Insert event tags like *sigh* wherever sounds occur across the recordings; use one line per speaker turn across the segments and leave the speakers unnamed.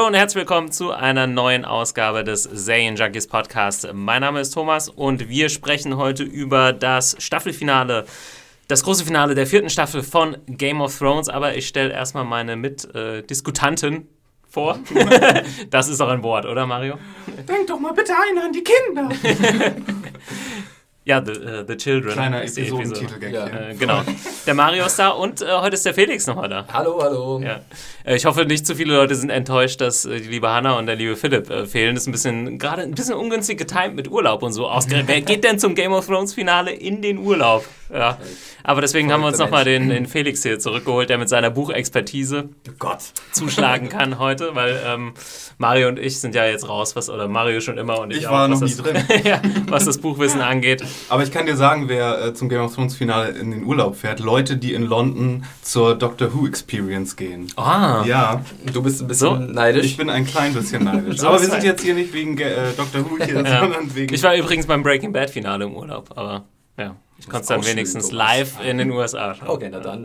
Hallo und herzlich willkommen zu einer neuen Ausgabe des Zayn Junkies Podcast. Mein Name ist Thomas und wir sprechen heute über das Staffelfinale, das große Finale der vierten Staffel von Game of Thrones. Aber ich stelle erstmal meine Mitdiskutanten vor. *laughs* das ist doch ein Wort, oder Mario?
Denk doch mal bitte ein an die Kinder. *laughs*
Ja, The, uh, the Children.
Kleiner Episodentitel.
Ja. Äh, genau. Der Mario ist da und äh, heute ist der Felix nochmal da.
Hallo, hallo.
Ja. Äh, ich hoffe, nicht zu viele Leute sind enttäuscht, dass äh, die liebe Hanna und der liebe Philipp äh, fehlen. Das ist ein bisschen, gerade ein bisschen ungünstig getimt mit Urlaub und so ausgerechnet. Wer geht denn zum Game of Thrones Finale in den Urlaub? Ja. Aber deswegen haben wir uns nochmal den, den Felix hier zurückgeholt, der mit seiner Buchexpertise
oh
zuschlagen kann heute, weil ähm, Mario und ich sind ja jetzt raus, was, oder Mario schon immer und ich,
Ich
auch,
war
was
noch
das,
nie *laughs* drin.
ja, was das Buchwissen angeht.
Aber ich kann dir sagen, wer äh, zum Game of Thrones Finale in den Urlaub fährt, Leute, die in London zur Doctor Who Experience gehen.
Ah,
Ja,
Du bist ein bisschen
So,
neidisch.
ich bin ein klein bisschen neidisch.
So
Aber wir sind
halt.
jetzt hier nicht wegen äh, Doctor Who hier, *laughs*
Ja.
sondern wegen.
Ich war übrigens beim Breaking Bad Finale im Urlaub, aber ja, ich konnte es dann wenigstens live in den USA schauen.
okay, na dann.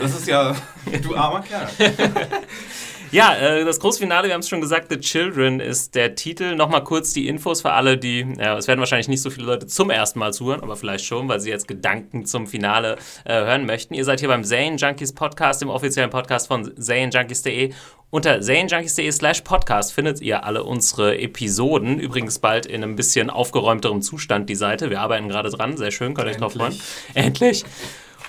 das ist ja. Du armer Kerl. *laughs*
Ja, äh, das Großfinale, wir haben es schon gesagt, The Children ist der Titel. Nochmal kurz die Infos für alle, die, ja, es werden wahrscheinlich nicht so viele Leute zum ersten Mal zuhören, aber vielleicht schon, weil sie jetzt Gedanken zum Finale äh, hören möchten. Ihr seid hier beim Zane Junkies Podcast, dem offiziellen Podcast von zanejunkies.de. Unter zanejunkies.de slash podcast findet ihr alle unsere Episoden. Übrigens bald in einem bisschen aufgeräumterem Zustand die Seite. Wir arbeiten gerade dran, sehr schön, könnt ihr euch drauf freuen. Endlich.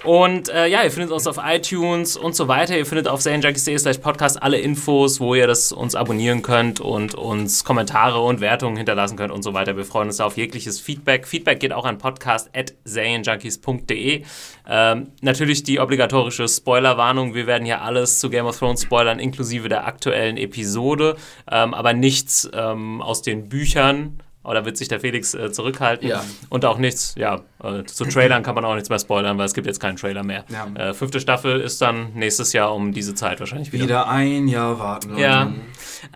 Und äh, ja, ihr findet uns auf iTunes und so weiter. Ihr findet auf zanejunkies.de slash podcast alle Infos, wo ihr das uns abonnieren könnt und uns Kommentare und Wertungen hinterlassen könnt und so weiter. Wir freuen uns auf jegliches Feedback. Feedback geht auch an podcast.zanejunkies.de. Ähm, natürlich die obligatorische Spoilerwarnung. Wir werden hier alles zu Game of Thrones spoilern, inklusive der aktuellen Episode, ähm, aber nichts ähm, aus den Büchern. Oder wird sich der Felix äh, zurückhalten?
Ja.
Und auch nichts, ja, äh, zu Trailern kann man auch nichts mehr spoilern, weil es gibt jetzt keinen Trailer mehr.
Ja.
Äh, fünfte Staffel ist dann nächstes Jahr um diese Zeit wahrscheinlich wieder.
Wieder ein Jahr warten. Leute.
Ja.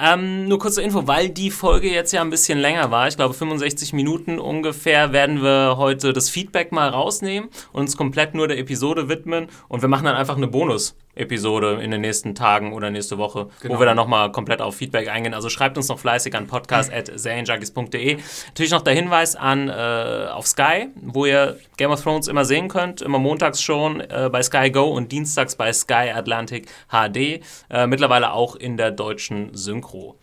Ähm, nur kurze Info, weil die Folge jetzt ja ein bisschen länger war, ich glaube 65 Minuten ungefähr, werden wir heute das Feedback mal rausnehmen und uns komplett nur der Episode widmen und wir machen dann einfach eine Bonus-Episode in den nächsten Tagen oder nächste Woche,
Genau.
wo wir dann nochmal komplett auf Feedback eingehen. Also schreibt uns noch fleißig an podcast.serienjunkies.de. Natürlich noch der Hinweis an äh, auf Sky, wo ihr Game of Thrones immer sehen könnt, immer montags schon äh, bei Sky Go und dienstags bei Sky Atlantic HD, äh, mittlerweile auch in der deutschen Synchro.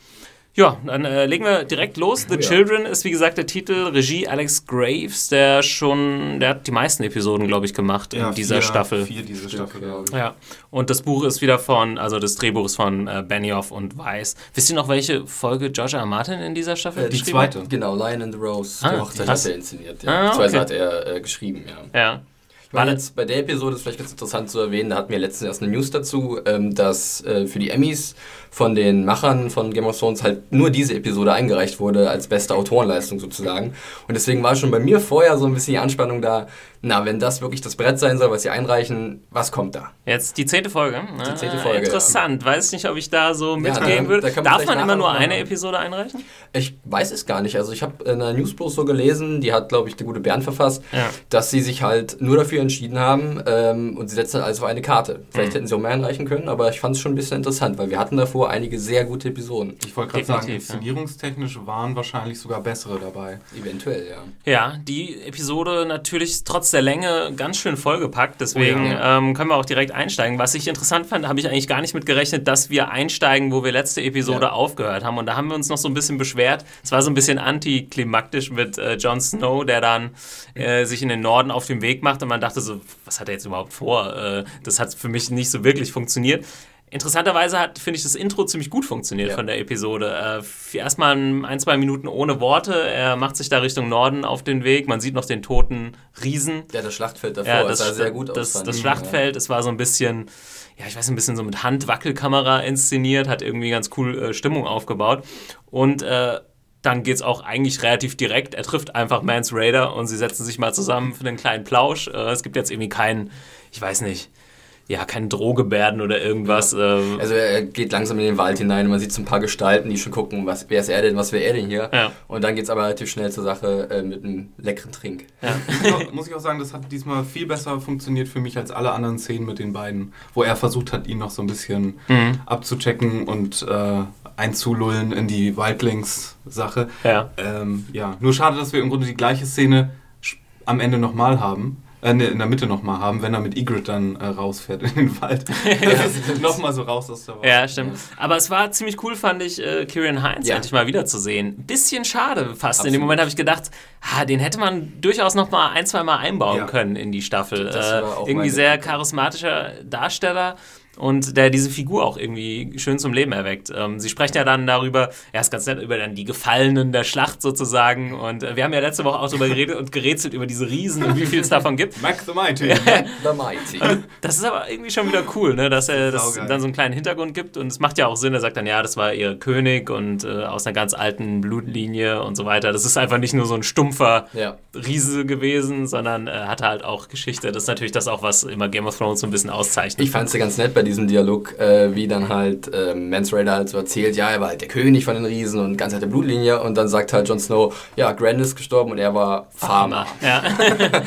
Ja, dann äh, legen wir direkt los. The
ja.
Children ist wie gesagt der Titel. Regie Alex Graves, der schon, der hat die meisten Episoden, glaube ich, gemacht
Ja,
in dieser
vier,
Staffel.
Vier diese Staffel, glaube ich.
Ja, und das Buch ist wieder von, also das Drehbuch ist von äh, Benioff und Weiss. Wisst ihr noch, welche Folge George R. Martin in dieser Staffel
Äh, die
geschrieben hat?
zweite.
Genau, Lion and the Rose,
Ah,
die Hochzeit hat er inszeniert. Ja.
Ah,
Die zweite
okay.
hat er äh, geschrieben, ja.
Ja.
Ich meine,
War
jetzt bei der Episode ist vielleicht ganz interessant zu erwähnen, da hatten wir letztens erst eine News dazu, ähm, dass äh, für die Emmys von den Machern von Game of Thrones halt nur diese Episode eingereicht wurde als beste Autorenleistung sozusagen. Und deswegen war schon bei mir vorher so ein bisschen die Anspannung da, na, wenn das wirklich das Brett sein soll, was sie einreichen, was kommt da?
Jetzt die zehnte Folge.
Die zehnte Folge,
Interessant. Weiß nicht, ob ich da so mitgehen
dann-
würde.
da man
Darf man immer nur eine. Episode einreichen?
Ich weiß es gar nicht. Also ich habe in einer News bloß so gelesen, die hat, glaube ich, der gute Bernd verfasst,
Ja.
dass sie sich halt nur dafür entschieden haben ähm, und sie setzen halt alles auf eine Karte. Vielleicht
Mhm.
hätten sie auch mehr einreichen können, aber ich fand es schon ein bisschen interessant, weil wir hatten davor einige sehr gute Episoden.
Ich wollte gerade sagen,
ja.
inszenierungstechnisch waren wahrscheinlich sogar bessere dabei.
Eventuell, ja.
Ja, die Episode natürlich trotz der Länge ganz schön vollgepackt, deswegen
Oh ja.
ähm, können wir auch direkt einsteigen. Was ich interessant fand, habe ich eigentlich gar nicht mit gerechnet, dass wir einsteigen, wo wir letzte Episode
Ja.
aufgehört haben. Und da haben wir uns noch so ein bisschen beschwert. Es war so ein bisschen antiklimaktisch mit äh, Jon Snow, der dann äh, sich in den Norden auf den Weg macht und man dachte so, was hat er jetzt überhaupt vor? Äh, das hat für mich nicht so wirklich funktioniert. Interessanterweise hat, finde ich, das Intro ziemlich gut funktioniert
Ja.
von der Episode. Äh, Erstmal ein, zwei Minuten ohne Worte. Er macht sich da Richtung Norden auf den Weg. Man sieht noch den toten Riesen.
Ja, das Schlachtfeld davor
Ja,
das
das,
sah sehr gut aus.
das, das
ich.
Schlachtfeld, es war so ein bisschen, ja, ich weiß, ein bisschen so mit Handwackelkamera inszeniert, hat irgendwie ganz cool äh, Stimmung aufgebaut. Und äh, dann geht es auch eigentlich relativ direkt. Er trifft einfach Mans Raider und sie setzen sich mal zusammen für einen kleinen Plausch. Äh, es gibt jetzt irgendwie keinen, ich weiß nicht, ja, keine Drohgebärden oder irgendwas. Ähm,
Also er geht langsam in den Wald hinein und man sieht so ein paar Gestalten, die schon gucken, was, wer ist er denn, was wäre er denn hier?
Ja.
Und dann geht es aber relativ schnell zur Sache äh, mit einem leckeren Trink.
Muss ich auch- muss ich auch sagen, das hat diesmal viel besser funktioniert für mich als alle anderen Szenen mit den beiden, wo er versucht hat, ihn noch so ein bisschen
Mhm.
abzuchecken und äh, einzulullen in die Wildlings-Sache.
ja.
Ähm, ja, nur schade, dass wir im Grunde die gleiche Szene am Ende nochmal haben. Äh, ne, in der Mitte nochmal haben, wenn er mit Ygritte dann äh, rausfährt in den Wald. *laughs* nochmal so raus aus der Wald.
Ja, stimmt. Aber es war ziemlich cool, fand ich, äh, Kieran Heinz
Ja.
endlich mal wiederzusehen. Bisschen schade fast. In
Absolut.
dem Moment habe ich gedacht, ha, den hätte man durchaus noch mal ein, zwei Mal einbauen
Ja.
können in die Staffel.
Das
Äh,
war auch
irgendwie sehr charismatischer Darsteller. Und der diese Figur auch irgendwie schön zum Leben erweckt. Ähm, sie sprechen ja dann darüber, ja, ist ganz nett, über dann die Gefallenen der Schlacht sozusagen. Und äh, wir haben ja letzte Woche auch darüber geredet und gerätselt über diese Riesen und wie viel es davon gibt.
Mac the Mighty.
The Mighty.
Das ist aber irgendwie schon wieder cool, ne? dass er das dann so einen kleinen Hintergrund gibt. Und es macht ja auch Sinn, er sagt dann, ja, das war ihr König und äh, aus einer ganz alten Blutlinie und so weiter. Das ist einfach nicht nur so ein stumpfer
ja.
Riese gewesen, sondern äh, hatte halt auch Geschichte. Das ist natürlich das auch, was immer Game of Thrones so ein bisschen auszeichnet.
Ich fand es ja ganz nett bei diesem Dialog, äh, wie dann halt ähm, Mance Raider halt so erzählt, ja, er war halt der König von den Riesen und ganz alte Blutlinie und dann sagt halt Jon Snow, ja, Grand ist gestorben und er war Farmer.
Ja. *laughs*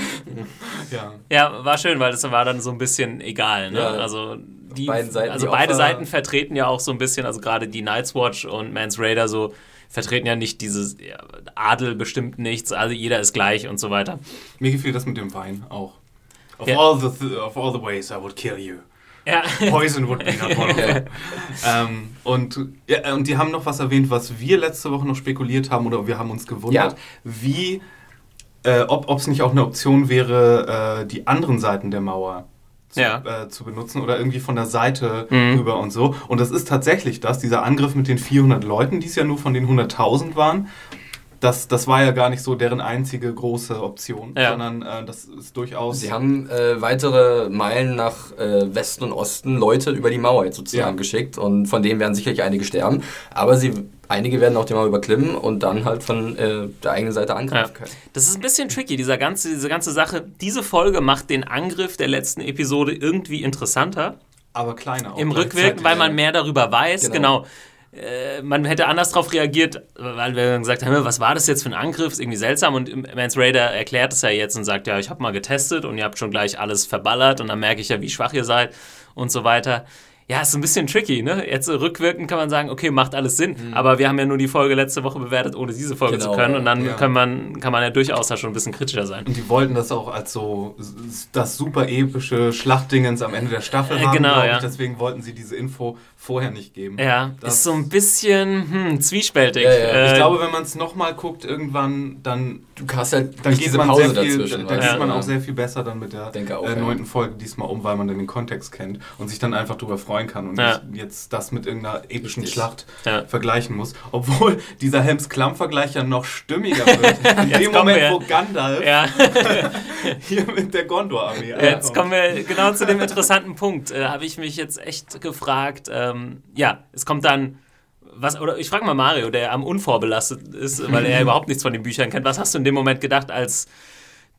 Ja.
ja, war schön, weil das war dann so ein bisschen egal. Ne?
Ja.
Also, die,
Beiden Seiten,
also
die
beide
Opfer-
Seiten vertreten ja auch so ein bisschen, also gerade die Night's Watch und Mans Raider so vertreten ja nicht dieses ja, Adel bestimmt nichts, also jeder ist gleich und so weiter.
Mir gefiel das mit dem Wein auch. Of,
Ja.
all the th of all the ways I would kill you.
Ja.
Poison would be not one of them. *laughs* ähm, und, ja, und die haben noch was erwähnt, was wir letzte Woche noch spekuliert haben oder wir haben uns gewundert,
Ja.
wie, äh, ob es nicht auch eine Option wäre, äh, die anderen Seiten der Mauer zu,
Ja.
äh, zu benutzen oder irgendwie von der Seite
Mhm.
rüber und so. Und das ist tatsächlich das, dieser Angriff mit den 400 Leuten, die es ja nur von den 100.000 waren. Das, das war ja gar nicht so deren einzige große Option,
Ja.
sondern äh, das ist durchaus.
Sie haben äh, weitere Meilen nach äh, Westen und Osten Leute über die Mauer jetzt sozusagen
Ja.
geschickt und von denen werden sicherlich einige sterben, aber sie einige werden auch die Mauer überklimmen und dann halt von äh, der eigenen Seite angreifen
Ja.
können.
Das ist ein bisschen tricky, dieser ganze, diese ganze Sache. Diese Folge macht den Angriff der letzten Episode irgendwie interessanter.
aber kleiner. auch
Im. Rückwirken, weil man mehr darüber weiß.
Genau.
Genau. Äh, man hätte anders darauf reagiert, weil wir dann gesagt haben, was war das jetzt für ein Angriff? Ist irgendwie seltsam. Und Mance Raider erklärt es ja jetzt und sagt, ja, ich habe mal getestet und ihr habt schon gleich alles verballert und dann merke ich ja, wie schwach ihr seid und so weiter. Ja, ist ein bisschen tricky, ne? Jetzt äh, rückwirkend kann man sagen, okay, macht alles Sinn. Aber wir haben ja nur die Folge letzte Woche bewertet, ohne diese Folge
Genau,
zu können. Und dann
ja.
kann, man, kann man ja durchaus da schon ein bisschen kritischer sein.
Und die wollten das auch als so das super epische Schlachtdingens am Ende der Staffel
Äh,
haben,
genau, ja.
Deswegen wollten sie diese Info vorher nicht geben.
Ja,
Das-
ist so ein bisschen hm, zwiespältig.
Ja, ja.
Äh,
Ich glaube, wenn man es nochmal guckt, irgendwann, dann,
Du hast halt
dann
diese
man
Pause
sehr viel,
dazwischen.
dann geht man auch sehr viel besser dann mit der äh,
ja.
neunten Folge diesmal um, weil man dann den Kontext kennt und sich dann einfach drüber freuen kann und
Ja.
nicht jetzt das mit irgendeiner epischen
Richtig.
Schlacht
Ja.
vergleichen muss. Obwohl *laughs* dieser Helms-Klamm-Vergleich ja noch stimmiger *laughs* wird. In
Jetzt
dem Moment,
wir.
wo Gandalf
ja. *laughs*
hier mit der Gondor-Armee
Jetzt kommen wir genau zu dem interessanten Punkt. Äh, Habe ich mich jetzt echt gefragt. Ähm, ja, es kommt dann. Was, oder ich frage mal Mario, der am unvorbelastet ist, weil er überhaupt nichts von den Büchern kennt. Was hast du in dem Moment gedacht, als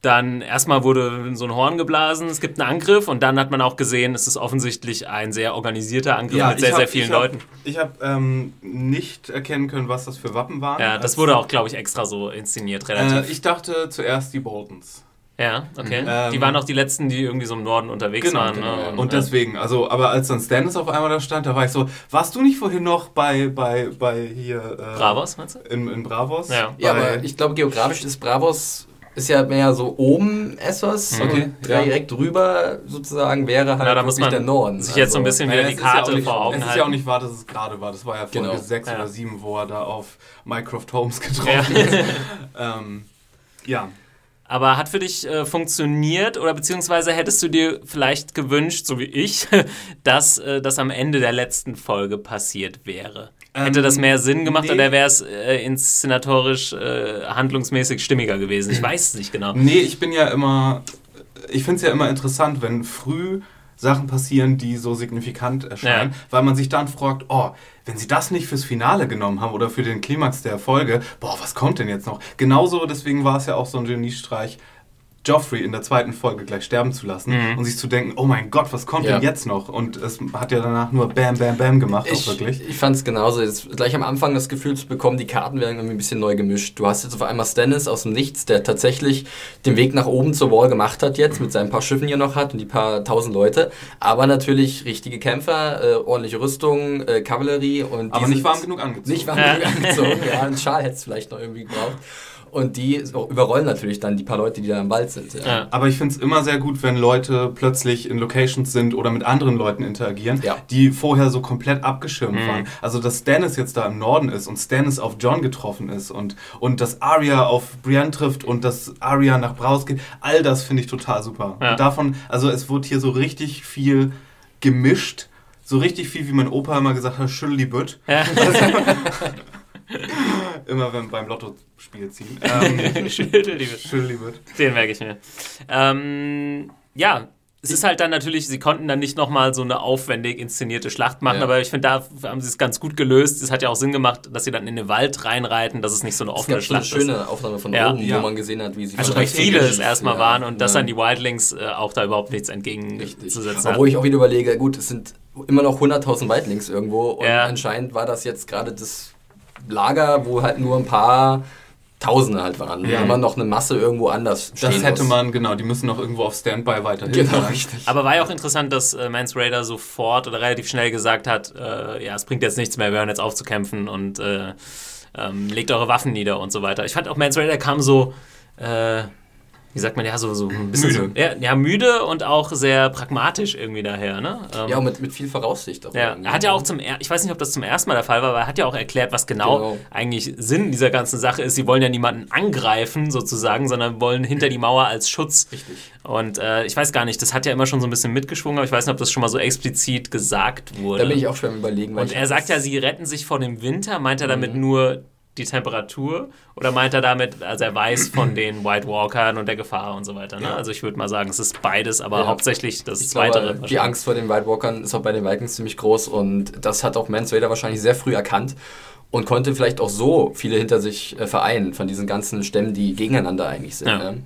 dann erstmal wurde so ein Horn geblasen, es gibt einen Angriff und dann hat man auch gesehen, es ist offensichtlich ein sehr organisierter Angriff mit sehr,
ich
sehr
hab-
vielen
ich hab,
Leuten.
Ich habe ähm, nicht erkennen können, was das für Wappen waren.
Ja, das wurde auch, glaube ich, extra so inszeniert, relativ.
Äh, ich dachte zuerst die Boltons.
ja, okay.
Ähm,
die waren auch die letzten, die irgendwie so im Norden unterwegs
Genau,
waren.
genau.
Ne?
Und
ja.
deswegen, also, aber als dann Stannis auf einmal da stand, da war ich so, warst du nicht vorhin noch bei, bei, bei hier. Äh,
Bravos, meinst du?
In, in Bravos?
Ja.
Ja, aber ich glaube, geografisch ist Bravos ist ja mehr so oben Essos
Okay,
und
ja.
direkt drüber sozusagen wäre halt
Ja, da muss man
der Norden.
sich jetzt so ein
Also,
bisschen wieder die
ist ja
Karte
nicht,
vor Augen
Es ist ja auch nicht wahr, dass es gerade war. Das war ja Folge
Genau.
6
Ja.
oder 7, wo er da auf Mycroft Holmes getroffen
Ja.
ist. *laughs* ähm, ja.
Aber hat für dich äh, funktioniert oder beziehungsweise hättest du dir vielleicht gewünscht, so wie ich, *laughs* dass äh, das am Ende der letzten Folge passiert wäre? Hätte
Ähm,
das mehr Sinn gemacht
nee.
oder wäre es äh, inszenatorisch, äh, handlungsmäßig stimmiger gewesen? Ich weiß es nicht genau.
Nee, ich bin ja immer, ich finde es ja immer interessant, wenn früh Sachen passieren, die so signifikant erscheinen,
Ja.
weil man sich dann fragt, oh, wenn sie das nicht fürs Finale genommen haben oder für den Klimax der Folge, boah, was kommt denn jetzt noch? Genauso, deswegen war es ja auch so ein Geniestreich, Joffrey in der zweiten Folge gleich sterben zu lassen
Mhm.
und sich zu denken, oh mein Gott, was kommt
Ja.
denn jetzt noch? Und es hat ja danach nur Bam, Bam, Bam gemacht,
Ich,
auch wirklich.
ich fand es genauso. Jetzt gleich am Anfang das Gefühl zu bekommen, die Karten werden irgendwie ein bisschen neu gemischt. Du hast jetzt auf einmal Stannis aus dem Nichts, der tatsächlich den Weg nach oben zur Wall gemacht hat jetzt, mit seinen paar Schiffen hier noch hat und die paar tausend Leute. Aber natürlich richtige Kämpfer, äh, ordentliche Rüstung, äh, Kavallerie und die
Aber nicht warm genug angezogen.
Nicht warm
Ja.
genug angezogen. *laughs* Ja, einen Schal hätte es vielleicht noch irgendwie gebraucht. Und die überrollen natürlich dann die paar Leute, die da im Wald sind. Ja.
Ja.
Aber ich finde es immer sehr gut, wenn Leute plötzlich in Locations sind oder mit anderen Leuten interagieren,
Ja.
die vorher so komplett abgeschirmt
Mhm.
waren. Also, dass Stannis jetzt da im Norden ist und Stannis auf John getroffen ist und, und dass Arya auf Brienne trifft und dass Arya nach Braus geht, all das finde ich total super.
Ja.
Und davon, also es wurde hier so richtig viel gemischt. So richtig viel, wie mein Opa immer gesagt hat, schüttel die Bütt.
Ja. *laughs* *laughs* *laughs*
Immer wenn beim Lottospiel ziehen. *laughs* Ähm,
Schüttel die
schüttel die Bütt.
Den merke ich mir. Ähm, ja, es ist halt dann natürlich, sie konnten dann nicht nochmal so eine aufwendig inszenierte Schlacht machen,
Ja.
aber ich finde, da haben sie es ganz gut gelöst. Es hat ja auch Sinn gemacht, dass sie dann in den Wald reinreiten, dass es nicht so eine
Es
offene
gab so eine
Schlacht ist.
schöne Aufnahme von
Ja.
oben,
Ja.
wo man gesehen hat, wie sie
Also recht viele es erstmal
ja,
waren und dass dann die Wildlings äh, auch da überhaupt nichts entgegenzusetzen
Obwohl ich auch wieder überlege, gut, es sind immer noch 100.000 Wildlings irgendwo und
Ja.
anscheinend war das jetzt gerade das Lager, wo halt nur ein paar Tausende halt waren.
Ja.
Immer noch eine Masse irgendwo anders stehen
Das hätte
muss.
man, genau, die müssen noch irgendwo auf Standby weiterhin
Genau, richtig.
Aber war ja auch interessant, dass äh, Mance Raider sofort oder relativ schnell gesagt hat, äh, ja, es bringt jetzt nichts mehr, wir hören jetzt auf zu kämpfen und äh, ähm, legt eure Waffen nieder und so weiter. Ich fand auch Mance Raider kam so, äh, wie sagt man, ja, so, so ein bisschen
Müde.
So, ja, ja, müde und auch sehr pragmatisch irgendwie daher, ne? Ähm,
Ja, und mit, mit viel Voraussicht. Auch
ja, er hat ja auch zum, er ich weiß nicht, ob das zum ersten Mal der Fall war, aber er hat ja auch erklärt, was genau,
Genau.
eigentlich Sinn dieser ganzen Sache ist. Sie wollen ja niemanden angreifen sozusagen, sondern wollen hinter die Mauer als Schutz.
Richtig.
Und äh, ich weiß gar nicht, das hat ja immer schon so ein bisschen mitgeschwungen, aber ich weiß nicht, ob das schon mal so explizit gesagt wurde.
Da bin ich auch schwer überlegen.
Und er sagt ja, sie retten sich vor dem Winter. Meint er damit
Mhm.
nur die Temperatur? Oder meint er damit, also er weiß von den White Walkern und der Gefahr und so weiter? Ne?
Ja.
Also ich würde mal sagen, es ist beides, aber
Ja.
hauptsächlich das
Ich
Zweite.
glaube, die Angst vor den White Walkern ist auch bei den Vikings ziemlich groß und das hat auch Mance Raider wahrscheinlich sehr früh erkannt und konnte vielleicht auch so viele hinter sich äh, vereinen von diesen ganzen Stämmen, die gegeneinander eigentlich sind.
Ja.
Ne?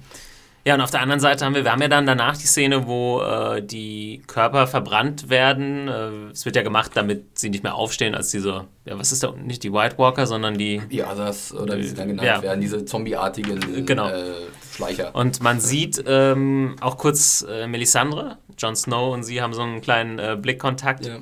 Ja, und auf der anderen Seite haben wir, wir haben ja dann danach die Szene, wo äh, die Körper verbrannt werden. Äh, es wird ja gemacht, damit sie nicht mehr aufstehen als diese, ja, was ist da, nicht die White Walker, sondern die
Ja, das, oder wie sie dann genannt
Ja.
werden, diese zombieartigen
Genau.
äh, Schleicher.
Und man sieht ähm, auch kurz äh, Melisandre, Jon Snow und sie haben so einen kleinen äh, Blickkontakt,
Ja.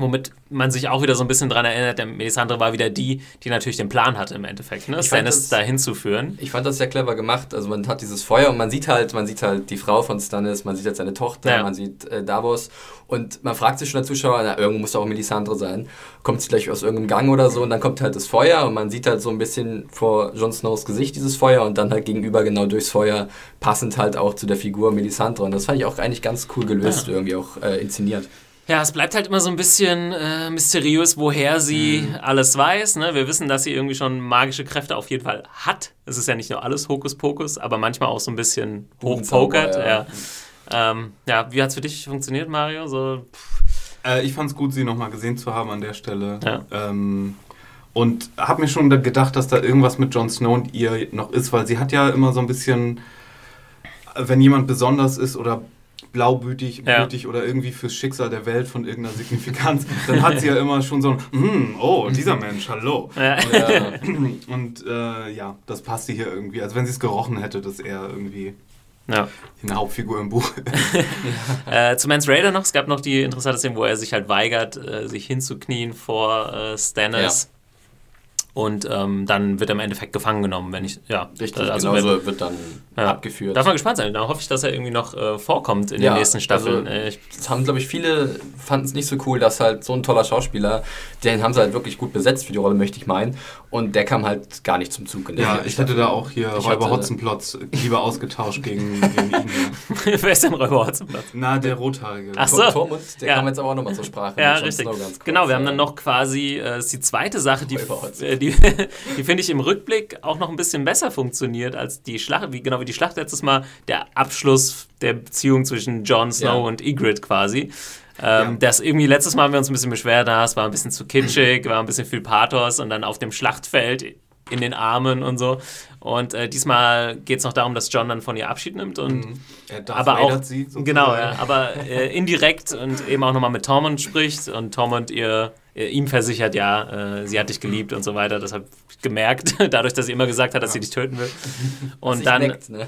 Womit man sich auch wieder so ein bisschen dran erinnert, der Melisandre war wieder die, die natürlich den Plan hatte im Endeffekt, ne? Stannis da hinzuführen.
Ich fand das sehr clever gemacht. Also man hat dieses Feuer und man sieht halt, man sieht halt die Frau von Stannis, man sieht halt seine Tochter,
Ja.
man sieht äh, Davos und man fragt sich schon als Zuschauer, na, irgendwo muss auch Melisandre sein. Kommt sie gleich aus irgendeinem Gang oder so und dann kommt halt das Feuer und man sieht halt so ein bisschen vor Jon Snows Gesicht dieses Feuer und dann halt gegenüber genau durchs Feuer passend halt auch zu der Figur Melisandre und das fand ich auch eigentlich ganz cool gelöst,
Ja.
irgendwie auch äh, inszeniert.
Ja, es bleibt halt immer so ein bisschen äh, mysteriös, woher sie
Mhm.
alles weiß. Ne? Wir wissen, dass sie irgendwie schon magische Kräfte auf jeden Fall hat. Es ist ja nicht nur alles Hokuspokus, aber manchmal auch so ein bisschen hochpokert. Ja.
ja.
Ähm, ja, wie hat es für dich funktioniert, Mario? So,
Äh, ich fand es gut, sie nochmal gesehen zu haben an der Stelle.
Ja.
Ähm, und habe mir schon da gedacht, dass da irgendwas mit Jon Snow und ihr noch ist, weil sie hat ja immer so ein bisschen, äh, wenn jemand besonders ist oder blaubütig
Ja.
oder irgendwie fürs Schicksal der Welt von irgendeiner Signifikanz, dann hat sie ja immer schon so ein, hm, oh, dieser Mensch, hallo.
ja.
Ja.
Und äh, ja, das passte hier irgendwie, als wenn sie es gerochen hätte, dass er irgendwie
ja.
eine Hauptfigur im Buch ist. *laughs*
Äh, zu Mans Raider noch, es gab noch die interessante Szene, wo er sich halt weigert, äh, sich hinzuknien vor äh, Stannis. Und ähm, dann wird er im Endeffekt gefangen genommen, wenn ich, ja.
Richtig,
äh, also
genauso
wenn,
wird dann
Ja.
abgeführt.
Darf man gespannt sein. Da hoffe ich, dass er irgendwie noch äh, vorkommt in
Ja,
den nächsten Staffeln.
also-
äh, ich,
Das haben, glaube ich, viele fanden es nicht so cool, dass halt so ein toller Schauspieler, den haben sie halt wirklich gut besetzt für die Rolle, möchte ich meinen. Und der kam halt gar nicht zum Zug.
Ja, ich hätte da auch hier
Ich
Räuber Hotzenplotz lieber ausgetauscht gegen, *laughs* gegen ihn. *laughs*
Wer ist denn Räuber Hotzenplotz?
Na, der Rothaarige.
Ach so.
Tor- Tormund, der
Ja.
kam jetzt aber auch nochmal zur Sprache.
Ja,
Jon
richtig.
Snow ganz kurz,
Genau, wir haben dann noch quasi, äh, das ist die zweite Sache, die, die, *laughs* die finde ich im Rückblick auch noch ein bisschen besser funktioniert als die Schlacht, wie, genau wie die Schlacht letztes Mal, der Abschluss der Beziehung zwischen Jon Snow
Ja.
und Ygritte quasi. Ähm,
Ja.
Das irgendwie, letztes Mal haben wir uns ein bisschen beschwert, da es war ein bisschen zu kitschig, war ein bisschen viel Pathos und dann auf dem Schlachtfeld in den Armen und so. Und äh, diesmal geht es noch darum, dass John dann von ihr Abschied nimmt und
Mhm. Er Darth
aber auch
Vader sie sozusagen.
genau, ja, aber äh, indirekt und eben auch nochmal mit Tormund spricht und Tormund ihr ihm versichert, ja, äh, sie hat dich geliebt und so weiter. Das habe ich gemerkt, *laughs* dadurch, dass sie immer gesagt hat, dass sie dich töten will. *laughs* Und dann
neckt, ne?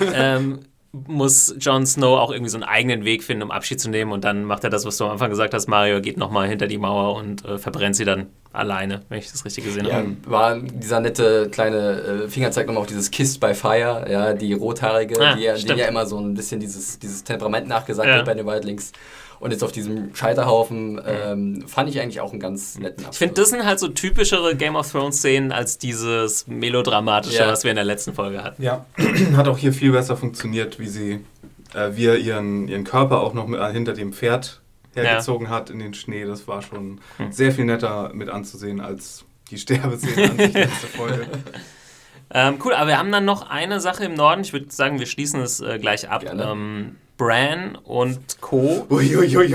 *laughs*
ähm, muss Jon Snow auch irgendwie so einen eigenen Weg finden, um Abschied zu nehmen. Und dann macht er das, was du am Anfang gesagt hast, Mario geht nochmal hinter die Mauer und äh, verbrennt sie dann alleine, wenn ich das richtig gesehen
Ja,
habe.
war dieser nette kleine äh, Fingerzeig nochmal auf dieses Kissed by Fire, ja, die rothaarige,
Ah,
die, denen ja immer so ein bisschen dieses, dieses Temperament nachgesagt
Ja.
wird bei den Wildlings. Und jetzt auf diesem Scheiterhaufen ähm, fand ich eigentlich auch einen ganz netten Abschluss.
Ich finde, das sind halt so typischere Game of Thrones Szenen als dieses melodramatische,
Ja.
was wir in der letzten Folge hatten.
Ja, *clears throat* hat auch hier viel besser funktioniert, wie sie, äh, wie er ihren, ihren Körper auch noch mit, äh, hinter dem Pferd hergezogen hat in den Schnee. Das war schon
Hm.
sehr viel netter mit anzusehen als die Sterbeszene an sich letzte Folge. *laughs*
Ähm, cool, aber wir haben dann noch eine Sache im Norden. Ich würde sagen, wir schließen es äh, gleich ab.
Gerne.
Ähm, Bran und Co.
Uiuiuiui. *laughs*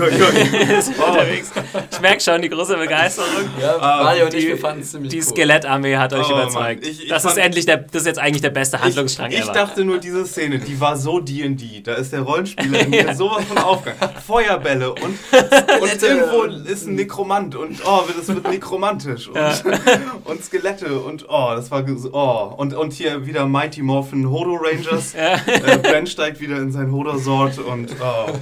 Ich merke schon die große Begeisterung.
ja,
Ah,
Mario und ich,
die-
wir fanden es ziemlich
Die
cool.
Skelettarmee hat euch
Oh,
überzeugt.
Ich- ich
das ist endlich der, das ist jetzt eigentlich der beste Handlungsstrang
Ich, ich
ever.
dachte nur, diese Szene, die war so D&D. Da ist der Rollenspieler *laughs* in mir sowas von aufgegangen. Feuerbälle und, *laughs* und irgendwo
und-
ist ein Nekromant und oh, das wird nekromantisch. Und, und Skelette und oh, das war oh. Und, und hier wieder Mighty Morphin Hodo Rangers. Äh, Bran steigt wieder in sein Hodor-Sort und oh,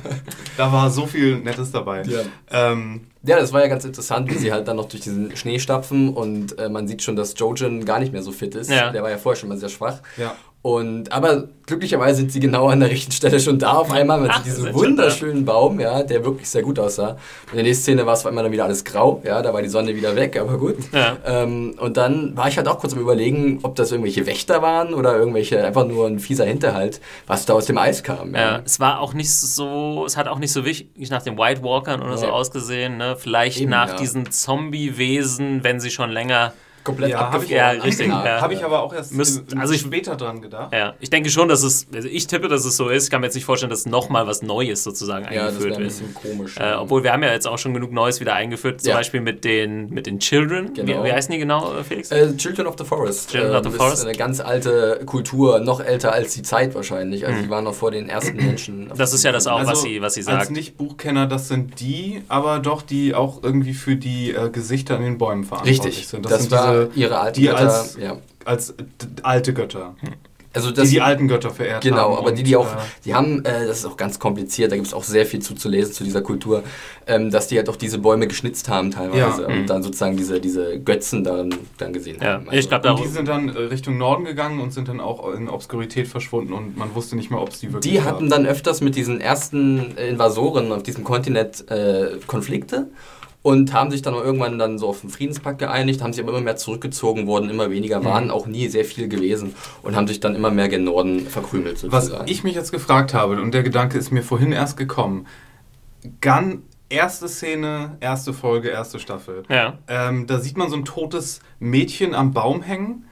da war so viel Nettes dabei.
Ja.
Ähm,
Ja, das war ja ganz interessant, wie sie halt dann noch durch diesen Schnee stapfen und äh, man sieht schon, dass Jojen gar nicht mehr so fit ist.
Ja.
Der war ja vorher schon mal sehr schwach.
ja.
Und, aber glücklicherweise sind sie genau an der richtigen Stelle schon da auf einmal. Man
Ach,
diesen wunderschönen Baum, ja, der wirklich sehr gut aussah. Und in der nächsten Szene war es auf einmal dann wieder alles grau, ja, da war die Sonne wieder weg, aber gut.
Ja.
Ähm, und dann war ich halt auch kurz am überlegen, ob das irgendwelche Wächter waren oder irgendwelche, einfach nur ein fieser Hinterhalt, was da aus dem Eis kam.
Ja, es war auch nicht so, es hat auch nicht so wichtig nach den White Walkern oder so
Nee.
ausgesehen, ne? Vielleicht
Eben,
nach
ja.
diesen Zombie-Wesen, wenn sie schon länger.
Komplett
Ja,
ich- ja, richtig, ja.
Habe ich aber auch erst
Müsst-
im-
also ich-
später dran gedacht.
Ja, ich denke schon, dass es, also ich tippe, dass es so ist. Ich kann mir jetzt nicht vorstellen, dass nochmal was Neues sozusagen
Ja, das
eingeführt
ein
wird.
bisschen komisch.
Äh, obwohl wir haben ja jetzt auch schon genug Neues wieder eingeführt, zum
Ja.
Beispiel mit den, mit den Children.
Genau.
Wie, wie heißen die genau, äh, Felix?
Äh, Children of the Forest.
Children of the
ist
Forest.
eine ganz alte Kultur, noch älter als die Zeit wahrscheinlich. Also die waren noch vor den ersten Menschen.
Das ist ja das auch, was
Also,
sie, was sie
Als
sagt.
Nicht-Buchkenner, das sind die, aber doch die auch irgendwie für die äh, Gesichter an den Bäumen verantwortlich
Richtig,
sind.
das,
sind
war
diese,
ihre alten
die
Götter.
als-
ja.
als d- alte Götter,
Also
die
das,
die alten Götter verehrt haben.
Genau, aber die,
und,
die auch,
äh,
die haben, äh, das ist auch ganz kompliziert, da gibt es auch sehr viel zu, zu lesen zu dieser Kultur, ähm, dass die halt auch diese Bäume geschnitzt haben teilweise
Ja.
und
Mhm.
dann sozusagen diese, diese Götzen darin dann gesehen
Ja,
haben.
ich glaube,
und die sind dann äh, Richtung Norden gegangen und sind dann auch in Obskurität verschwunden und man wusste nicht mehr, ob es die wirklich
Die hatten dann öfters mit diesen ersten Invasoren auf diesem Kontinent äh, Konflikte und haben sich dann auch irgendwann dann so auf den Friedenspakt geeinigt, haben sich aber immer mehr zurückgezogen worden, immer weniger, waren auch nie sehr viel gewesen und haben sich dann immer mehr gen Norden verkrümelt
Was
sozusagen.
ich mich jetzt gefragt habe, und der Gedanke ist mir vorhin erst gekommen, Gun, erste Szene, erste Folge, erste Staffel.
Ja.
Ähm, da sieht man so ein totes Mädchen am Baum hängen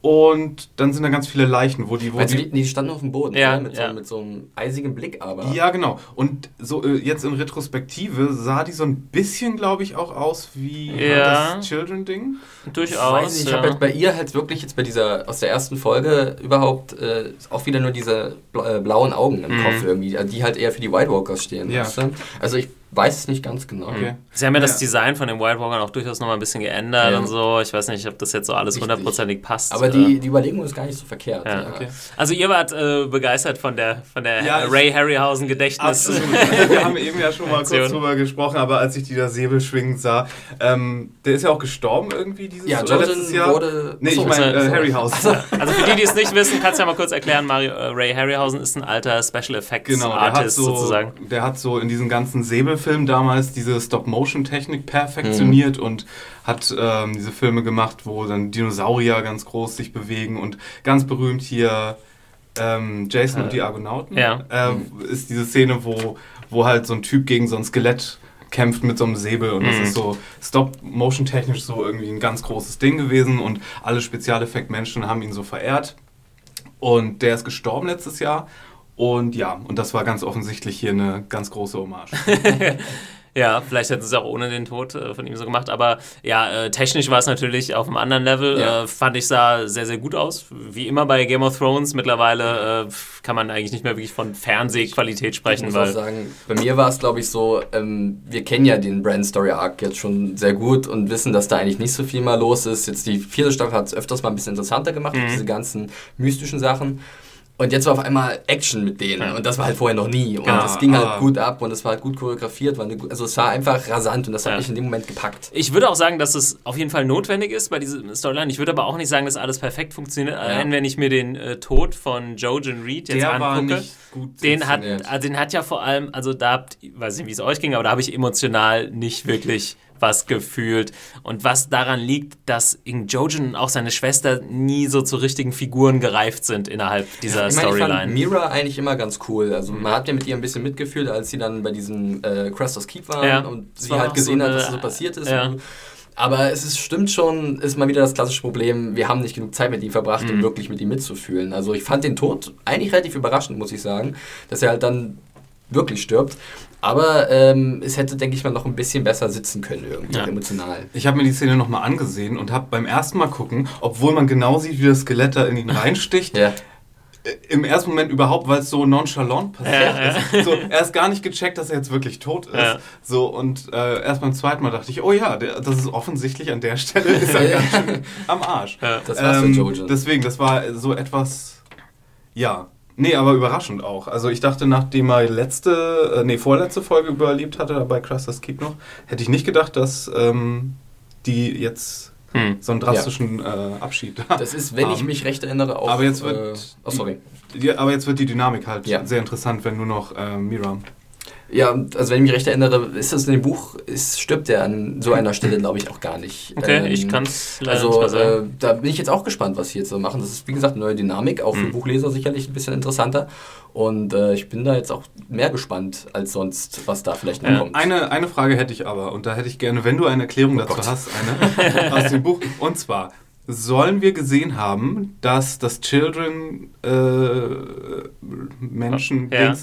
und dann sind da ganz viele Leichen, wo die... Wo
du,
die
die, standen auf dem Boden,
Ja,
oder? mit,
ja.
so, mit so einem eisigen Blick aber.
ja, genau. Und so äh, jetzt in Retrospektive sah die so ein bisschen, glaube ich, auch aus wie
Ja.
das Children-Ding.
Durchaus.
Weiß nicht, ich
ja.
habe halt bei ihr halt wirklich jetzt bei dieser, aus der ersten Folge überhaupt äh, auch wieder nur diese äh, blauen Augen im
Mhm.
Kopf irgendwie, die halt eher für die White Walkers stehen.
Ja.
Weißt du? Also ich weiß es nicht ganz genau.
Okay.
Sie haben ja das
Ja.
Design von den White Walkern auch durchaus nochmal ein bisschen geändert
Ja.
und so. Ich weiß nicht, ob das jetzt so alles hundertprozentig passt.
Aber die, die Überlegung ist gar nicht so verkehrt.
Ja,
ja.
okay.
Also ihr wart äh, begeistert von der, von der Ray Harryhausen Gedächtnis.
Absolut. Wir haben eben ja schon mal kurz drüber gesprochen, aber als ich die da Säbel schwingend sah, ähm, der ist ja auch gestorben irgendwie dieses
Ja,
oder
Jordan
letztes Jahr.
wurde.
Nee, ich meine äh, Harryhausen.
Also für die, die es nicht wissen, kannst du ja mal kurz erklären, Mario, äh, Ray Harryhausen ist ein alter Special Effects
Genau, der hat,
Artist
so,
sozusagen.
der hat so in diesen ganzen Säbelfilmen damals diese Stop-Motion-Technik perfektioniert und hat ähm, diese Filme gemacht, wo dann Dinosaurier ganz groß sich bewegen und ganz berühmt hier ähm, Jason
Äh,
und die Argonauten.
ja.
Ähm, ist diese Szene, wo, wo halt so ein Typ gegen so ein Skelett kämpft mit so einem Säbel und das
Mhm.
ist so Stop-Motion-technisch so irgendwie ein ganz großes Ding gewesen und alle Spezialeffekt-Menschen haben ihn so verehrt. Und der ist gestorben letztes Jahr. Und ja, und das war ganz offensichtlich hier eine ganz große Hommage. *laughs*
Ja, vielleicht hätten sie es auch ohne den Tod äh, von ihm so gemacht. Aber ja, äh, technisch war es natürlich auf einem anderen Level. Ja. Äh, fand ich sah sehr, sehr gut aus. Wie immer bei Game of Thrones. Mittlerweile äh, kann man eigentlich nicht mehr wirklich von Fernsehqualität sprechen. Ich muss weil
auch sagen, bei mir war es, glaube ich, so, ähm, wir kennen ja den Brand Story Arc jetzt schon sehr gut und wissen, dass da eigentlich nicht so viel mal los ist. Jetzt die vierte Staffel hat es öfters mal ein bisschen interessanter gemacht, mhm. diese ganzen mystischen Sachen. Und jetzt war auf einmal Action mit denen. Ja. Und das war halt vorher noch nie. Und genau. das ging halt ah. gut ab und es war halt gut choreografiert. also es war einfach rasant und das hat ja. mich in dem Moment gepackt.
Ich würde auch sagen, dass es auf jeden Fall notwendig ist bei dieser Storyline. Ich würde aber auch nicht sagen, dass alles perfekt funktioniert. Ja. Allein wenn ich mir den äh, Tod von Jojen Reed jetzt Der angucke. den hat, also den hat ja vor allem, also da habt, ich weiß nicht, wie es euch ging, aber da habe ich emotional nicht wirklich was gefühlt. Und was daran liegt, dass in Jojen und auch seine Schwester nie so zu richtigen Figuren gereift sind innerhalb dieser ja, ich mein, Storyline. Ich fand
Mira eigentlich immer ganz cool. Also man hat ja mit ihr ein bisschen mitgefühlt, als sie dann bei diesem äh, Cresters Keep waren ja, und sie halt gesehen so eine, hat, was so passiert ist. Ja. Aber es ist, stimmt schon, ist mal wieder das klassische Problem, wir haben nicht genug Zeit mit ihm verbracht, mhm. um wirklich mit ihm mitzufühlen. Also ich fand den Tod eigentlich relativ überraschend, muss ich sagen, dass er halt dann wirklich stirbt. Aber ähm, es hätte, denke ich mal, noch ein bisschen besser sitzen können, irgendwie ja. emotional.
Ich habe mir die Szene nochmal angesehen und habe beim ersten Mal gucken, obwohl man genau sieht, wie das Skelett da in ihn *laughs* reinsticht, ja. Äh, im ersten Moment überhaupt, weil es so nonchalant passiert ja, ist. So, er ist gar nicht gecheckt, dass er jetzt wirklich tot ist. So, und äh, erst beim zweiten Mal dachte ich, oh ja, der, das ist offensichtlich an der Stelle ist er *laughs* ganz schön am Arsch. Das war's ähm, für Jojo. Deswegen, das war so etwas, ja, Nee, aber überraschend auch. Also ich dachte, nachdem er letzte, äh, nee, vorletzte Folge überlebt hatte bei Cruster's Keep noch, hätte ich nicht gedacht, dass ähm, die jetzt hm. so einen drastischen ja. äh, Abschied *laughs*
Das ist, wenn haben. ich mich recht erinnere, auch...
Aber jetzt wird, äh, oh, sorry. Die, aber jetzt wird die Dynamik halt ja. sehr interessant, wenn nur noch äh, Mira
ja, also wenn ich mich recht erinnere, ist das in dem Buch, ist, stirbt er an so einer Stelle, glaube ich, auch gar nicht.
Okay, ähm, ich kann es
leider Also nicht äh, da bin ich jetzt auch gespannt, was sie jetzt so machen. Das ist, wie gesagt, eine neue Dynamik, auch für mhm. Buchleser sicherlich ein bisschen interessanter. Und äh, ich bin da jetzt auch mehr gespannt als sonst, was da vielleicht noch
ja. kommt. Eine, eine Frage hätte ich aber, und da hätte ich gerne, wenn du eine Erklärung oh dazu Gott. hast, eine *laughs* aus dem Buch. Und zwar, sollen wir gesehen haben, dass das Children äh, Menschen ja.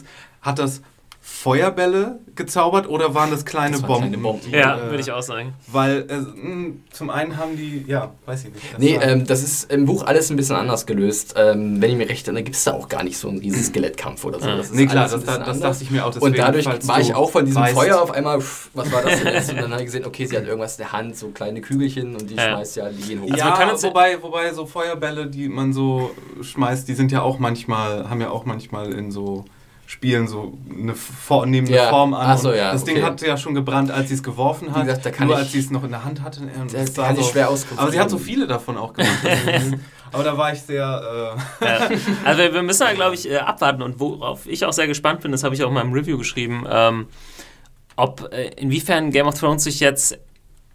hat das Feuerbälle gezaubert oder waren das kleine das Bomben? Kleine Bomben.
Ja, äh, würde ich auch sagen.
Weil äh, zum einen haben die, ja, weiß ich nicht.
Das nee, ähm, das ist im Buch alles ein bisschen anders gelöst. Ähm, wenn ich mir recht erinnere, gibt es da auch gar nicht so einen riesen Skelettkampf oder so.
Das nee, klar, das, das, das dachte ich mir auch.
Und dadurch war ich auch von diesem weißt. Feuer auf einmal, pff, was war das denn jetzt? Und dann habe ich gesehen, okay, sie hat irgendwas in der Hand, so kleine Kügelchen und die ja. schmeißt ja, die gehen hoch.
Ja, also wobei, wobei so Feuerbälle, die man so schmeißt, die sind ja auch manchmal, haben ja auch manchmal in so Spielen so eine, For nehmen eine ja. Form an. So, ja, das okay. Ding hat ja schon gebrannt, als sie es geworfen hat. Gesagt, Nur als sie es noch in der Hand hatte.
Das kann so, ich schwer ausgucken.
Aber sie hat so viele davon auch gemacht. *laughs* aber da war ich sehr. Äh ja.
Also wir müssen da, glaube ich, äh, abwarten. Und worauf ich auch sehr gespannt bin, das habe ich auch in meinem Review geschrieben, ähm, ob äh, inwiefern Game of Thrones sich jetzt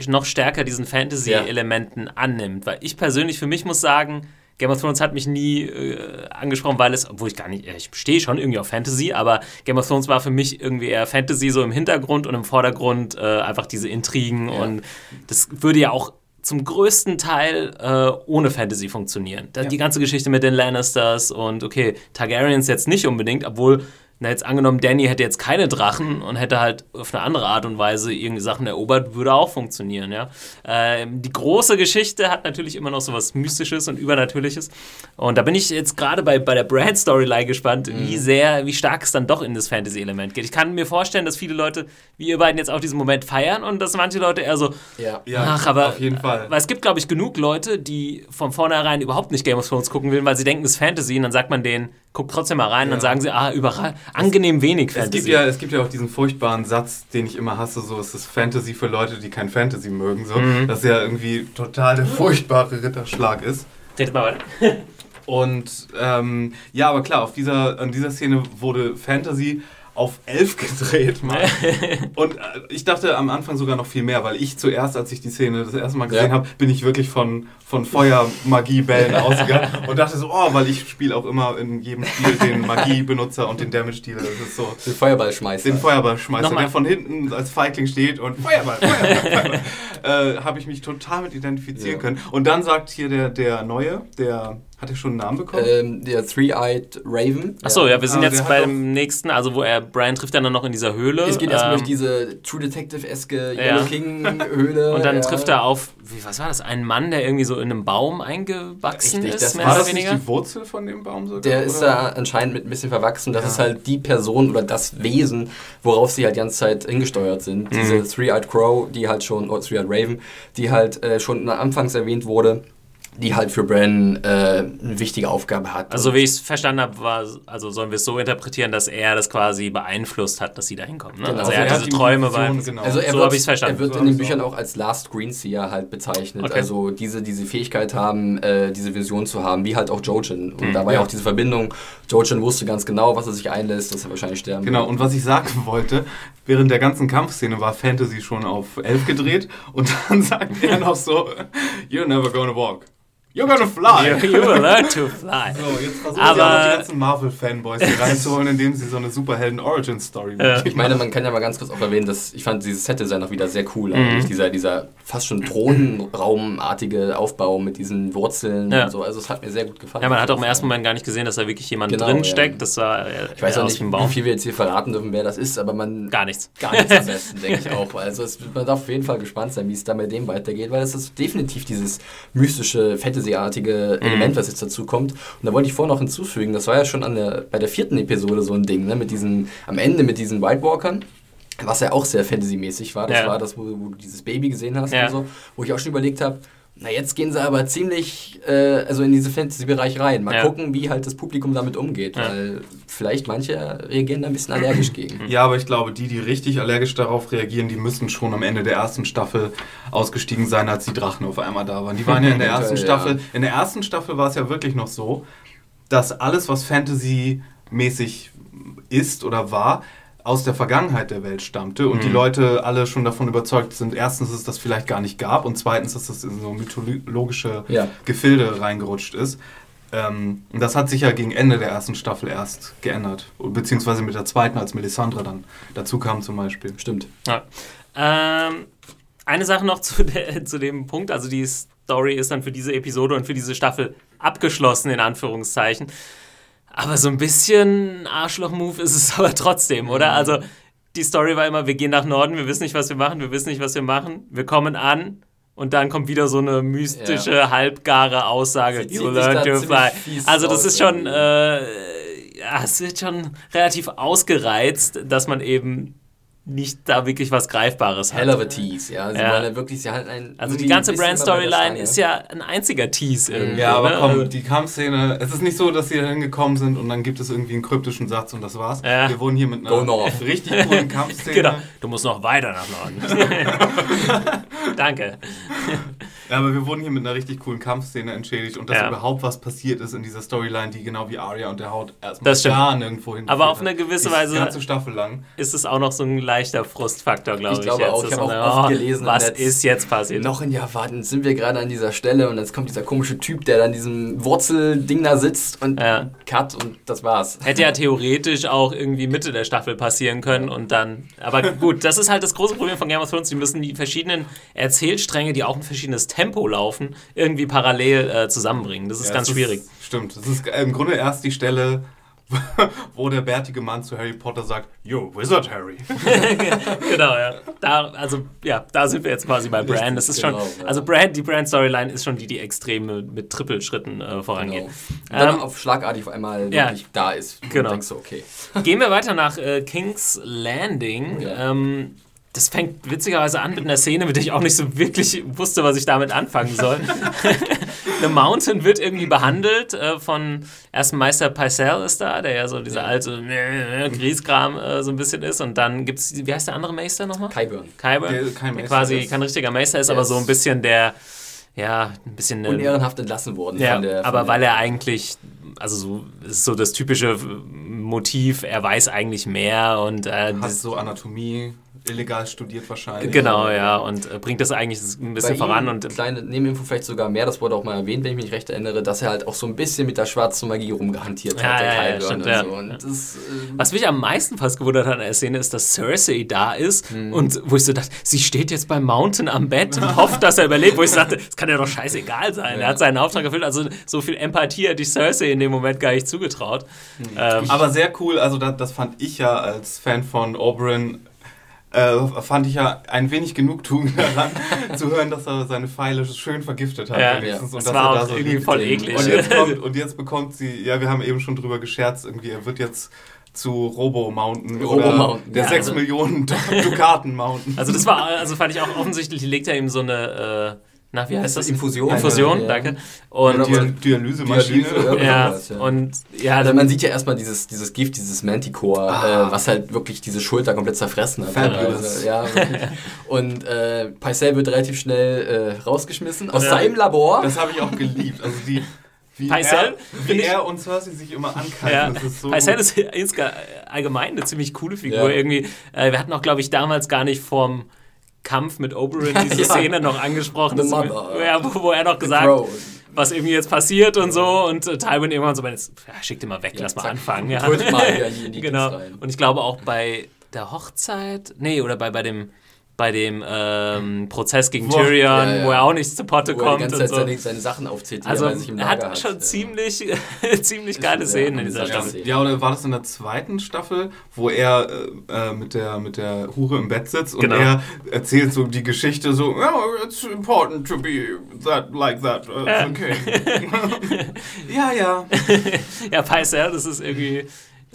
noch stärker diesen Fantasy-Elementen annimmt. Weil ich persönlich für mich muss sagen, Game of Thrones hat mich nie äh, angesprochen, weil es, obwohl ich gar nicht, ich stehe schon irgendwie auf Fantasy, aber Game of Thrones war für mich irgendwie eher Fantasy so im Hintergrund und im Vordergrund äh, einfach diese Intrigen ja. und das würde ja auch zum größten Teil äh, ohne Fantasy funktionieren. Ja. Die ganze Geschichte mit den Lannisters und okay, Targaryens jetzt nicht unbedingt, obwohl na, jetzt angenommen, Danny hätte jetzt keine Drachen und hätte halt auf eine andere Art und Weise irgendwie Sachen erobert, würde auch funktionieren, ja. Ähm, die große Geschichte hat natürlich immer noch so was Mystisches und Übernatürliches. Und da bin ich jetzt gerade bei, bei der Brand-Storyline gespannt, mhm. wie sehr, wie stark es dann doch in das Fantasy-Element geht. Ich kann mir vorstellen, dass viele Leute, wie ihr beiden jetzt auch diesen Moment feiern und dass manche Leute eher so, ja, ach, aber, auf jeden Fall. Weil es gibt, glaube ich, genug Leute, die von vornherein überhaupt nicht Game of Thrones gucken will, weil sie denken, es ist Fantasy und dann sagt man denen, guck trotzdem mal rein, ja. dann sagen sie, ah, überall, angenehm wenig
Fantasy. Es gibt, ja, es gibt ja auch diesen furchtbaren Satz, den ich immer hasse, so, es ist Fantasy für Leute, die kein Fantasy mögen, so, mhm. dass ja irgendwie total der furchtbare Ritterschlag ist. Und ähm, ja, aber klar, auf dieser, an dieser Szene wurde Fantasy auf 11 gedreht. Mal. *laughs* und äh, ich dachte am Anfang sogar noch viel mehr, weil ich zuerst, als ich die Szene das erste Mal gesehen ja. habe, bin ich wirklich von, von Feuer-Magie-Bällen *laughs* ausgegangen und dachte so, oh, weil ich spiele auch immer in jedem Spiel den Magie-Benutzer und den Damage-Dealer. So.
Den Feuerballschmeißer.
Den Feuerballschmeißer, Nochmal. der von hinten als Feigling steht und Feuerball, Feuerball, Feuerball. *laughs* äh, habe ich mich total mit identifizieren ja. können. Und dann sagt hier der, der Neue, der Hat er schon einen Namen bekommen?
Ähm, der Three-Eyed Raven.
Achso, ja, wir sind
Ah,
jetzt beim nächsten, also wo er, Brian trifft dann noch in dieser Höhle.
Es geht erstmal
ähm,
durch diese True Detective-eske
Ja.
Yellow King-Höhle.
Und dann
ja.
trifft er auf, wie, was war das, einen Mann, der irgendwie so in einem Baum eingewachsen
Richtig,
ist,
das
mehr
War
oder
das nicht
weniger.
die Wurzel von dem Baum sogar?
Der ist
oder?
da anscheinend mit ein bisschen verwachsen. Das
Ja.
ist halt die Person oder das Wesen, worauf sie halt die ganze Zeit hingesteuert sind.
Mhm.
Diese Three-Eyed Crow, die halt schon, oder Three-Eyed Raven, die halt äh, schon anfangs erwähnt wurde, die halt für Bran äh, eine wichtige Aufgabe hat.
Also, wie ich es verstanden habe, war, also sollen wir es so interpretieren, dass er das quasi beeinflusst hat, dass sie da hinkommen. Ne?
Genau.
Also, er
Also
hat
er
diese
hat die
Träume
Vision,
bei.
genau.
Also er
So
wird,
hab ich's verstanden.
er wird
So
in den Büchern
auch.
als Last Greenseer halt bezeichnet.
Okay.
Also diese, diese Fähigkeit haben, äh, diese Vision zu haben, wie halt auch Jojen. Und
Mhm.
da war ja
Ja.
auch diese Verbindung. Jojen wusste ganz genau, was er sich einlässt, dass er wahrscheinlich sterben
Genau,
wird.
und was ich sagen *laughs* wollte, während der ganzen Kampfszene war Fantasy schon auf 11 gedreht und *laughs* dann sagt er noch so, You're never gonna walk. You're gonna fly.
You, you will learn to fly.
So, jetzt versuchen
Aber-
sie auch noch die ganzen Marvel-Fanboys hier reinzuholen, indem sie so eine Superhelden-Origin-Story
Ja.
Ich meine, man kann ja mal ganz kurz auch erwähnen, dass ich fand dieses Set-Design auch wieder sehr cool.
Mhm.
Dieser, dieser fast schon Thronraumartige Aufbau mit diesen Wurzeln
Ja.
und so. Also es hat mir sehr gut gefallen.
Ja, man hat auch im ersten Moment gar nicht gesehen, dass da wirklich jemand
Genau,
drin
ja.
steckt. Das war äh,
Ich weiß auch nicht, wie viel wir jetzt hier verraten dürfen, wer das ist, aber man
Gar nichts.
Gar nichts am *laughs* besten, denke ich auch. Also es, man darf auf jeden Fall gespannt sein, wie es da mit dem weitergeht, weil es ist definitiv dieses mystische, Fantasy-artige
Mhm.
Element, was jetzt dazu kommt. Und da wollte ich vorher noch hinzufügen, das war ja schon an der, bei der vierten Episode so ein Ding, ne, mit diesen, am Ende mit diesen White Walkern. Was ja auch sehr Fantasy-mäßig war. Das
Ja.
war das, wo, wo du dieses Baby gesehen hast
Ja.
und so. Wo ich auch schon überlegt habe, na jetzt gehen sie aber ziemlich äh, also in diesen Fantasy-Bereich rein. Mal
Ja.
gucken, wie halt das Publikum damit umgeht.
Ja.
Weil vielleicht manche reagieren da ein bisschen allergisch gegen.
Ja, aber ich glaube, die, die richtig allergisch darauf reagieren, die müssen schon am Ende der ersten Staffel ausgestiegen sein, als die Drachen auf einmal da waren. Die waren ja in der *laughs* ersten Staffel.
ja.
In der ersten Staffel war es ja wirklich noch so, dass alles, was Fantasy-mäßig ist oder war, aus der Vergangenheit der Welt stammte und die
Mhm.
Leute alle schon davon überzeugt sind, erstens, dass es das vielleicht gar nicht gab und zweitens, dass es in so mythologische
Ja.
Gefilde reingerutscht ist. Ähm, und das hat sich ja gegen Ende der ersten Staffel erst geändert. Beziehungsweise mit der zweiten, als Melisandre dann dazu kam zum Beispiel.
Stimmt.
Ja. Ähm, eine Sache noch zu, der, *laughs* zu dem Punkt. Also die Story ist dann für diese Episode und für diese Staffel abgeschlossen, in Anführungszeichen. Aber so ein bisschen Arschloch-Move ist es *laughs* aber trotzdem, oder? Also die Story war immer, wir gehen nach Norden, wir wissen nicht, was wir machen, wir wissen nicht, was wir machen. Wir kommen an und dann kommt wieder so eine mystische, halbgare Aussage.
Sie
You learn to fly. Also das ist schon, äh, ja, es wird schon relativ ausgereizt, dass man eben nicht da wirklich was Greifbares hat.
Hell of a Tease, ja. Sie
Ja.
wollen ja wirklich, sie einen.
Also die ganze
ein
Brand-Storyline ist ja ein einziger Tease irgendwie.
Ja, aber
ne?
komm,
Also-
die Kampfszene, es ist nicht so, dass sie da hingekommen sind und dann gibt es irgendwie einen kryptischen Satz und das war's.
Ja.
Wir wurden hier mit einer richtig coolen *laughs* Kampfszene.
Genau, du musst noch weiter nach Norden. *laughs* Danke.
Ja, aber wir wurden hier mit einer richtig coolen Kampfszene entschädigt und dass
Ja.
überhaupt was passiert ist in dieser Storyline, die genau wie Arya und der Haut erstmal
Das stimmt.
gar nirgendwo hin.
Aber auf eine gewisse Weise-
Die ganze Staffel lang.
Ist es auch noch so ein leichter Frustfaktor, glaube ich.
Ich glaube
jetzt,
auch, ich
dass
habe
man
auch oft gelesen im
Was
Netz,
ist jetzt passiert?
Noch ein Jahr warten, sind wir gerade an dieser Stelle und jetzt kommt dieser komische Typ, der dann diesem Wurzelding da sitzt und
Ja.
cut und das war's.
Hätte ja theoretisch auch irgendwie Mitte der Staffel passieren können und dann. Aber gut, das ist halt das große Problem von Game of Thrones. Die müssen die verschiedenen Erzählstränge, die auch ein verschiedenes Tempo laufen, irgendwie parallel äh, zusammenbringen. Das ist
Ja,
ganz
es
schwierig.
stimmt. Das ist im Grunde erst die Stelle, *laughs* wo der bärtige Mann zu Harry Potter sagt, Yo, Wizard Harry. *laughs*
genau, ja. Da, also, ja, da sind wir jetzt quasi bei Bran. Das ist schon.
genau, ja.
Also, Brand, die Brand-Storyline ist schon die, die extrem mit, mit Trippelschritten äh, vorangeht.
Genau. Und dann
Ähm,
auf schlagartig auf einmal
ja.
wirklich da ist. Und
Genau.
denkst du, okay.
Gehen wir weiter nach äh, King's Landing.
Ja.
Ähm, das fängt witzigerweise an mit einer Szene, mit der ich auch nicht so wirklich wusste, was ich damit anfangen soll. *laughs* The Mountain wird irgendwie behandelt äh, von erst Meister Pycelle ist da, der ja so dieser alte äh, Grieskram äh, so ein bisschen ist. Und dann gibt es, wie heißt der andere Meister nochmal?
Kyburn.
Kyber,
Der kein
der quasi
ist.
kein richtiger Meister ist, aber so ein bisschen der, ja, ein bisschen... äh,
Unehrenhaft entlassen worden
ja,
von der. Von
aber weil er eigentlich, also so, ist so das typische Motiv, er weiß eigentlich mehr und äh,
Hat so Anatomie. Illegal studiert wahrscheinlich.
Genau, ja, und äh, bringt das eigentlich ein bisschen voran. Und
kleine Nebeninfo vielleicht sogar mehr, das wurde auch mal erwähnt, wenn ich mich recht erinnere, dass er halt auch so ein bisschen mit der schwarzen Magie rumgehantiert
ja,
hat,
ja,
der
ja, stimmt,
und
ja.
so. Und das, ähm,
Was mich am meisten fast gewundert hat an der Szene ist, dass Cersei da ist
Hm.
und wo ich so dachte, sie steht jetzt beim Mountain am Bett und hofft, dass er überlebt, wo ich sagte, das kann ja doch scheißegal sein. Er hat seinen Auftrag erfüllt, also so viel Empathie hätte ich Cersei in dem Moment gar nicht zugetraut. Ähm,
Aber sehr cool, also das, das fand ich ja als Fan von Oberyn, äh, fand ich ja ein wenig Genugtuung *laughs* daran, zu hören, dass er seine Pfeile schön vergiftet hat.
Ja,
wenigstens, und
das
dass
war
er da so
irgendwie voll
Und
eklig.
Und jetzt, kommt, und jetzt bekommt sie, ja, wir haben eben schon drüber gescherzt, irgendwie, er wird jetzt zu Robo Mountain.
Robo
oder
Mountain,
Der
ja,
6
also-
Millionen *laughs* Dukaten Mountain.
Also das war, also fand ich auch offensichtlich, legt er ihm so eine, äh, na, wie heißt das?
Infusion.
Infusion,
Ja.
danke. Und, und
Dialysemaschine.
Dialyse, ja.
ja, und ja,
Also
dann,
man sieht ja erstmal dieses, dieses Gift, dieses Manticore,
Ah.
äh, was halt wirklich diese Schulter komplett zerfressen hat.
Fabulous.
Also, ja. Und äh, Pycelle wird relativ schnell äh, rausgeschmissen aus
Ja.
seinem Labor.
Das habe ich auch geliebt. Also die, wie, er, wie er und Cersei sich immer ankeifen.
Ja,
Das ist so gut.
ist allgemein eine ziemlich coole Figur
Ja.
irgendwie. Äh, wir hatten auch, glaube ich, damals gar nicht vorm Kampf mit Oberyn *laughs* diese. Szene noch angesprochen, ja, wo, wo er noch gesagt
Crow.
was irgendwie jetzt passiert und so und äh, Tywin irgendwann so, jetzt, ja, schick den mal weg,
Ja,
lass mal
zack.
anfangen. Ja.
Mal hier die *laughs*
genau. Und ich glaube auch bei der Hochzeit, nee, oder bei, bei dem bei dem ähm, Prozess gegen
Wo-
Tyrion,
ja, ja.
wo er auch nicht zu Potte
Wo er die
kommt
ganze
und
Zeit
so.
seine, Sachen aufzählt, die
Also
er sich im
er
Lager
hat schon
Ja.
ziemlich, *laughs* ziemlich geile Szenen in dieser Staffel.
stimmt.
Ja, oder war das in der zweiten Staffel, wo er äh, äh, mit, der, mit der Hure im Bett sitzt und
Genau.
er erzählt so die Geschichte so, oh, it's important to be that like that. Uh,
Ja.
Okay. *laughs* *laughs* ja, ja.
Ja, Pycelle, das ist irgendwie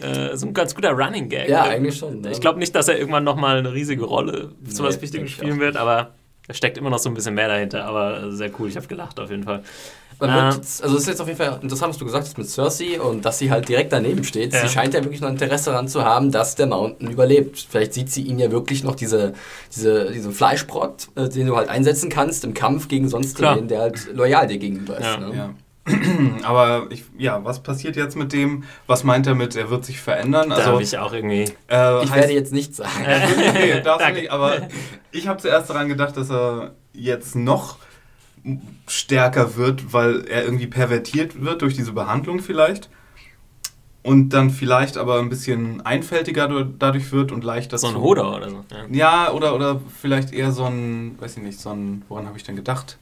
äh, so ein ganz guter Running Gag.
Ja, eigentlich schon. ne?
Ich glaube nicht, dass er irgendwann nochmal eine riesige Rolle zu
Nee,
was Wichtigem spielen wird, aber da steckt immer noch so ein bisschen mehr dahinter. Aber sehr cool, ich habe gelacht auf jeden Fall.
Man wird also es ist jetzt auf jeden Fall interessant, was du gesagt hast mit Cersei und dass sie halt direkt daneben steht.
Ja.
Sie scheint ja wirklich noch Interesse daran zu haben, dass der Mountain überlebt. Vielleicht sieht sie ihn ja wirklich noch diese, diese, diesen Fleischbrot, äh, den du halt einsetzen kannst im Kampf gegen sonst
Klar.
wen, der halt loyal dir gegenüber ist.
Ja.
Ne?
ja. *clears throat* Aber ich, ja, was passiert jetzt mit dem? Was meint er mit, er wird sich verändern? Also,
habe ich auch irgendwie.
äh,
Ich
heißt-
werde jetzt nichts sagen. *laughs*
nee, darfst du nicht, aber ich habe zuerst daran gedacht, dass er jetzt noch stärker wird, weil er irgendwie pervertiert wird durch diese Behandlung vielleicht. Und dann vielleicht aber ein bisschen einfältiger du- dadurch wird und leichter
So ein Hoder oder so. Ja.
Ja, oder, oder vielleicht eher so ein, weiß ich nicht, so ein, woran habe ich denn gedacht?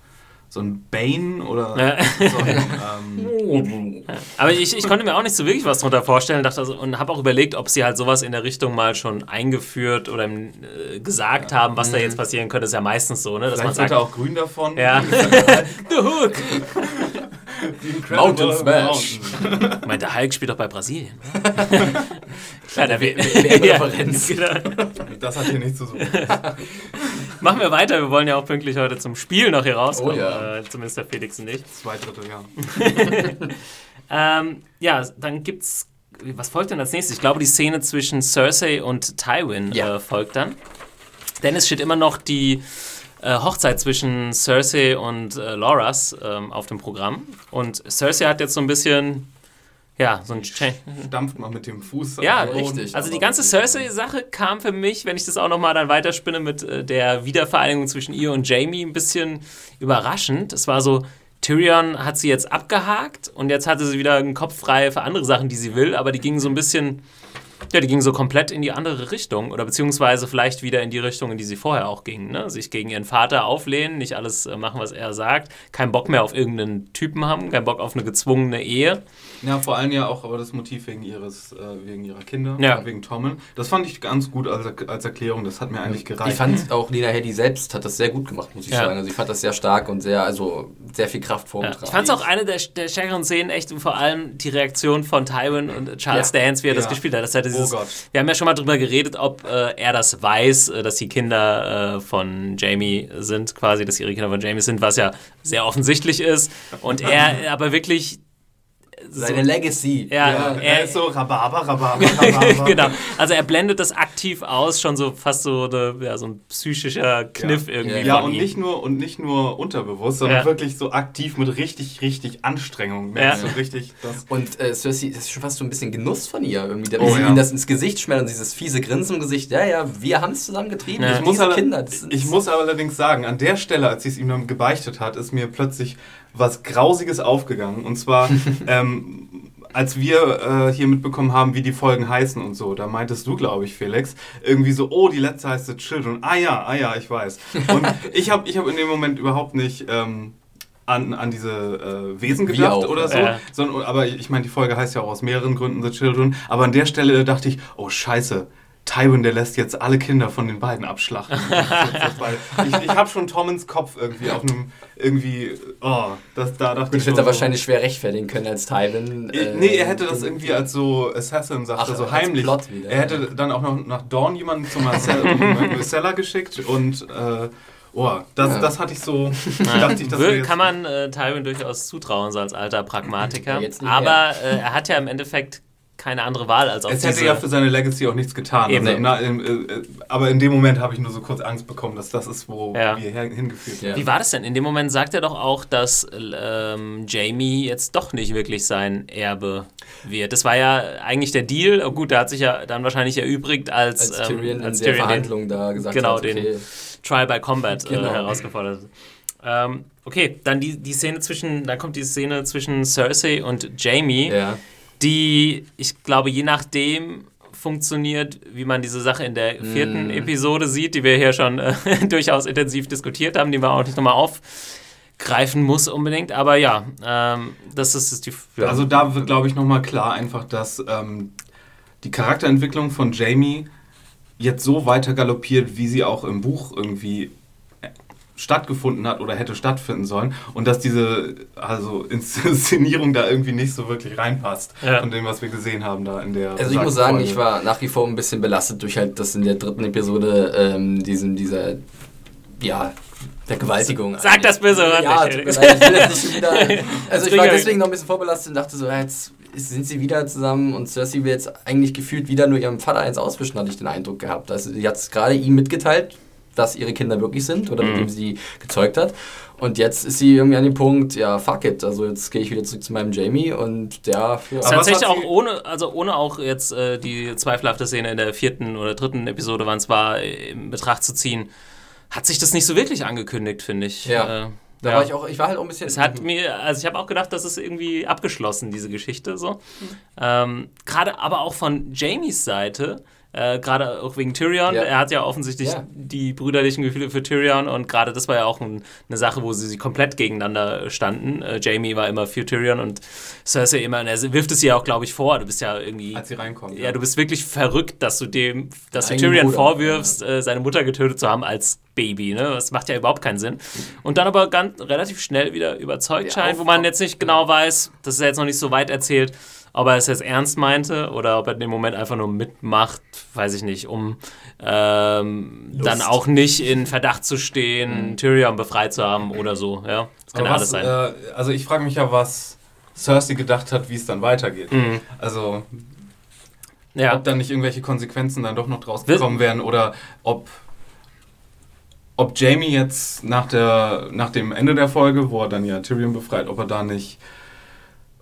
So ein Bane oder
Ja.
so ein, *laughs* ähm,
Aber ich, ich konnte mir auch nicht so wirklich was darunter vorstellen dachte also, und habe auch überlegt, ob sie halt sowas in der Richtung mal schon eingeführt oder äh, gesagt haben, was da jetzt passieren könnte. Das ist ja meistens so, ne? dass man
vielleicht wird
sagt,
auch grün davon.
ja, *laughs* The Hook. *laughs*
Mountain Smash.
Ich meine, der Hulk spielt doch bei Brasilien. *laughs* Kleiner
WM-Referenz. *laughs*
Ja, genau.
Das hat hier nichts zu suchen. *laughs*
Machen wir weiter. Wir wollen ja auch pünktlich heute zum Spiel noch hier rauskommen.
Oh ja.
äh, zumindest der Felix und ich.
Zwei Drittel, ja.
Ähm, ja, dann gibt's. Was folgt denn als nächstes? Ich glaube, die Szene zwischen Cersei und Tywin
Ja.
äh, folgt dann. Denn es steht immer noch die äh, Hochzeit zwischen Cersei und äh, Loras ähm, auf dem Programm. Und Cersei hat jetzt so ein bisschen. Ja, so ein. Cha-
Stampft mal mit dem Fuß.
Ja,
richtig.
Also die ganze Cersei-Sache kam für mich, wenn ich das auch nochmal dann weiterspinne, mit äh, der Wiedervereinigung zwischen ihr und Jamie ein bisschen überraschend. Es war so, Tyrion hat sie jetzt abgehakt und jetzt hatte sie wieder einen Kopf frei für andere Sachen, die sie will, aber die gingen so ein bisschen, ja, die gingen so komplett in die andere Richtung oder beziehungsweise vielleicht wieder in die Richtung, in die sie vorher auch gingen. Ne? Sich gegen ihren Vater auflehnen, nicht alles äh, machen, was er sagt, keinen Bock mehr auf irgendeinen Typen haben, keinen Bock auf eine gezwungene Ehe.
Ja, vor allem ja auch aber das Motiv wegen ihres, äh, wegen ihrer Kinder,
Ja.
wegen Tommen. Das fand ich ganz gut als, als Erklärung. Das hat mir eigentlich gereicht.
Ich fand auch Lena Headey selbst hat das sehr gut gemacht, muss ich
Ja.
sagen. Also ich fand das sehr stark und sehr, also sehr viel Kraft
Ja.
vorgetragen.
Ich fand es auch eine der, der stärkeren Szenen, echt und vor allem die Reaktion von Tywin und Charles
Ja.
Dance, wie er das
Ja.
gespielt hat. Das hatte dieses,
Oh Gott.
Wir haben ja schon mal drüber geredet, ob äh, er das weiß, äh, dass die Kinder äh, von Jamie sind, quasi, dass ihre Kinder von Jamie sind, was ja sehr offensichtlich ist. Und er *laughs* aber wirklich
Seine Legacy.
Ja,
Ja,
er,
er ist so Rhabarber, Rhabarber, Rhabarber. *laughs*
genau. Also er blendet das aktiv aus, schon so fast so, eine, ja, so ein psychischer Kniff
Ja.
irgendwie.
Ja,
von
und
ihm.
nicht nur und nicht nur unterbewusst, sondern
Ja.
wirklich so aktiv mit richtig, richtig Anstrengung.
Ja.
So richtig das.
Und äh, Cersei, das ist schon fast so ein bisschen Genuss von ihr. Irgendwie,
Oh,
wie sie
ja.
ihm das ins Gesicht schmellen und dieses fiese Grinsen im Gesicht. Ja, ja, wir haben es zusammen getrieben.
Ja.
Ich
muss,
diese
aber,
Kinder.
Ich muss aber allerdings sagen, an der Stelle, als sie es ihm dann gebeichtet hat, ist mir plötzlich was Grausiges aufgegangen. Und zwar, *laughs* ähm, als wir äh, hier mitbekommen haben, wie die Folgen heißen und so, da meintest du, glaube ich, Felix, irgendwie so, oh, die letzte heißt The Children. Ah ja, ah ja, ich weiß. Und *laughs* ich habe ich hab in dem Moment überhaupt nicht... Ähm, an, an diese äh, Wesen gedacht
auch,
oder so.
ja.
Sondern, aber ich meine, die Folge heißt ja auch aus mehreren Gründen The Children. Aber an der Stelle dachte ich, oh scheiße, Tywin, der lässt jetzt alle Kinder von den beiden abschlachten. *laughs* Ich ich habe schon Tommens Kopf irgendwie auf einem, irgendwie, oh, das, da dachte
Gut,
ich
ich hätte
so,
er wahrscheinlich schwer rechtfertigen können als Tywin. Äh,
Nee, er hätte das irgendwie als so Assassin, sagte
Ach,
so heimlich.
Plot wieder,
er hätte dann auch noch nach Dawn jemanden zum Marcel- *laughs* Marcella geschickt und äh, oh, das,
Ja.
das hatte ich so, *laughs*
Ja.
dachte ich, das
Will- kann man äh, Tywin durchaus zutrauen, so als alter Pragmatiker.
Ja,
Aber äh, er hat ja im Endeffekt keine andere Wahl als auf
Es hätte ja für seine Legacy auch nichts getan. Also, na, ähm, äh, aber in dem Moment habe ich nur so kurz Angst bekommen, dass das ist, wo
Ja.
wir hingeführt
Ja.
werden.
Wie war das denn? In dem Moment sagt er doch auch, dass ähm, Jamie jetzt doch nicht wirklich sein Erbe wird. Das war ja eigentlich der Deal. Oh, gut, der hat sich ja dann wahrscheinlich erübrigt, als,
als
ähm,
Tyrion
als
in der
Tyrion den
Verhandlung da gesagt
genau,
hat,
den-
okay,
Trial by Combat
Genau.
äh, herausgefordert. Ähm, okay, dann die, die Szene zwischen, dann kommt die Szene zwischen Cersei und Jamie,
ja.
Die, ich glaube, je nachdem funktioniert, wie man diese Sache in der vierten
Mm.
Episode sieht, die wir hier schon äh, *laughs* durchaus intensiv diskutiert haben, die wir auch nicht nochmal aufgreifen muss unbedingt. Aber ja, ähm, das ist, ist die. Ja.
Also da wird, glaube ich, nochmal klar einfach, dass ähm, die Charakterentwicklung von Jamie jetzt so weiter galoppiert, wie sie auch im Buch irgendwie stattgefunden hat oder hätte stattfinden sollen und dass diese also Inszenierung da irgendwie nicht so wirklich reinpasst
Ja.
von dem, was wir gesehen haben da in der
Also ich muss sagen,
Folge.
ich war nach wie vor ein bisschen belastet durch halt das in der dritten Episode ähm, diesen, dieser, ja, Vergewaltigung.
Sag das böse Wort
Ja, tut mir leid, ich wieder. *laughs* Also ich war deswegen noch ein bisschen vorbelastet und dachte so, jetzt sind sie wieder zusammen und Cersei will jetzt eigentlich gefühlt wieder nur ihrem Vater eins auswischen, hatte ich den Eindruck gehabt. Also sie hat es gerade ihm mitgeteilt, dass ihre Kinder wirklich sind oder mit
Mhm.
dem sie gezeugt hat. Und jetzt ist sie irgendwie an dem Punkt, ja, fuck it. Also jetzt gehe ich wieder zurück zu meinem Jamie und der. Ja,
Tatsächlich auch ohne, also ohne auch jetzt äh, die zweifelhafte Szene in der vierten oder dritten Episode, wann es war, äh, in Betracht zu ziehen, hat sich das nicht so wirklich angekündigt, finde ich.
Ja.
Äh,
da
ja.
war ich auch, ich war halt auch ein bisschen.
Es hat mir, also ich habe auch gedacht, das ist irgendwie abgeschlossen, diese Geschichte so. Ähm, Gerade aber auch von Jamies Seite, äh, gerade auch wegen Tyrion.
Ja.
Er hat ja offensichtlich
Ja.
die brüderlichen Gefühle für Tyrion und gerade das war ja auch ein, eine Sache, wo sie, sie komplett gegeneinander standen. Äh, Jamie war immer für Tyrion und Cersei immer, und er wirft es ihr auch, glaube ich, vor. Du bist ja irgendwie.
als sie reinkommt.
Ja, du bist wirklich verrückt, dass du dem, dass du Tyrion
Bruder,
vorwirfst, äh, seine Mutter getötet zu haben als Baby. Ne? Das macht ja überhaupt keinen Sinn. Und dann aber ganz relativ schnell wieder überzeugt
Ja,
scheint, wo man jetzt nicht genau weiß, das ist ja jetzt noch nicht so weit erzählt, ob er es jetzt ernst meinte oder ob er in dem Moment einfach nur mitmacht, weiß ich nicht, um ähm, dann auch nicht in Verdacht zu stehen,
Mhm.
Tyrion befreit zu haben oder so. Ja, das kann ja alles sein.
Äh, also ich frage mich ja, was Cersei gedacht hat, wie es dann weitergeht.
Mhm.
Also
ja.
ob dann nicht irgendwelche Konsequenzen dann doch noch draus gekommen wären oder ob, ob Jamie jetzt nach, der, nach dem Ende der Folge, wo er dann ja Tyrion befreit, ob er da nicht,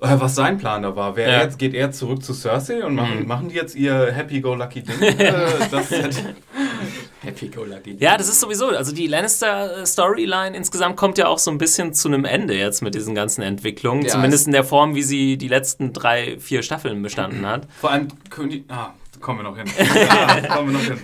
was sein Plan da war. Wer
Ja.
jetzt, geht er zurück zu Cersei und machen,
Mhm.
machen die jetzt ihr Happy-Go-Lucky-Ding? *laughs* äh, das hätte, *laughs*
Happy Go Lucky.
Ja, das ist sowieso, also die Lannister-Storyline insgesamt kommt ja auch so ein bisschen zu einem Ende jetzt mit diesen ganzen Entwicklungen.
Ja,
Zumindest
es-
in der Form, wie sie die letzten drei, vier Staffeln bestanden hat.
vor allem König... Ah, kommen wir noch hin. *laughs* ah, kommen wir noch hin.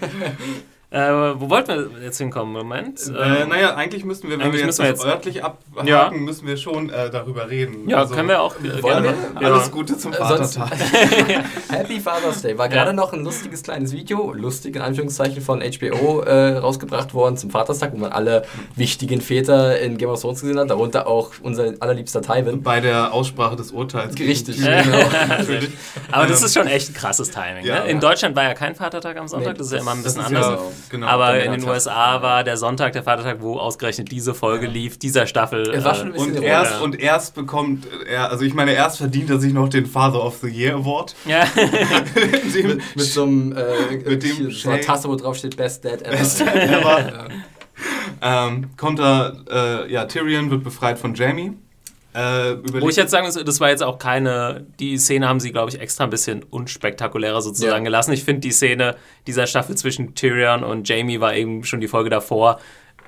Äh, wo wollten wir jetzt hinkommen? Moment.
Äh,
Ähm,
naja, eigentlich müssten wir, wenn wir jetzt,
müssen wir jetzt-
örtlich abhaken,
Ja.
müssen wir schon äh, darüber reden.
ja,
Also,
können wir auch äh,
wollen
gerne.
wir?
Alles
Ja.
Gute zum
Äh,
Vatertag. *laughs*
Happy Father's Day. War
Ja.
gerade noch ein lustiges kleines Video, lustig in Anführungszeichen, von HBO äh, rausgebracht worden zum Vaterstag, wo man alle wichtigen Väter in Game of Thrones gesehen hat, darunter auch unser allerliebster Tywin.
Bei der Aussprache des Urteils.
Richtig, *laughs* genau.
Aber das ist schon echt ein krasses Timing.
ja.
ne? In Deutschland war ja kein Vatertag am Sonntag,
Nee,
das ist ja immer ein bisschen anders.
Ja-
Genau.
Aber in den
Männertag.
USA war der Sonntag, der Vatertag, wo ausgerechnet diese Folge lief, dieser Staffel.
Es war schon ein
äh,
bisschen
Und erst, und erst bekommt er, also ich meine, erst verdient er sich noch den Father of the Year Award.
ja. *laughs*
Dem
mit, mit so einem äh,
Mit dem
so einer Tasse, wo drauf steht Best Dad Ever.
Best Dad *laughs* Ever. ähm, kommt er, äh, ja, Tyrion wird befreit von Jamie. Äh,
Wo ich jetzt sagen muss, das war jetzt auch keine, die Szene haben sie, glaube ich, extra ein bisschen unspektakulärer sozusagen
Ja.
gelassen. Ich finde die Szene dieser Staffel zwischen Tyrion und Jamie war eben schon die Folge davor,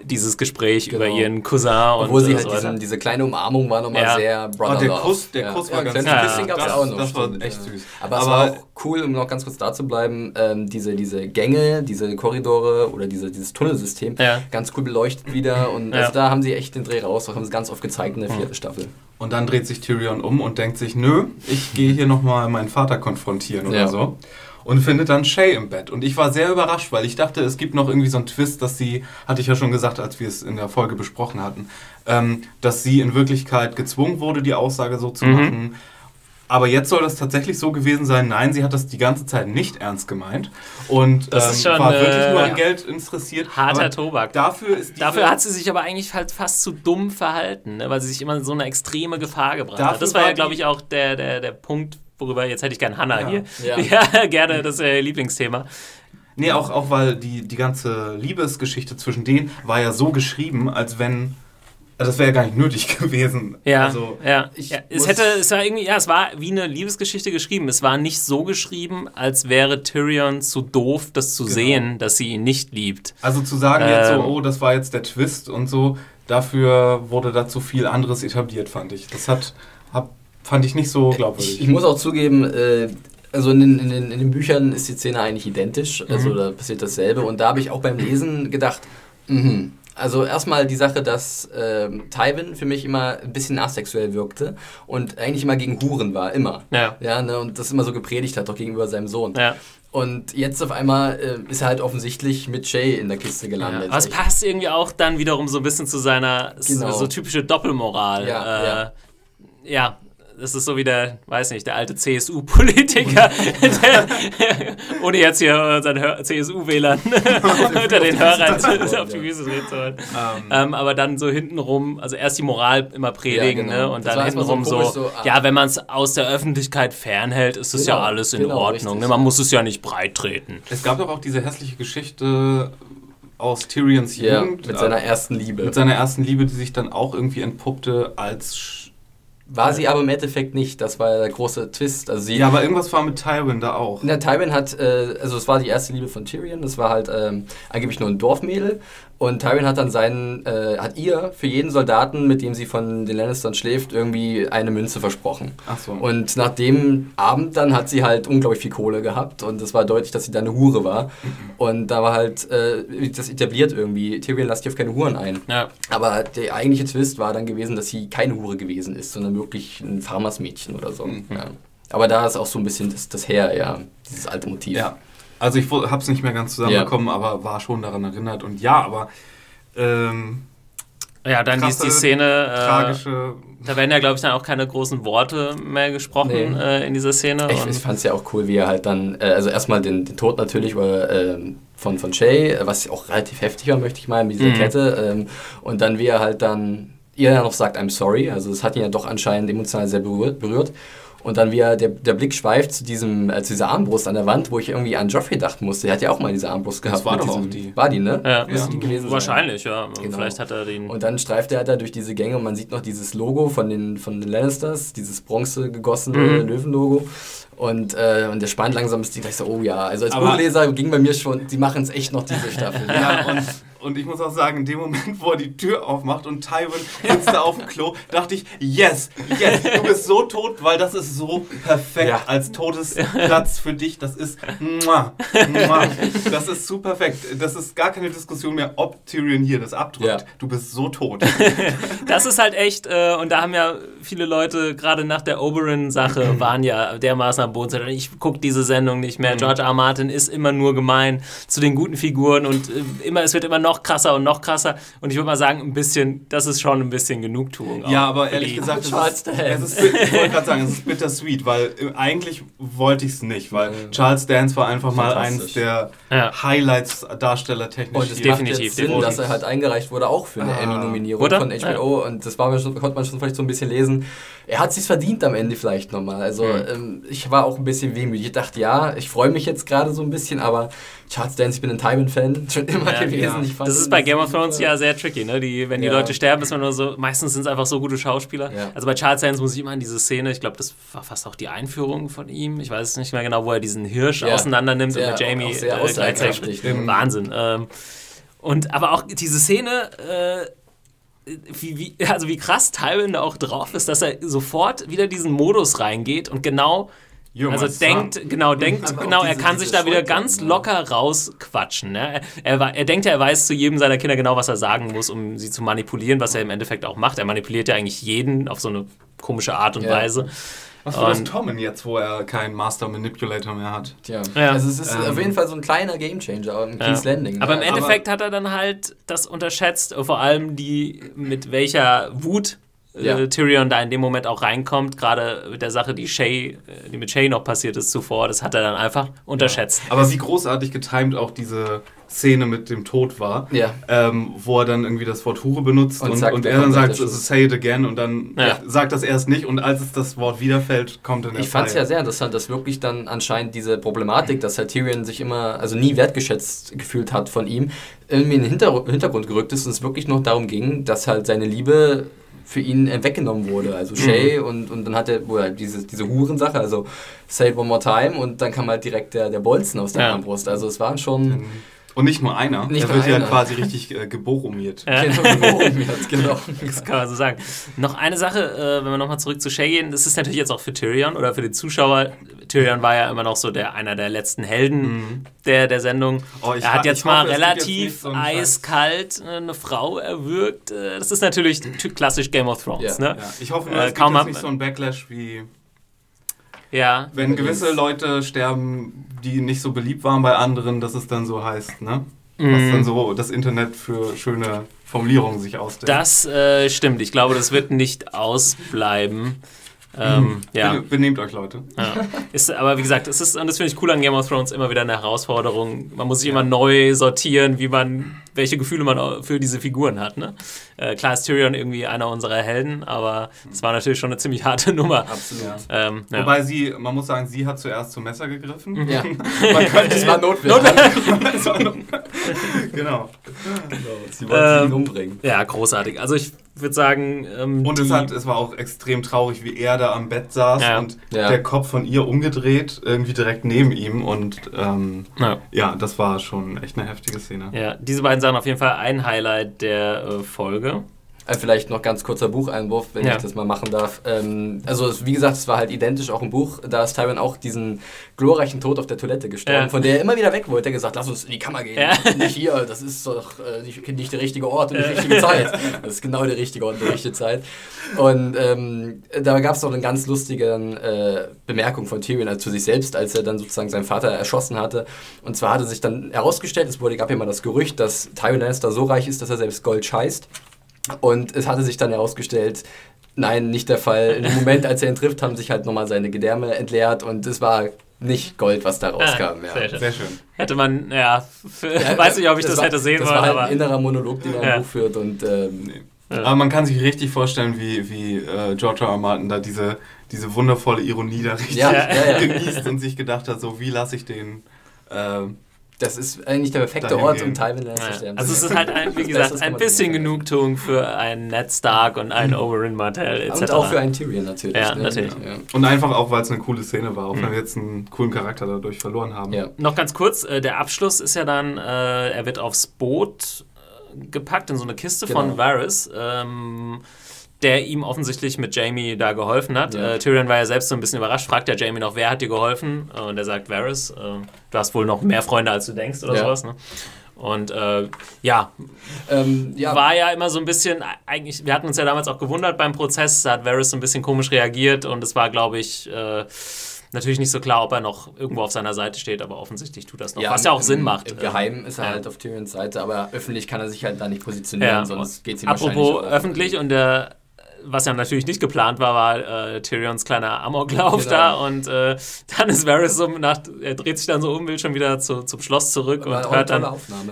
dieses Gespräch
Genau.
über ihren Cousin und
Obwohl sie halt
so
diesen, diese kleine Umarmung war nochmal
Ja.
sehr Brother
Oh, der. Kuss- der
ja.
Kuss
ja,
war
ein
ganz
kleines
süß. Ja,
das-
auch noch.
das war
stimmt,
echt
ja.
süß.
Aber, es
Aber-
war auch cool, um noch ganz kurz da zu bleiben, ähm, diese, diese Gänge, diese Korridore oder diese, dieses Tunnelsystem,
Ja.
ganz cool beleuchtet wieder. Und
Ja.
also da haben sie echt den Dreh raus, das haben sie ganz oft gezeigt in der vierten Staffel.
Und dann dreht sich Tyrion um und denkt sich, nö, ich gehe hier nochmal meinen Vater konfrontieren oder
Ja.
so. Und findet dann Shay im Bett. Und ich war sehr überrascht, weil ich dachte, es gibt noch irgendwie so einen Twist, dass sie, hatte ich ja schon gesagt, als wir es in der Folge besprochen hatten, ähm, dass sie in Wirklichkeit gezwungen wurde, die Aussage so zu
Mhm.
machen. Aber jetzt soll das tatsächlich so gewesen sein. Nein, sie hat das die ganze Zeit nicht ernst gemeint und
Das
ähm,
ist schon,
war wirklich nur
äh,
an Geld interessiert.
harter
Aber
Tobak.
Dafür
Dafür hat sie sich aber eigentlich halt fast zu dumm verhalten, ne? weil sie sich immer in so eine extreme Gefahr gebracht hat. Das war ja, glaube ich, auch der, der, der Punkt, worüber jetzt hätte ich gern Hannah
Ja.
hier.
Ja. *laughs*
Gerne, das ist ihr Lieblingsthema.
Nee, auch, auch weil die, die ganze Liebesgeschichte zwischen denen war ja so geschrieben, als wenn. Also das wäre ja gar nicht nötig *laughs* gewesen.
Ja,
Also,
ja. ja es hätte, es war irgendwie, ja, es war wie eine Liebesgeschichte geschrieben. Es war nicht so geschrieben, als wäre Tyrion zu doof, das zu
Genau.
sehen, dass sie ihn nicht liebt.
also zu sagen jetzt so,
Ähm.
oh, das war jetzt der Twist und so, dafür wurde da zu viel anderes etabliert, fand ich. Das hat, hab, fand ich nicht so glaubwürdig.
Ich, ich muss auch zugeben, äh, also in den, in, den, in den Büchern ist die Szene eigentlich identisch, also da passiert dasselbe. Und da habe ich auch beim Lesen gedacht, mhm. Also erstmal die Sache, dass ähm, Tywin für mich immer ein bisschen asexuell wirkte und eigentlich immer gegen Huren war, immer.
Ja.
Ja, ne, und das immer so gepredigt hat, auch gegenüber seinem Sohn.
Ja.
Und jetzt auf einmal äh, ist er halt offensichtlich mit Shay in der Kiste
Ja,
gelandet.
aber es passt irgendwie auch dann wiederum so ein bisschen zu seiner
Genau.
so typische Doppelmoral.
Ja,
äh,
ja.
ja, das ist so wie der, weiß nicht, der alte CSU-Politiker, der- ohne jetzt hier unseren CSU-Wählern *laughs* unter den Hörern auf die Füße treten zu wollen.
Ähm,
Ähm, aber dann so hintenrum, also erst die Moral immer predigen
Ja, genau.
ne? und
Das
dann
so
hintenrum so,
komisch, so, ah.
ja, wenn man es aus der Öffentlichkeit fernhält, ist es ja
Genau,
alles in
genau,
Ordnung.
richtig.
Ne? Man muss es ja nicht breit treten.
es gab doch auch diese hässliche Geschichte aus Tyrions
ja,
Jugend.
mit seiner ersten Liebe.
mit seiner ersten Liebe, die sich dann auch irgendwie entpuppte als.
War sie aber im Endeffekt nicht, das war der große Twist. Also sie,
Ja, aber irgendwas war mit Tywin da auch.
Na, Tywin hat, äh, also es war die erste Liebe von Tyrion, das war halt ähm, angeblich nur ein Dorfmädel und Tywin hat dann seinen, äh, hat ihr für jeden Soldaten, mit dem sie von den Lannistern schläft, irgendwie eine Münze versprochen.
Ach so.
Und nach dem Abend dann hat sie halt unglaublich viel Kohle gehabt und es war deutlich, dass sie da eine Hure war. Und da war halt äh, das etabliert irgendwie, Tyrion lasst dich auf keine Huren ein.
Ja.
Aber der eigentliche Twist war dann gewesen, dass sie keine Hure gewesen ist, sondern wirklich ein Farmersmädchen oder so. Ja. Aber da ist auch so ein bisschen das, das Her, ja, dieses alte Motiv.
Ja. Also ich wo- hab's nicht mehr ganz zusammenbekommen, aber war schon daran erinnert. Und ja, aber ähm,
Ja, dann die,
Krasse,
die Szene. Äh,
tragische.
da werden ja, glaube ich, dann auch keine großen Worte mehr gesprochen
Nee.
äh, in dieser Szene.
Ich, ich fand es ja auch cool, wie er halt dann, äh, also erstmal den, den Tod natürlich war, ähm, von, von Shay, äh, was auch relativ heftig war, möchte ich meinen, mit dieser
Mhm.
Kette. Ähm, und dann, wie er halt dann ihr ja noch sagt, I'm sorry, also es hat ihn ja doch anscheinend emotional sehr berührt. berührt. Und dann, wie er, der, der Blick schweift zu, diesem, äh, zu dieser Armbrust an der Wand, wo ich irgendwie an Joffrey dachten musste. Er hat ja auch mal diese Armbrust gehabt.
war
mit
doch auch
diesem,
die.
War die, ne?
ja,
Müsste die gewesen sein.
wahrscheinlich, ja.
Genau.
Vielleicht hat er den.
Und dann streift er da durch diese Gänge und man sieht noch dieses Logo von den, von den Lannisters, dieses bronze gegossene
Mhm.
Löwenlogo. Und, äh, und der spannt langsam ist die gleich so, oh ja. Also als Buchleser ging bei mir schon, die machen es echt noch diese Staffel.
Ja, *laughs* und, und ich muss auch sagen, in dem Moment, wo er die Tür aufmacht und Tywin sitzt da auf dem Klo, dachte ich, yes, yes, du bist so tot, weil das ist so perfekt
Ja.
als Todesplatz für dich. Das ist, muah, muah, das ist zu perfekt. Das ist gar keine Diskussion mehr, ob Tyrion hier das abdrückt.
Ja.
Du bist so tot.
Das ist halt echt, äh, und da haben ja viele Leute, gerade nach der Oberyn-Sache, *clears throat* waren ja dermaßen am Boden. Ich gucke diese Sendung nicht mehr. George R. R. Martin ist immer nur gemein zu den guten Figuren und äh, immer, es wird immer noch krasser und noch krasser. Und ich würde mal sagen, ein bisschen, das ist schon ein bisschen Genugtuung.
Ja, aber ehrlich gesagt, es ist, es ist, ich wollte gerade sagen, es ist bittersweet, weil äh, eigentlich wollte ich es nicht, weil mhm. Charles Dance war einfach mal eins der ja. Highlights darstellertechnisch.
Und es definitiv Sinn, dass er halt eingereicht wurde, auch für eine ah. Emmy-Nominierung von HBO. Ja. Und das war, konnte man schon vielleicht so ein bisschen lesen. Er hat sich verdient am Ende vielleicht nochmal. Also mhm. ähm, ich war auch ein bisschen wehmütig. Ich dachte, ja, ich freue mich jetzt gerade so ein bisschen, aber Charles Dance, ich bin ein Tywin-Fan, *laughs* schon immer ja, gewesen. Ja.
Das ist bei Game of Thrones ja sehr tricky, ne? Die, wenn die Leute sterben, ist man nur so, meistens sind es einfach so gute Schauspieler. Also bei Charles Dance muss ich immer an diese Szene, ich glaube, das war fast auch die Einführung von ihm, ich weiß es nicht mehr genau, wo er diesen Hirsch auseinander nimmt und mit Jamie äh, gleichzeitig. Wahnsinn. Ähm, und aber auch diese Szene, äh, wie, wie, also wie krass Tywin da auch drauf ist, dass er sofort wieder diesen Modus reingeht und genau You're also denkt, genau, *laughs* denkt, genau, er kann sich da wieder ganz locker rausquatschen. Ne? Er, er, er denkt ja, er weiß zu jedem seiner Kinder genau, was er sagen muss, um sie zu manipulieren, was er im Endeffekt auch macht. Er manipuliert ja eigentlich jeden auf so eine komische Art und ja. Weise.
Was für das Tommen jetzt, wo er keinen Master Manipulator mehr hat?
Tja. Ja. Also es ist ähm. auf jeden Fall so ein kleiner Gamechanger im King's ja. Landing.
Ne? Aber im Endeffekt Aber hat er dann halt das unterschätzt, vor allem die, mit welcher Wut äh, ja. Tyrion da in dem Moment auch reinkommt, gerade mit der Sache, die Shay, äh, die mit Shay noch passiert ist zuvor, das hat er dann einfach unterschätzt.
Ja. Aber wie großartig getimed auch diese Szene mit dem Tod war, ja. ähm, wo er dann irgendwie das Wort Hure benutzt und, und, sagt, und er dann sagt, say it again und dann sagt das erst nicht und als es das Wort wiederfällt, kommt dann
Ich fand es ja sehr interessant, dass wirklich dann anscheinend diese Problematik, dass halt Tyrion sich immer, also nie wertgeschätzt gefühlt hat von ihm, irgendwie in den Hintergrund gerückt ist und es wirklich noch darum ging, dass halt seine Liebe für ihn äh, weggenommen wurde. Also Shay mhm. und, und dann hat er halt diese, diese Hurensache, also Say it one more time und dann kam halt direkt der, der Bolzen aus der ja. Armbrust. Also es waren schon. Mhm.
Und nicht nur einer. Nicht er wird ja quasi richtig äh, geboromiert. Ja. *laughs* Genau, *laughs*
geboromiert, genau. Das kann man so sagen. Noch eine Sache, äh, wenn wir nochmal zurück zu Shay gehen, das ist natürlich jetzt auch für Tyrion oder für die Zuschauer. Tyrion war ja immer noch so der einer der letzten Helden mhm. der, der Sendung. Oh, er hat jetzt mal hoffe, relativ so eiskalt äh, eine Frau erwürgt. Äh, das ist natürlich klassisch Game of Thrones. Ja. Ne? Ja.
Ich hoffe nur, äh, es kaum gibt nicht so ein Backlash wie ja. Wenn gewisse Leute sterben, die nicht so beliebt waren bei anderen, dass es dann so heißt, ne? Mhm. Was dann so das Internet für schöne Formulierungen sich ausdenkt.
Das äh, stimmt. Ich glaube, das wird nicht ausbleiben. Ähm,
mhm. ja. Benehmt euch, Leute.
Ja. Ist, aber wie gesagt, es ist, und das finde ich cool an Game of Thrones, immer wieder eine Herausforderung. Man muss sich immer neu sortieren, wie man, welche Gefühle man für diese Figuren hat. Ne? Äh, klar ist Tyrion irgendwie einer unserer Helden, aber es war natürlich schon eine ziemlich *laughs* harte Nummer. Absolut.
Ähm, ja. Wobei sie, man muss sagen, sie hat zuerst zum Messer gegriffen.
Mhm. Ja. man könnte, es war notwendig. *laughs*
genau. genau.
Sie wollte ähm, ihn umbringen.
Ja, großartig. Also ich würde sagen. Ähm,
und es, hat, es war auch extrem traurig, wie er da am Bett saß ja. und ja. der Kopf von ihr umgedreht, irgendwie direkt neben ihm. Und ähm, ja. ja. das war schon echt eine heftige Szene.
Ja, diese beiden Sachen auf jeden Fall ein Highlight der äh, Folge.
Äh, vielleicht noch ganz kurzer Bucheinwurf, wenn ja. ich das mal machen darf. Ähm, also, wie gesagt, es war halt identisch auch im Buch. Da ist Tywin auch diesen glorreichen Tod auf der Toilette gestorben, ja. von der er immer wieder weg wollte. Er gesagt, lass uns in die Kammer gehen. Ja. Nicht hier, das ist doch äh, nicht, nicht, der richtige Ort und die richtige Zeit. *laughs* Das ist genau der richtige Ort und die richtige Zeit. Und ähm, da gab es noch eine ganz lustige äh, Bemerkung von Tyrion also zu sich selbst, als er dann sozusagen seinen Vater erschossen hatte. Und zwar hatte sich dann herausgestellt, es wurde, gab ja mal das Gerücht, dass Tywin Lannister so reich ist, dass er selbst Gold scheißt. Und es hatte sich dann herausgestellt, nein, nicht der Fall. Im Moment, als er ihn trifft, haben sich halt nochmal seine Gedärme entleert und es war nicht Gold, was da rauskam. Ah, ja.
sehr, schön. sehr, schön. Hätte man, ja, ja *laughs* weiß nicht, ob ich das, das war, hätte sehen
wollen. Das war halt ein innerer Monolog, den er ja. führt und ähm,
ja. Aber man kann sich richtig vorstellen, wie, wie äh, George R. R. Martin da diese, diese wundervolle Ironie da richtig ja, *laughs* genießt und sich gedacht hat, so wie lasse ich den äh,
das ist eigentlich der perfekte Ort, gehen. um Tywin Lannister
ja. sterben Also es ist halt, ein, wie *laughs* gesagt, ein bisschen Genugtuung für einen Ned Stark und einen mhm. Oberyn Martell etc.
Und auch für einen Tyrion natürlich.
Ja, ne? natürlich. Ja.
Und einfach auch, weil es eine coole Szene war, auch mhm. wenn wir jetzt einen coolen Charakter dadurch verloren haben.
Ja. Noch ganz kurz, äh, der Abschluss ist ja dann, äh, er wird aufs Boot äh, gepackt in so eine Kiste genau. von Varys. Ähm, der ihm offensichtlich mit Jamie da geholfen hat. Ja. Äh, Tyrion war ja selbst so ein bisschen überrascht, fragt ja Jamie noch, wer hat dir geholfen? Und er sagt Varys. Äh, du hast wohl noch mehr Freunde, als du denkst oder ja. sowas. Ne? Und äh, ja, ähm, ja, war ja immer so ein bisschen, eigentlich, wir hatten uns ja damals auch gewundert beim Prozess, da hat Varys so ein bisschen komisch reagiert und es war, glaube ich, äh, Natürlich nicht so klar, ob er noch irgendwo auf seiner Seite steht, aber offensichtlich tut das noch. Ja, was ja auch im, Sinn macht.
Im Geheimen ist er ja. halt auf Tyrions Seite, aber öffentlich kann er sich halt da nicht positionieren, ja. sonst geht es ihm
Apropos öffentlich und der was ja natürlich nicht geplant war, war äh, Tyrions kleiner Amoklauf genau. da und äh, *laughs* dann ist Varys so nach, er dreht sich dann so um, will schon wieder zu, zum Schloss zurück und hört dann,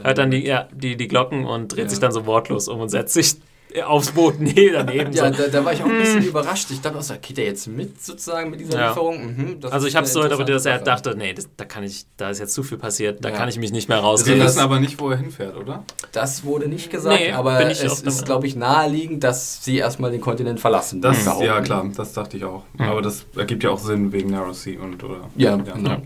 hört dann die, ja, die, die Glocken und dreht ja. sich dann so wortlos um und setzt sich aufs Boot *laughs* nee, daneben.
ja, da, da, war ich auch ein bisschen hm. überrascht. Ich dachte auch so, geht er jetzt mit sozusagen mit dieser ja. Lieferung?
Mhm, also ich habe es so interpretiert, dass er dachte, nee, das, da kann ich, da ist jetzt zu viel passiert, da ja. kann ich mich nicht mehr rausgehen.
Wir wissen aber nicht, wo er hinfährt, oder?
Das wurde nicht gesagt, nee, aber es ist, glaube ich, naheliegend, dass sie erstmal den Kontinent verlassen.
Das, ja, klar, das dachte ich auch. Mhm. Aber das ergibt ja auch Sinn wegen Narrow Sea und oder.
Ja, ja.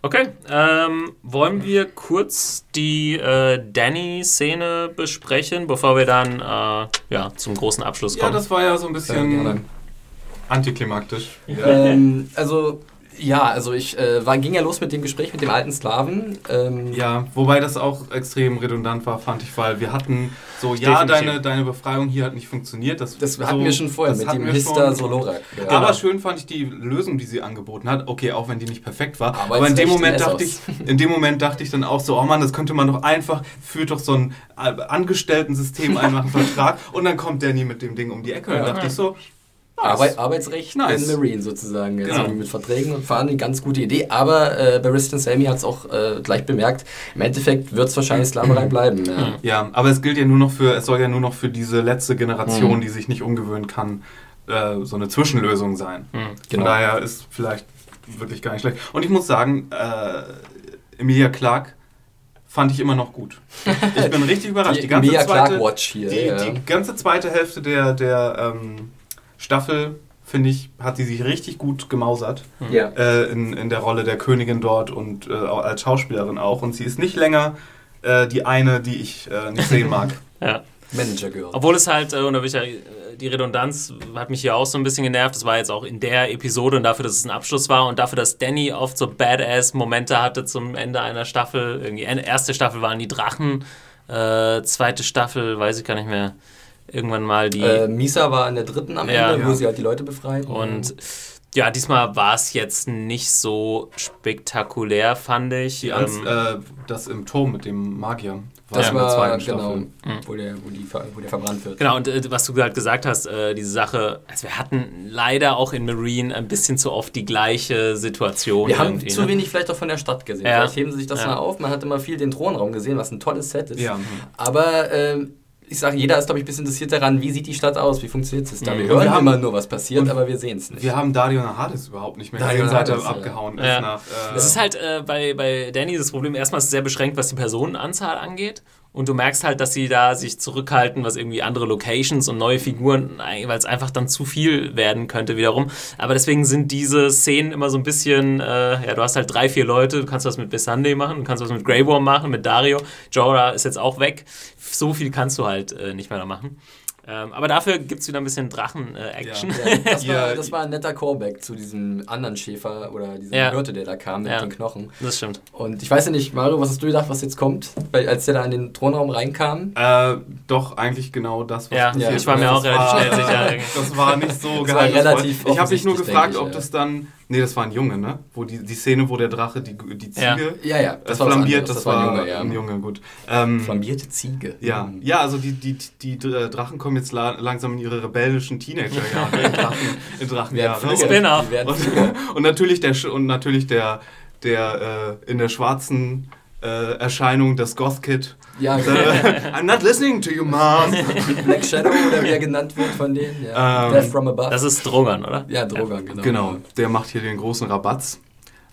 Okay, ähm, wollen wir kurz die äh, Danny-Szene besprechen, bevor wir dann äh, ja, zum großen Abschluss kommen?
Ja, das war ja so ein bisschen antiklimaktisch.
Ähm, also ja, also ich äh, war, ging ja los mit dem Gespräch mit dem alten Slaven.
Ähm ja, wobei das auch extrem redundant war, fand ich, weil wir hatten so, ja, deine, deine Befreiung hier hat nicht funktioniert.
Das, das hatten so, wir schon vorher mit dem Hister Solorak.
Ja. Aber schön fand ich die Lösung, die sie angeboten hat. Okay, auch wenn die nicht perfekt war. Aber, aber in dem Moment dachte ich, in dem Moment dachte ich dann auch so, oh Mann, das könnte man doch einfach, führt doch so ein äh, Angestellten-System ein, macht einen *laughs* Vertrag und dann kommt der nie mit dem Ding um die Ecke. Und dann dachte ich so,
Arbeit, Arbeitsrecht nice. in Marine sozusagen. Jetzt genau. mit Verträgen und fahren, eine ganz gute Idee. Aber äh, Barristan Sammy hat es auch äh, gleich bemerkt. Im Endeffekt wird es wahrscheinlich Sklaverei bleiben. Ja.
ja. aber es gilt ja nur noch für, es soll ja nur noch für diese letzte Generation, mhm. die sich nicht umgewöhnen kann, äh, so eine Zwischenlösung sein. Mhm. Genau. Von daher ist vielleicht wirklich gar nicht schlecht. Und ich muss sagen, äh, Emilia Clark fand ich immer noch gut. Ich bin richtig *laughs* überrascht. Die, die ganze
Emilia
zweite,
Clark Watch hier.
Die, die ganze zweite Hälfte der, der ähm, Staffel, finde ich, hat sie sich richtig gut gemausert.
Mhm. Ja.
Äh, in, in der Rolle der Königin dort und äh, als Schauspielerin auch. Und sie ist nicht länger äh, die eine, die ich äh, nicht sehen *laughs* mag.
ja.
Manager Girl.
Obwohl es halt, äh, und da will ich ja, äh, die Redundanz hat mich hier auch so ein bisschen genervt. Das war jetzt auch in der Episode und dafür, dass es ein Abschluss war und dafür, dass Danny oft so Badass-Momente hatte zum Ende einer Staffel. Irgendwie erste Staffel waren die Drachen, zweite Staffel, weiß ich gar nicht mehr irgendwann mal die.
Äh, Misa war in der dritten am ja, Ende, wo ja. sie halt die Leute befreit.
Und ja, diesmal war es jetzt nicht so spektakulär, fand ich.
Die ähm, äh, das im Turm mit dem Magier.
War das war, war genau, mhm. wo, der, wo, die, wo der verbrannt wird.
Genau, und äh, was du halt gesagt hast, äh, diese Sache, also wir hatten leider auch in Marine ein bisschen zu oft die gleiche Situation.
Wir haben zu ne? wenig vielleicht auch von der Stadt gesehen. Ja. Vielleicht heben sie sich das ja. mal auf. Man hat immer viel den Thronraum gesehen, was ein tolles Set ist.
Ja.
Aber ähm, ich sage, jeder ist, glaube ich, ein bisschen interessiert daran, wie sieht die Stadt aus, wie funktioniert es da. Wir mhm. hören wir haben, immer nur, was passiert, aber wir sehen es nicht.
Wir haben Dario Nahades überhaupt nicht mehr
gesehen,
seit er abgehauen
ja. ist. Nach, äh es ist halt äh, bei, bei Danny das Problem, erstmal ist es sehr beschränkt, was die Personenanzahl angeht. Und du merkst halt, dass sie da sich zurückhalten, was irgendwie andere Locations und neue Figuren, weil es einfach dann zu viel werden könnte wiederum. Aber deswegen sind diese Szenen immer so ein bisschen, äh, ja, du hast halt drei, vier Leute, du kannst was mit Missandei machen, du kannst was mit Grey Worm machen, mit Dario. Jorah ist jetzt auch weg. So viel kannst du halt äh, nicht mehr da machen. Ähm, aber dafür gibt es wieder ein bisschen Drachen-Action.
Äh, ja, ja. Das, war, *laughs* das war ein netter Callback zu diesem anderen Schäfer oder diesem ja. Hirte, der da kam mit den Knochen.
Das stimmt.
Und ich weiß ja nicht, Mario, was hast du gedacht, was jetzt kommt, weil, als der da in den Thronraum reinkam?
Äh, doch, eigentlich genau das,
was ja, passiert. Ja, ich war mir auch relativ schnell sicher. *laughs*
das war nicht so geheimnisvoll. Ich habe mich nur gefragt, ich, ob das dann Nee, das war ein Junge, ne? Wo die, die Szene, wo der Drache die, die Ziege
ja. Ja, ja,
das, das flambiert, das, das, war ein Junge, ja. ein Junge gut.
Ähm, Flambierte Ziege.
Ja, mhm. ja also die, die, die Drachen kommen jetzt la langsam in ihre rebellischen Teenagerjahre, *laughs* in Drachen, in Drachenjahre.
Spinner.
Und, *laughs* und, natürlich der, und natürlich der, der äh, in der schwarzen äh, Erscheinung des Goth Kid.
Ja,
genau. I'm not listening to you, Mom. *laughs*
Black Shadow oder wie er genannt wird von denen. Ja.
Ähm, Death from Above. Das ist Drogan, oder?
Ja, Drogan, genau.
Genau, der macht hier den großen Rabatz.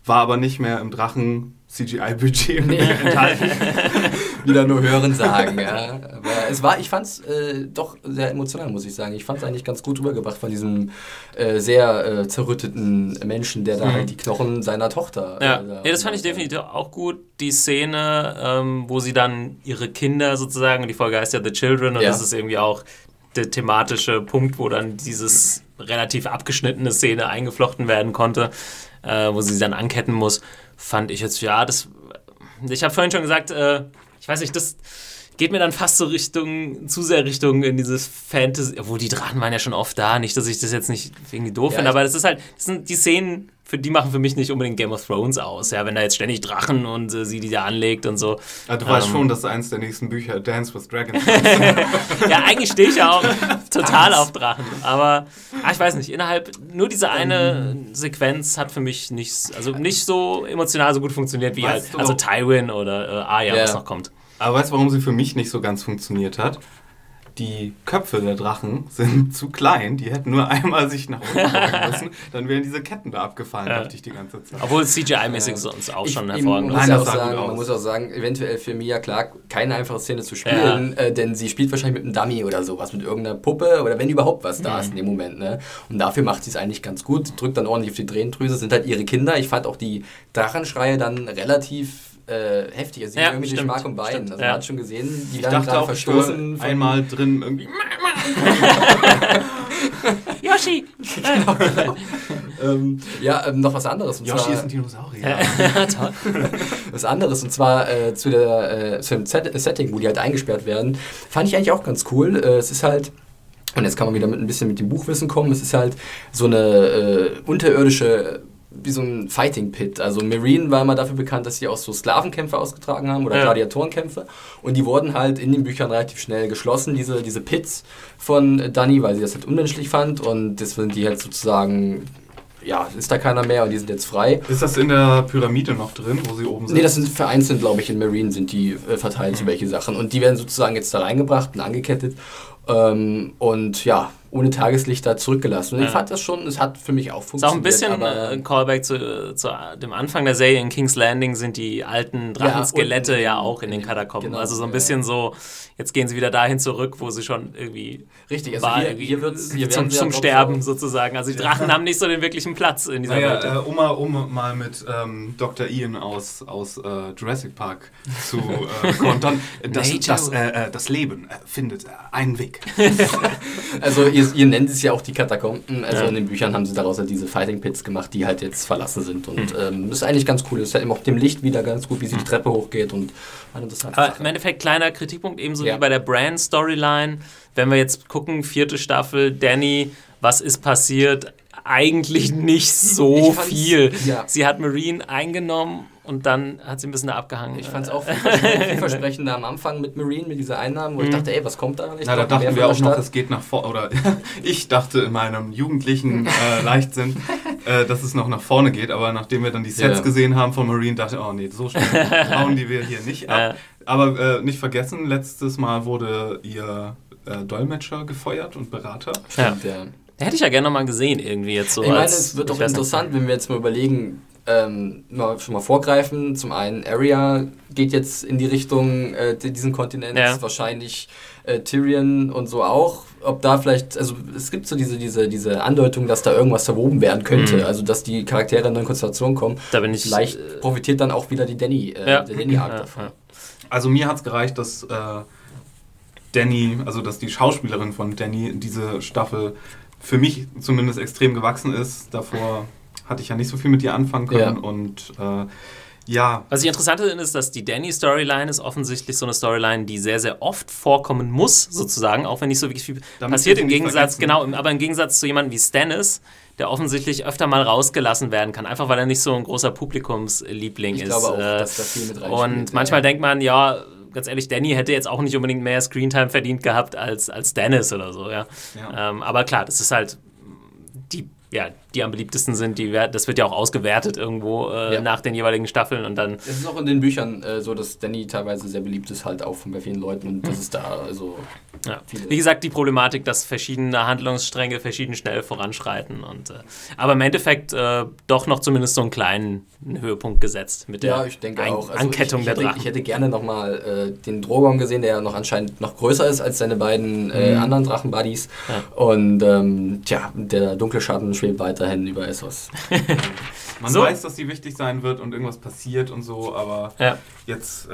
War aber nicht mehr im Drachen CGI-Budget nee. *laughs* enthalten. *laughs*
Wieder nur hören sagen, ja. Aber es war, ich fand es äh, doch sehr emotional, muss ich sagen. Ich fand es eigentlich ganz gut rübergebracht von diesem äh, sehr äh, zerrütteten Menschen, der da mhm. halt die Knochen seiner Tochter.
Ja, äh, da ja das fand ich definitiv auch gut. Die Szene, ähm, wo sie dann ihre Kinder sozusagen, die Folge heißt ja The Children und ja. das ist irgendwie auch der thematische Punkt, wo dann dieses relativ abgeschnittene Szene eingeflochten werden konnte, äh, wo sie sie dann anketten muss fand ich jetzt, ja, das. Ich habe vorhin schon gesagt, äh, ich weiß nicht, das geht mir dann fast so Richtung, zu sehr Richtung in dieses Fantasy, wo die Drachen waren ja schon oft da, nicht, dass ich das jetzt nicht irgendwie doof ja, finde, aber das ist halt, das sind die Szenen, für die machen für mich nicht unbedingt Game of Thrones aus. Ja, wenn da jetzt ständig Drachen und äh, sie die da anlegt und so.
Ja, du ähm, weißt schon, dass eins der nächsten Bücher Dance with Dragons *laughs*
ist. ja, eigentlich stehe ich ja auch *laughs* total auf Drachen. Aber ach, ich weiß nicht, innerhalb nur diese eine Sequenz hat für mich nichts, also nicht so emotional so gut funktioniert wie halt, also Tywin oder äh, Arya, yeah. was noch kommt.
Aber weißt du, warum sie für mich nicht so ganz funktioniert hat? Die Köpfe der Drachen sind *laughs* zu klein. Die hätten nur einmal sich nach unten beugen *laughs* müssen. Dann wären diese Ketten da abgefallen, ja. dachte ich die ganze Zeit.
Obwohl CGI-mäßig sonst auch schon
hervorragend ist. Man, sagen, man muss auch sagen, eventuell für Mia Clark keine einfache Szene zu spielen, ja. äh, denn sie spielt wahrscheinlich mit einem Dummy oder sowas, mit irgendeiner Puppe oder wenn überhaupt was da mhm. ist in dem Moment. Ne? Und dafür macht sie es eigentlich ganz gut, drückt dann ordentlich auf die Tränendrüse, sind halt ihre Kinder. Ich fand auch die Drachenschreie dann relativ äh, heftig. Also ja, irgendwie durch Mark und Bein. Also ja. man hat schon gesehen, die
ich dann gerade verstoßen. einmal drin irgendwie. *laughs*
Yoshi!
genau, genau. ähm, ja, ähm, noch was anderes.
Und Yoshi zwar, ist ein Dinosaurier. ja, *laughs* *laughs*
was anderes, und zwar äh, zu, der, äh, zu dem Setting, wo die halt eingesperrt werden, fand ich eigentlich auch ganz cool. Äh, es ist halt. Und jetzt kann man wieder mit ein bisschen mit dem Buchwissen kommen. Es ist halt so eine äh, unterirdische wie so ein Fighting Pit. Also Marine war immer dafür bekannt, dass sie auch so Sklavenkämpfe ausgetragen haben oder ja. Gladiatorenkämpfe. Und die wurden halt in den Büchern relativ schnell geschlossen, diese, diese Pits von Danny, weil sie das halt unmenschlich fand. Und das sind die halt sozusagen ja, ist da keiner mehr und die sind jetzt frei.
Ist das in der Pyramide noch drin, wo sie oben sind?
Nee, das sind vereinzelt, glaube ich, in Marine sind die äh, verteilt, mhm. so welche Sachen. Und die werden sozusagen jetzt da reingebracht und angekettet. Ähm, und ja, ohne Tageslicht da zurückgelassen. Und ja. ich fand das schon, es hat für mich auch funktioniert.
Ist auch ein bisschen äh, ein Callback zu, zu, dem Anfang der Serie in King's Landing sind die alten Drachenskelette ja, ja, auch in den Katakomben. Genau, also so ein bisschen so, jetzt gehen sie wieder dahin zurück, wo sie schon irgendwie
Richtig, also war, hier, hier
hier zum, zum Sterben so. sozusagen. Also die Drachen haben nicht so den wirklichen Platz in dieser naja, Welt.
Äh, um, mal, um mal mit ähm, Dr. Ian aus, aus äh, Jurassic Park zu äh, *laughs* kontern, das, das, äh, äh, das Leben äh, findet einen Weg. *laughs* *laughs*
also ihr, ihr, nennt es ja auch die Katakomben. Also ja. in den Büchern haben sie daraus halt diese Fighting Pits gemacht, die halt jetzt verlassen sind. Und mhm. ähm, das ist eigentlich ganz cool. Das ist ja eben auch dem Licht wieder ganz gut, wie sie die hm. Treppe hochgeht und
Aber im Endeffekt kleiner Kritikpunkt, ebenso ja. wie bei der Brand-Storyline. Wenn wir jetzt gucken, vierte Staffel, Danny, was ist passiert? Eigentlich nicht so viel. Ja. Sie hat Marine eingenommen und dann hat sie ein bisschen da abgehangen.
Ich fand es auch vielversprechender am Anfang mit Marine, mit dieser Einnahmen, wo mhm. ich dachte, ey, was kommt da?
Ich Na, da dachten wir auch noch, es geht nach vorne, oder *laughs* ich dachte in meinem jugendlichen äh, Leichtsinn, *laughs* äh, dass es noch nach vorne geht, aber nachdem wir dann die Sets ja. gesehen haben von Marine, dachte ich, oh nee, so schnell *laughs* hauen die wir hier nicht ab. Aber äh, nicht vergessen, letztes Mal wurde ihr äh, Dolmetscher gefeuert und Berater.
Ja. Der, hätte ich ja gerne nochmal gesehen, irgendwie jetzt so.
Ich meine, es wird doch interessant, wenn wir jetzt mal überlegen, ähm, mal, schon mal vorgreifen. Zum einen, Arya geht jetzt in die Richtung äh, diesen Kontinents, ja. wahrscheinlich äh, Tyrion und so auch. Ob da vielleicht, also es gibt so diese, diese, diese Andeutung, dass da irgendwas verwoben werden könnte, mhm. also dass die Charaktere in neue Konstellation kommen.
Da bin ich.
Vielleicht äh, profitiert dann auch wieder die Danny, äh, ja. der Danny-Arc ja, davon.
Also mir hat es gereicht, dass äh, Danny, also dass die Schauspielerin von Danny diese Staffel für mich zumindest extrem gewachsen ist. Davor hatte ich ja nicht so viel mit ihr anfangen können ja. und äh, ja.
Was ich interessant finde, ist, dass die Danny-Storyline ist offensichtlich so eine Storyline, die sehr, sehr oft vorkommen muss, sozusagen, auch wenn nicht so wirklich viel Damit passiert. Im Gegensatz, genau, aber im Gegensatz zu jemandem wie Stannis, der offensichtlich öfter mal rausgelassen werden kann, einfach weil er nicht so ein großer Publikumsliebling ich ist. Glaube auch, äh, dass da viel mit Und manchmal ja. denkt man, ja, ganz ehrlich, Danny hätte jetzt auch nicht unbedingt mehr Screentime verdient gehabt als, als Dennis oder so, ja. ja. Ähm, aber klar, das ist halt ja, die am beliebtesten sind, die, das wird ja auch ausgewertet irgendwo äh, ja. nach den jeweiligen Staffeln und dann.
Es ist auch in den Büchern äh, so, dass Danny teilweise sehr beliebt ist, halt auch bei vielen Leuten und das ist da also.
Ja. Wie gesagt, die Problematik, dass verschiedene Handlungsstränge verschieden schnell voranschreiten und äh, aber im Endeffekt äh, doch noch zumindest so einen kleinen Höhepunkt gesetzt mit der
ja, ich denke
Ein
auch.
Also Ankettung
ich,
ich der
Drachen. Ich hätte gerne nochmal äh, den Drogon gesehen, der ja noch anscheinend noch größer ist als seine beiden äh, mhm. anderen Drachenbuddies ja. und ähm, tja, der dunkle Schatten schwebt weiterhin über Essos. *laughs*
Man so. weiß, dass sie wichtig sein wird und irgendwas passiert und so, aber ja. jetzt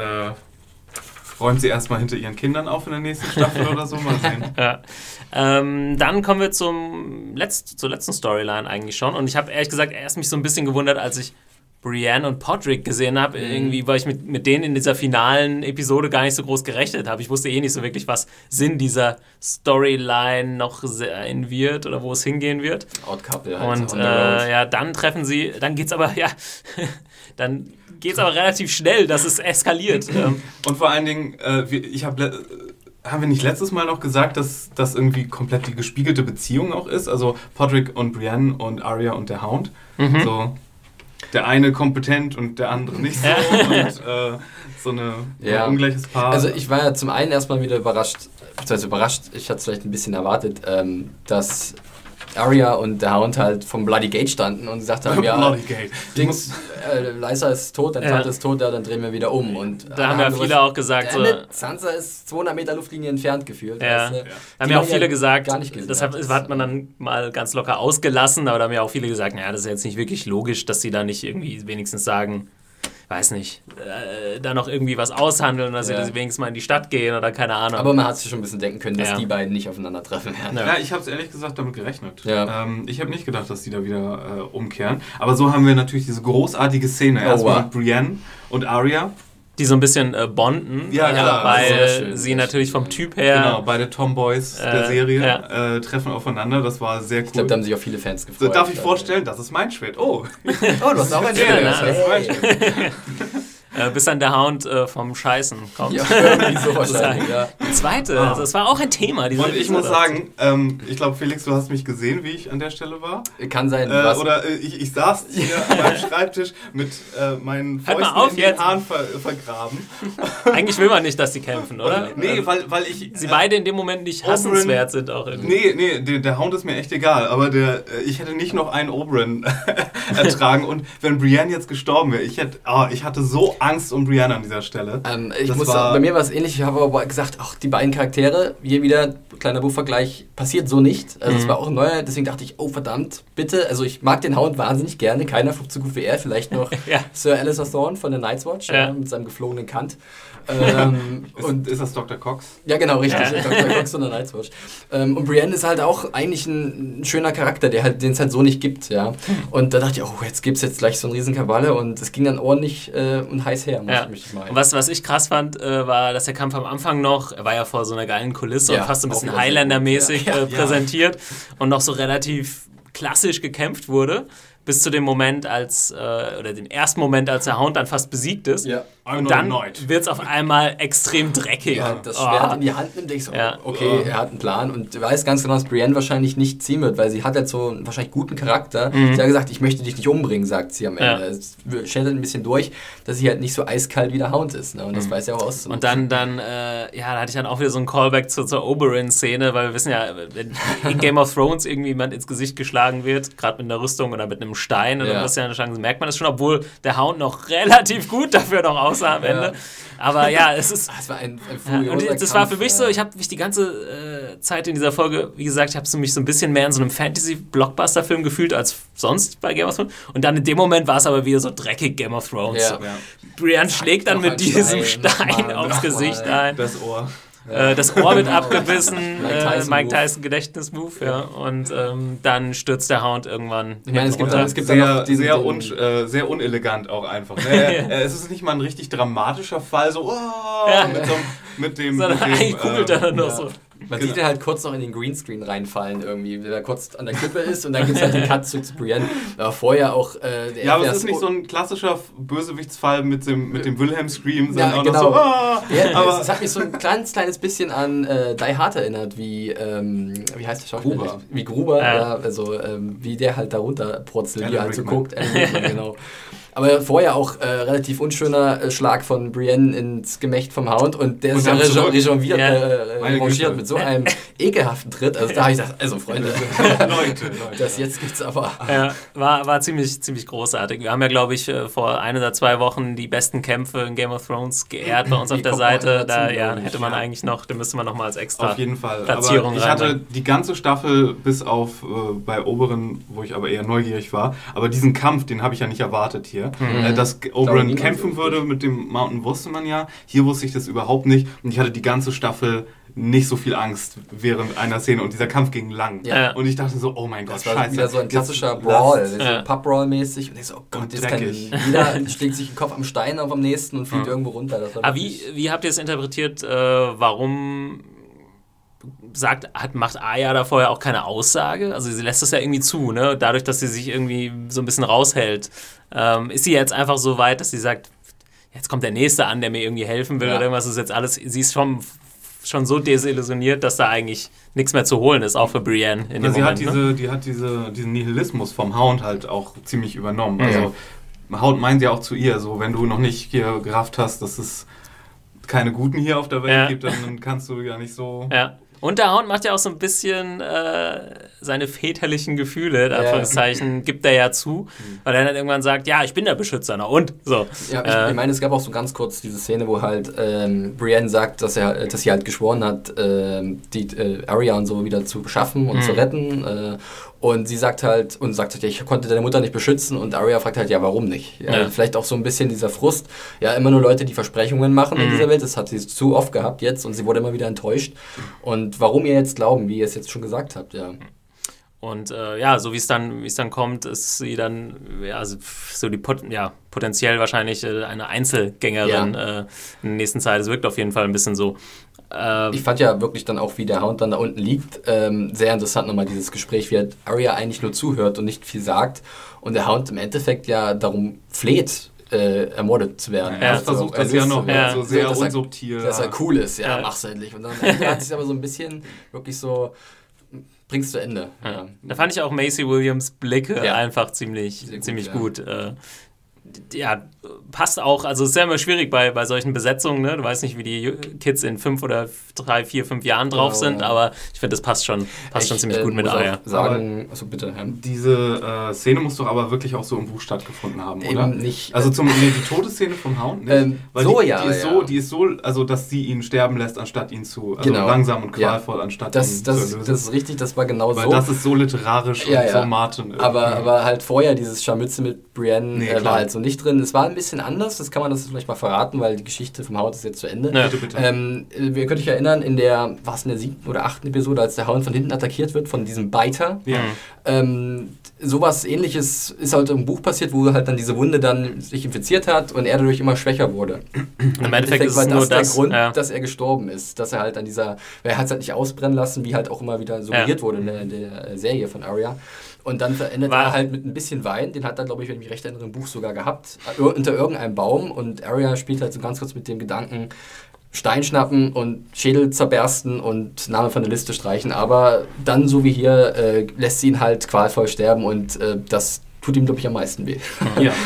räumt sie erstmal hinter ihren Kindern auf in der nächsten Staffel oder so. Mal sehen. *laughs*
Ja. Ähm, dann kommen wir zum Letzt, zur letzten Storyline eigentlich schon. Und ich habe ehrlich gesagt erst mich so ein bisschen gewundert, als ich Brienne und Podrick gesehen habe, mhm. irgendwie, weil ich mit, mit denen in dieser finalen Episode gar nicht so groß gerechnet habe. Ich wusste eh nicht so wirklich, was Sinn dieser Storyline noch sein wird oder wo es hingehen wird.
Outcouple
halt Und äh, ja, dann treffen sie, dann geht's aber, ja, *laughs* dann geht's aber relativ schnell, dass es eskaliert. *laughs*
Ähm. Und vor allen Dingen, äh, ich habe haben wir nicht letztes Mal noch gesagt, dass das irgendwie komplett die gespiegelte Beziehung auch ist? Also Podrick und Brienne und Arya und der Hound. Mhm. So, der eine kompetent und der andere nicht so. und äh, so eine, ja. ein ungleiches Paar.
Also ich war ja zum einen erstmal wieder überrascht, beziehungsweise überrascht, ich hatte es vielleicht ein bisschen erwartet, ähm, dass Arya und der Hound halt vom Bloody Gate standen und gesagt haben, *laughs* ja, Bloody Gate. Dings, äh, Lysa ist tot, dein ja. Tante ist tot, ja, dann drehen wir wieder um. Und
da haben ja viele auch gesagt, so,
Sansa ist 200 Meter Luftlinie entfernt gefühlt.
Ja.
Weißt,
ja. Da haben ja auch viele gesagt, gar nicht deshalb hat man dann mal ganz locker ausgelassen, aber da haben ja auch viele gesagt, naja, das ist jetzt nicht wirklich logisch, dass sie da nicht irgendwie wenigstens sagen, weiß nicht, äh, da noch irgendwie was aushandeln, dass ja. sie wenigstens mal in die Stadt gehen oder keine Ahnung.
Aber man hat sich schon ein bisschen denken können, dass ja. die beiden nicht aufeinandertreffen
werden. Ja, ich habe es ehrlich gesagt damit gerechnet. Ja. Ähm, ich habe nicht gedacht, dass die da wieder äh, umkehren. Aber so haben wir natürlich diese großartige Szene. Oh, Erstmal wow. mit Brienne und Arya
die so ein bisschen äh, bonden,
ja,
ja, weil sie natürlich vom Typ her.
Genau, beide Tomboys äh, der Serie ja. äh, treffen aufeinander. Das war sehr cool. Ich
glaube, da haben sich auch viele Fans gefreut.
darf ich vorstellen, das ist mein Schwert. Oh, *laughs*
oh du hast auch ein Schwert. Ja, das ist mein Schwert. *laughs*
Äh, bis dann der Hound äh, vom Scheißen kommt. Ja, so *laughs* wahrscheinlich, ja. Die zweite, ah. also das war auch ein Thema.
Diese Und ich muss sagen, ähm, ich glaube, Felix, du hast mich gesehen, wie ich an der Stelle war.
Kann sein.
Äh, was? Oder äh, ich, ich saß hier an meinem Schreibtisch mit äh, meinen Fäusten halt auf, in den Haaren ver vergraben. *laughs*
Eigentlich will man nicht, dass sie kämpfen, oder?
Und, nee, weil, weil ich...
Sie beide in dem Moment nicht hassenswert sind auch irgendwie.
Nee, nee, der, der Hound ist mir echt egal, aber der, ich hätte nicht noch einen Oberyn *laughs* ertragen. Und wenn Brienne jetzt gestorben wäre, ich, hätte, oh, ich hatte so Angst um Brienne an dieser Stelle.
Ähm, ich muss bei mir war es ähnlich. Ich habe aber gesagt, ach, die beiden Charaktere, hier wieder, kleiner Buchvergleich, passiert so nicht. Also, es mhm. war auch ein neuer, deswegen dachte ich, oh verdammt, bitte. Also, ich mag den Hound wahnsinnig gerne. Keiner flog so gut wie er. Vielleicht noch *laughs* ja. Sir Alistair Thorne von der Night's Watch ja. äh, mit seinem geflogenen Kant.
Ähm, *laughs* ist, und ist das Dr. Cox?
Ja, genau, richtig. Ja. Dr. Cox von der Night's Watch. Ähm, und Brienne ist halt auch eigentlich ein, ein schöner Charakter, der halt, den es halt so nicht gibt, ja. Und da dachte ich, oh, jetzt gibt es jetzt gleich so einen riesen Kaballe und es ging dann ordentlich äh, und heiß her,
muss ja. ich mal. Und was, was ich krass fand, äh, war, dass der Kampf am Anfang noch, er war ja vor so einer geilen Kulisse ja, und fast so ein bisschen Highlander-mäßig ja. äh, präsentiert und noch so relativ klassisch gekämpft wurde bis zu dem Moment, als, äh, oder den ersten Moment, als der Hound dann fast besiegt ist. Ja. Und dann wird es auf einmal extrem dreckig.
Ja, das Schwert oh. in die Hand nimmt, denkst du, ja. okay, er hat einen Plan und du weißt ganz genau, dass Brienne wahrscheinlich nicht ziehen wird, weil sie hat jetzt so einen wahrscheinlich guten Charakter. Mhm. Sie hat gesagt, ich möchte dich nicht umbringen, sagt sie am Ende. Es stellt ein bisschen durch, dass sie halt nicht so eiskalt wie der Hound ist. Ne? Und das mhm. weiß ja auch aus.
Und dann, dann äh, ja, da hatte ich dann auch wieder so einen Callback zur, zur Oberyn-Szene, weil wir wissen ja, wenn in Game of Thrones irgendwie jemand ins Gesicht geschlagen wird, gerade mit einer Rüstung oder mit einem Stein oder ja. was ja eine Chance, merkt man das schon, obwohl der Hound noch *laughs* relativ gut dafür noch aussah am Ende. Ja. Aber ja, es ist. *laughs*
Das war ein, ein ja,
und das Kampf, war für mich so, ich habe mich die ganze äh, Zeit in dieser Folge, wie gesagt, ich habe mich so ein bisschen mehr in so einem Fantasy-Blockbuster-Film gefühlt als sonst bei Game of Thrones. Und dann in dem Moment war es aber wieder so dreckig Game of Thrones. Ja. Ja. Brienne schlägt dann mit diesem Stein, Stein aufs Gesicht ein.
Das Ohr.
Äh, das Ohr wird abgebissen, Mike äh, Tyson, Mike Tyson Gedächtnismove, ja. Und ähm, dann stürzt der Hound irgendwann.
Ich meine, es gibt, es gibt sehr, sehr, un, äh, sehr unelegant auch einfach. Ne? *laughs* es ist nicht mal ein richtig dramatischer Fall, so oh, ja. mit, so, mit dem. *laughs*
Sondern
mit dem, *laughs*
eigentlich kugelt er dann noch so.
Man genau. sieht ihn halt kurz noch in den Greenscreen reinfallen irgendwie, wenn er kurz an der Klippe ist und dann gibt es halt den Cut zu Brienne. Aber vorher auch...
Äh, ja, aber es ist nicht so ein klassischer Bösewichtsfall mit dem, mit dem Wilhelm-Scream, sondern ja, genau. so... Ah!
Ja, aber es hat mich so ein ganz kleines bisschen an äh, Die Hard erinnert, wie... Ähm, wie heißt der Schauspieler?
Gruber.
Wie Gruber, ja. ja also ähm, wie der halt darunter purzelt, wie er halt so guckt. genau. *laughs* Aber vorher auch äh, relativ unschöner äh, Schlag von Brienne ins Gemächt vom Hound und der und ist ja rejonviert, ja. äh, rangiert mit so einem ekelhaften Tritt. Also da habe ich gesagt, also Freunde, *laughs* Leute, *laughs* Leute, das jetzt gibt's aber.
Ja, war, war ziemlich, ziemlich großartig. Wir haben ja, glaube ich, äh, vor ein oder zwei Wochen die besten Kämpfe in Game of Thrones geehrt bei uns auf der Seite. Da ja, hätte man eigentlich noch, da müsste man noch mal als extra
auf jeden Fall.
Platzierung
aber Ich hatte die ganze Staffel bis auf äh, bei Oberen, wo ich aber eher neugierig war. Aber diesen Kampf, den habe ich ja nicht erwartet hier hier. Mhm. Äh, dass Oberyn kämpfen würde mit dem Mountain wusste man ja. Hier wusste ich das überhaupt nicht. Und ich hatte die ganze Staffel nicht so viel Angst während einer Szene und dieser Kampf ging lang. Ja. Und ich dachte so, oh mein Gott,
das war scheiße. wieder so ein klassischer Brawl, so ja. Pub-Brawl-mäßig. Und ich so, oh Gott, jetzt kann jeder *laughs* schlägt sich den Kopf am Stein auf am nächsten und fliegt ja. irgendwo runter.
Aber wie, wie habt ihr es interpretiert, äh, warum sagt, hat, macht Aya da vorher auch keine Aussage? Also sie lässt das ja irgendwie zu, ne? Dadurch, dass sie sich irgendwie so ein bisschen raushält. Ähm, ist sie jetzt einfach so weit, dass sie sagt, jetzt kommt der Nächste an, der mir irgendwie helfen will ja. oder irgendwas, ist jetzt alles, sie ist schon schon so desillusioniert, dass da eigentlich nichts mehr zu holen ist, auch für Brienne
in ja, dem sie Moment. Hat diese, ne? Die hat diese, diesen Nihilismus vom Hound halt auch ziemlich übernommen. Mhm. Also Hound meint ja auch zu ihr, so wenn du noch nicht hier gerafft hast, dass es keine Guten hier auf der Welt ja. gibt, dann kannst du ja nicht so...
Ja. Und der Hound macht ja auch so ein bisschen äh, seine väterlichen Gefühle, in Anführungszeichen, ja. *laughs* gibt er ja zu, weil er dann irgendwann sagt, ja, ich bin der Beschützer, na und? So.
Ja, ich, äh, ich meine, es gab auch so ganz kurz diese Szene, wo halt ähm, Brienne sagt, dass, er, dass sie halt geschworen hat, äh, die äh, Arya und so wieder zu beschaffen und mhm. zu retten. Äh, und sie sagt halt, und sagt halt, ja, ich konnte deine Mutter nicht beschützen. Und Arya fragt halt, ja, warum nicht? Ja, ja. Vielleicht auch so ein bisschen dieser Frust. Ja, immer nur Leute, die Versprechungen machen mhm. in dieser Welt. Das hat sie zu oft gehabt jetzt und sie wurde immer wieder enttäuscht. Und warum ihr jetzt glauben, wie ihr es jetzt schon gesagt habt, ja.
Und äh, ja, so wie es dann, wie es dann kommt, ist sie dann ja, also so die Pot ja, potenziell wahrscheinlich äh, eine Einzelgängerin ja. äh, in der nächsten Zeit. Es wirkt auf jeden Fall ein bisschen so.
Ähm, ich fand ja wirklich dann auch, wie der Hound dann da unten liegt, ähm, sehr interessant nochmal dieses Gespräch, wie halt Arya eigentlich nur zuhört und nicht viel sagt und der Hound im Endeffekt ja darum fleht, äh, ermordet zu werden.
Ja, er also, versucht das ja noch ja. so sehr so, dass unsubtil.
Er, dass er cool ist, ja, ja. mach's endlich. Und dann hat sich aber so ein bisschen wirklich so bringst zu Ende. Ja.
Da fand ich auch Macy Williams Blicke ja. einfach ziemlich, gut, ziemlich gut. Äh, ja, passt auch, also es ist ja immer schwierig bei, bei solchen Besetzungen, ne? Du weißt nicht, wie die Kids in fünf oder drei, vier, fünf Jahren drauf genau, sind, ja. aber ich finde, das passt schon, passt ich, schon ziemlich äh, gut mit Aya.
Sagen, also bitte, Herr. Diese äh, Szene muss doch aber wirklich auch so im Buch stattgefunden haben, oder? Eben nicht. Also zum, nee, die Todesszene vom Hound, nicht? Ähm, Weil so, die, ja, die ist ja. so, die ist so, also dass sie ihn sterben lässt, anstatt ihn zu, also genau. langsam und qualvoll, ja. anstatt
das,
ihn
das, zu erlösen. Das ist richtig, das war genau
Weil
so.
Weil das ist so literarisch und so Martin.
Aber, aber halt vorher dieses Scharmütze mit Brienne nee, äh, war halt so nicht drin. Es war ein bisschen anders, das kann man das vielleicht mal verraten, weil die Geschichte vom Hound ist jetzt zu Ende. Ja, bitte, bitte. Ähm, ihr könnt euch erinnern, in der, was in der siebten oder achten Episode, als der Hound von hinten attackiert wird, von diesem Biter. Ja. Ähm, sowas ähnliches ist halt im Buch passiert, wo halt dann diese Wunde dann sich infiziert hat und er dadurch immer schwächer wurde.
Und Im Endeffekt ist war das,
der das, Grund, ja. dass er gestorben ist. Dass er halt an dieser, er hat es halt nicht ausbrennen lassen, wie halt auch immer wieder suggeriert ja. wurde in der, in der, Serie von Arya. Und dann verändert war er halt mit ein bisschen Wein, den hat er, glaube ich, wenn ich mich recht erinnere, im Buch sogar gehabt, unter irgendeinem Baum. Und Arya spielt halt so ganz kurz mit dem Gedanken, Stein schnappen und Schädel zerbersten und Name von der Liste streichen. Aber dann, so wie hier, äh, lässt sie ihn halt qualvoll sterben und äh, das tut ihm, glaube ich, am meisten weh.
Ja. *laughs*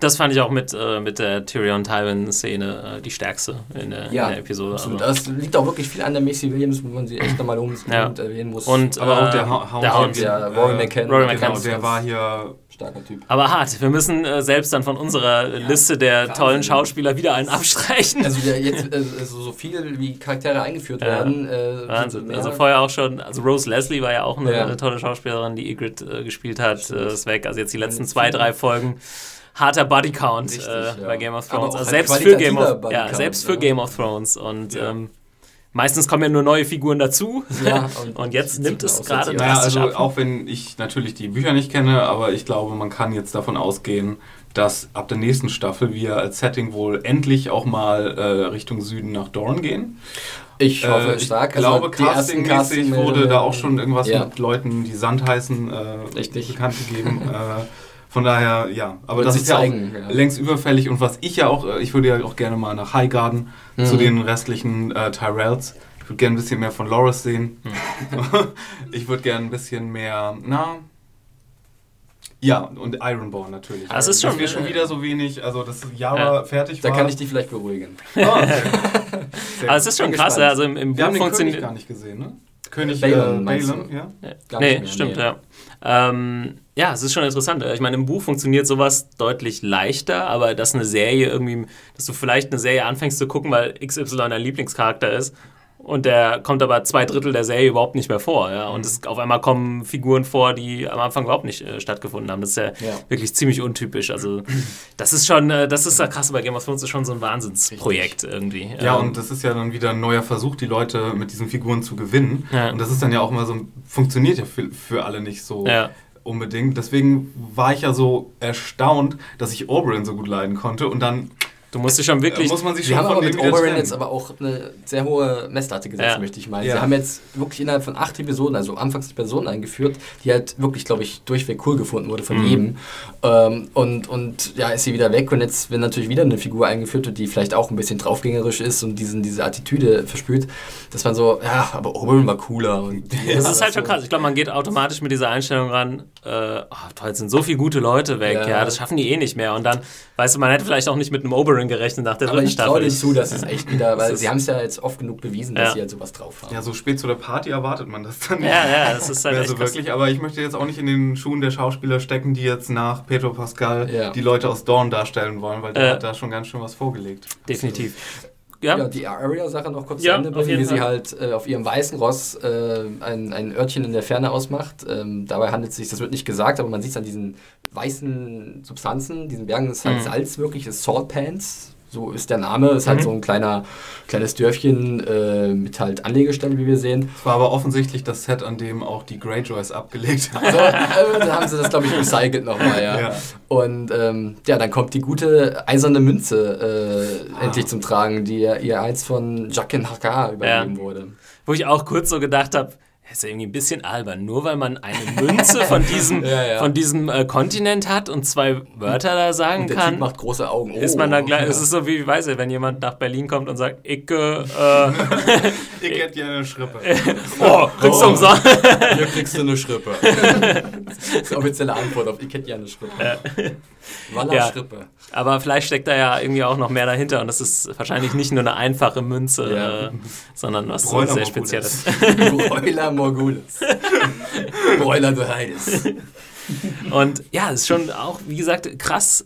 Das fand ich auch mit, äh, mit der Tyrion-Tywin-Szene äh, die stärkste in der, ja, in der Episode.
Absolut. Das liegt auch wirklich viel an der Macy Williams, wo man sie echt nochmal ja. erwähnen muss.
Und, aber auch der, ha der Hound,
der Rory McKenna. Rory McKenna.
Genau, der war hier
Starker Typ.
Aber hart. Wir müssen äh, selbst dann von unserer ja, Liste der Wahnsinn. tollen Schauspieler wieder einen abstreichen.
Also der jetzt äh, also so viel wie Charaktere eingeführt ja. werden. Äh,
Wahnsinn. Also vorher auch schon, also Rose Leslie war ja auch eine, ja. eine tolle Schauspielerin, die Ygritte äh, gespielt hat. Äh, ist weg. Also jetzt die letzten zwei, drei Folgen harter Bodycount Richtig, äh, bei Game of Thrones. Also selbst für Game of, ja, selbst für Game of Thrones. Und ähm, meistens kommen ja nur neue Figuren dazu. Ja, *laughs* und, und jetzt nimmt es gerade
naja, also ab. Auch wenn ich natürlich die Bücher nicht kenne, aber ich glaube, man kann jetzt davon ausgehen, dass ab der nächsten Staffel wir als Setting wohl endlich auch mal äh, Richtung Süden nach Dorn gehen.
Ich hoffe äh, stark.
Ich also glaube, castingmäßig wurde da auch schon irgendwas ja. mit Leuten, die Sand heißen, äh, bekannt gegeben. *laughs* von daher, ja. Aber Wird das ist zeigen, ja auch ja. längst überfällig. Und was ich ja auch, äh, ich würde ja auch gerne mal nach Highgarden mhm. zu den restlichen äh, Tyrells. Ich würde gerne ein bisschen mehr von Loras sehen. Mhm. *laughs* ich würde gerne ein bisschen mehr, na, ja, und Ironborn natürlich.
Das ist schon,
wir schon wieder so wenig, also das Java ja. fertig
war. Da kann ich dich vielleicht beruhigen. *laughs* Oh,
Aber es ist schon krass, also im, im
wir Buch funktioniert. gar nicht gesehen, ne? König Balon, äh, Balon ja?
ja. Nee, stimmt, ja. Ähm, ja, es ist schon interessant. Ich meine, im Buch funktioniert sowas deutlich leichter, aber dass eine Serie irgendwie, dass du vielleicht eine Serie anfängst zu gucken, weil XY dein Lieblingscharakter ist und der kommt aber zwei Drittel der Serie überhaupt nicht mehr vor. Ja? Und mhm. es, auf einmal kommen Figuren vor, die am Anfang überhaupt nicht äh, stattgefunden haben. Das ist ja, ja, wirklich ziemlich untypisch. Also das ist schon, äh, das ist ja krass bei Game of Thrones, ist schon so ein Wahnsinnsprojekt irgendwie.
Ja, ähm, und das ist ja dann wieder ein neuer Versuch, die Leute mit diesen Figuren zu gewinnen. Ja. Und das ist dann ja auch immer so, funktioniert ja für, für alle nicht so. Ja unbedingt. Deswegen war ich ja so erstaunt, dass ich Oberyn so gut leiden konnte und dann
Du musst dich schon wirklich.
Muss man sich schon haben aber mit Oberyn jetzt aber auch eine sehr hohe Messlatte gesetzt, ja. möchte ich meinen. Ja. Sie haben jetzt wirklich innerhalb von acht Episoden, also anfangs die Personen eingeführt, die halt wirklich, glaube ich, durchweg cool gefunden wurde von mhm. jedem. Ähm, und, und ja, ist sie wieder weg und jetzt wird natürlich wieder eine Figur eingeführt, die vielleicht auch ein bisschen draufgängerisch ist und diesen, diese Attitüde verspürt, dass man so, ja, aber Oberyn war cooler. Und *laughs*
das ist halt schon krass. Ich glaube, man geht automatisch mit dieser Einstellung ran, äh, oh, toll, sind so viele gute Leute weg, ja. ja, das schaffen die eh nicht mehr. Und dann, weißt du, man hätte vielleicht auch nicht mit einem Oberyn Oberyn gerechnet nach der
dritten Staffel. Aber ich traue zu, dass es echt wieder, weil sie haben es ja jetzt oft genug bewiesen, dass ja. sie halt sowas drauf haben.
Ja, so spät zu der Party erwartet man das dann
nicht. Ja, ja, das ist halt
mehr so wirklich. Aber ich möchte jetzt auch nicht in den Schuhen der Schauspieler stecken, die jetzt nach Pedro Pascal ja. die Leute aus Dawn darstellen wollen, weil der äh, hat da schon ganz schön was vorgelegt.
Definitiv.
Ja. ja, die Aria-Sache noch kurz ja, zu Ende bringen, wie sie halt äh, auf ihrem weißen Ross äh, ein, ein Örtchen in der Ferne ausmacht. Ähm, dabei handelt es sich, das wird nicht gesagt, aber man sieht es an diesen weißen Substanzen, diesen Bergen, das ist halt mhm. Salz wirklich, das Salt Pans, so ist der Name. Ist halt mhm. so ein kleiner, kleines Dörfchen äh, mit halt Anlegestellen, wie wir sehen.
Es war aber offensichtlich das Set, an dem auch die Greyjoys abgelegt haben.
Also, äh, da haben sie das, glaube ich, recycelt nochmal, ja. ja. Und ähm, ja, dann kommt die gute eiserne Münze äh, ah. endlich zum Tragen, die ihr eins von Jaqen Haka übergeben ja. wurde.
Wo ich auch kurz so gedacht habe, ist ja irgendwie ein bisschen albern. Nur weil man eine Münze von *laughs* diesem, ja, ja. Von diesem äh, Kontinent hat und zwei Wörter da sagen und der kann. Typ
macht große Augen.
Oh, ist man dann gleich. Ja. Es ist so wie, weiß ich, wenn jemand nach Berlin kommt und sagt, ich, äh,
ich hätte ja eine Schrippe. *laughs*
oh, kriegst du oh. umsonst.
Hier kriegst du eine Schrippe. *laughs* das ist die offizielle Antwort auf, ich hätte ja eine Schrippe.
Walla ja, Schrippe. Aber vielleicht steckt da ja irgendwie auch noch mehr dahinter und das ist wahrscheinlich nicht nur eine einfache Münze, ja. äh, sondern was Bräuler sehr Spezielles.
Broiler Morgulis. Broiler Heides.
Und ja, es ist schon auch, wie gesagt, krass,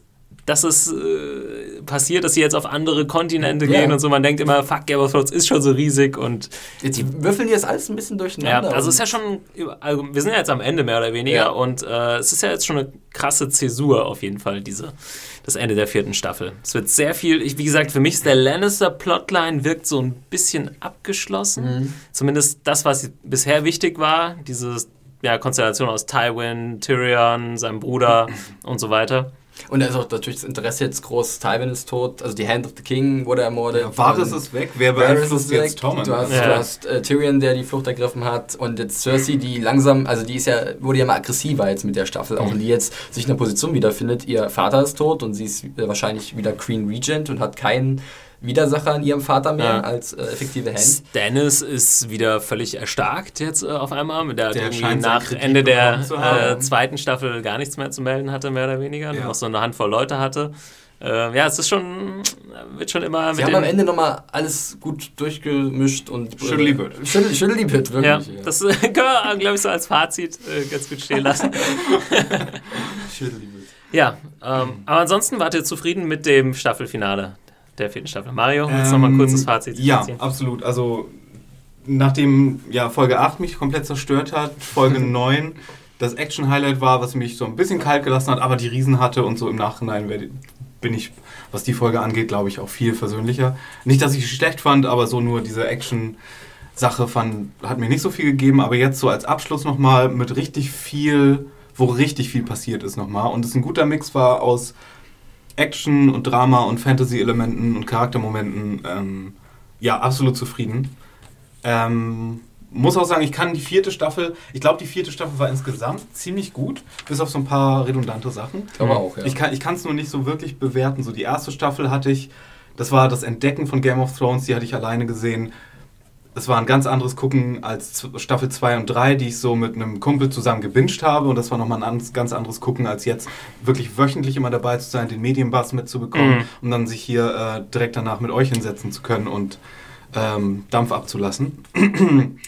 dass es äh, passiert, dass sie jetzt auf andere Kontinente ja. gehen und so. Man denkt immer, fuck, Game of Thrones ist schon so riesig und.
Jetzt würfeln die das alles ein bisschen durcheinander.
Ja, also es ist ja schon, also wir sind ja jetzt am Ende mehr oder weniger ja. und äh, es ist ja jetzt schon eine krasse Zäsur auf jeden Fall, diese, das Ende der vierten Staffel. Es wird sehr viel, ich, wie gesagt, für mich ist der Lannister-Plotline wirkt so ein bisschen abgeschlossen. Mhm. Zumindest das, was bisher wichtig war, diese ja, Konstellation aus Tywin, Tyrion, seinem Bruder *laughs* und so weiter.
Und da ist auch natürlich das Interesse jetzt groß. Tywin ist tot, also die Hand of the King wurde ermordet. Ja,
Varys ist weg. Wer beeinflusst jetzt
Tommen? Du hast, ja. du hast äh, Tyrion, der die Flucht ergriffen hat. Und jetzt Cersei, die langsam, also die ist ja, wurde ja mal aggressiver jetzt mit der Staffel. Auch mhm. die jetzt sich in der Position wiederfindet. Ihr Vater ist tot und sie ist äh, wahrscheinlich wieder Queen Regent und hat keinen Widersacher an ihrem Vater mehr ja. als äh, effektive Hand.
Stannis ist wieder völlig erstarkt jetzt äh, auf einmal. Mit der, der irgendwie nach Ende der äh, zweiten Staffel gar nichts mehr zu melden hatte, mehr oder weniger. Ja. Noch so eine Handvoll Leute hatte. Äh, ja, es ist schon, wird schon immer.
Sie haben am Ende nochmal alles gut durchgemischt und.
Äh, Schüttelibit.
Schüttel, Schüttelibit, wirklich.
Ja, ja. Das *laughs* können wir, glaube ich, so als Fazit äh, ganz gut stehen lassen. *laughs* Schüttelibit. Ja, ähm, aber ansonsten wart ihr zufrieden mit dem Staffelfinale? Der vierten Staffel. Mario, willst du ähm, noch mal ein kurzes Fazit
Ja, ziehen? absolut. Also, nachdem ja, Folge 8 mich komplett zerstört hat, Folge *laughs* 9 das Action-Highlight war, was mich so ein bisschen kalt gelassen hat, aber die Riesen hatte und so im Nachhinein bin ich, was die Folge angeht, glaube ich, auch viel versöhnlicher. Nicht, dass ich sie schlecht fand, aber so nur diese Action-Sache hat mir nicht so viel gegeben, aber jetzt so als Abschluss nochmal mit richtig viel, wo richtig viel passiert ist nochmal und es ein guter Mix war aus Action und Drama und Fantasy-Elementen und Charaktermomenten ähm, ja absolut zufrieden. Ähm, muss auch sagen, ich kann die vierte Staffel, ich glaube, die vierte Staffel war insgesamt ziemlich gut, bis auf so ein paar redundante Sachen.
Aber auch, ja.
Ich kann es nur nicht so wirklich bewerten. So die erste Staffel hatte ich, das war das Entdecken von Game of Thrones, die hatte ich alleine gesehen es war ein ganz anderes Gucken als Staffel 2 und 3, die ich so mit einem Kumpel zusammen gebinged habe. Und das war nochmal ein ganz anderes Gucken, als jetzt wirklich wöchentlich immer dabei zu sein, den Medienbass mitzubekommen mhm. und dann sich hier äh, direkt danach mit euch hinsetzen zu können und ähm, Dampf abzulassen. *clears throat*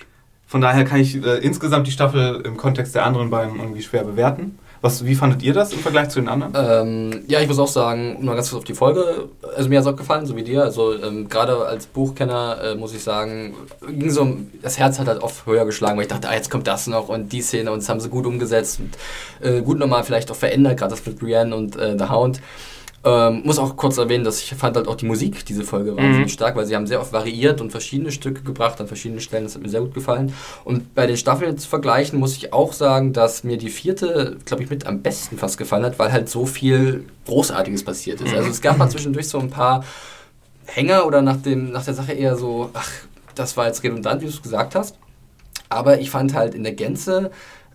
Von daher kann ich äh, insgesamt die Staffel im Kontext der anderen beiden irgendwie schwer bewerten. Was, wie fandet ihr das im Vergleich zu den anderen?
Ähm, ja, ich muss auch sagen, mal ganz kurz auf die Folge, also mir hat es auch gefallen, so wie dir. Also ähm, gerade als Buchkenner äh, muss ich sagen, ging so, das Herz hat halt oft höher geschlagen, weil ich dachte, ah, jetzt kommt das noch und die Szene und das haben sie gut umgesetzt und äh, gut nochmal vielleicht auch verändert, gerade das mit Brienne und äh, The Hound. Ähm, muss auch kurz erwähnen, dass ich fand halt auch die Musik diese Folge wahnsinnig mhm. stark, weil sie haben sehr oft variiert und verschiedene Stücke gebracht an verschiedenen Stellen. Das hat mir sehr gut gefallen. Und bei den Staffeln zu vergleichen, muss ich auch sagen, dass mir die vierte, glaube ich, mit am besten fast gefallen hat, weil halt so viel Großartiges passiert ist. Also es gab mal zwischendurch so ein paar Hänger oder nach, dem, nach der Sache eher so, ach, das war jetzt redundant, wie du es gesagt hast. Aber ich fand halt in der Gänze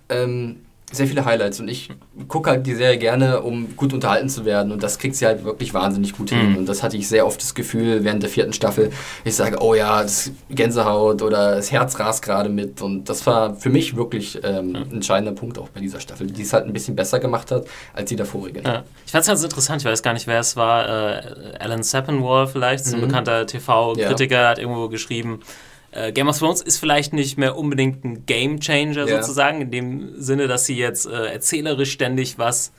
ähm, sehr viele Highlights und ich gucke halt die Serie gerne, um gut unterhalten zu werden und das kriegt sie halt wirklich wahnsinnig gut hin mhm. und das hatte ich sehr oft das Gefühl während der vierten Staffel, ich sage, oh ja, das Gänsehaut oder das Herz rast gerade mit und das war für mich wirklich ähm, ein entscheidender Punkt auch bei dieser Staffel, die es halt ein bisschen besser gemacht hat als die davorige. Ja.
Ich fand es ganz interessant, ich weiß gar nicht, wer es war, äh, Alan Sepinwall vielleicht, so ein mhm. bekannter TV-Kritiker, ja. hat irgendwo geschrieben, äh, Game of Thrones ist vielleicht nicht mehr unbedingt ein Game Changer ja. sozusagen, in dem Sinne, dass sie jetzt äh, erzählerisch ständig was,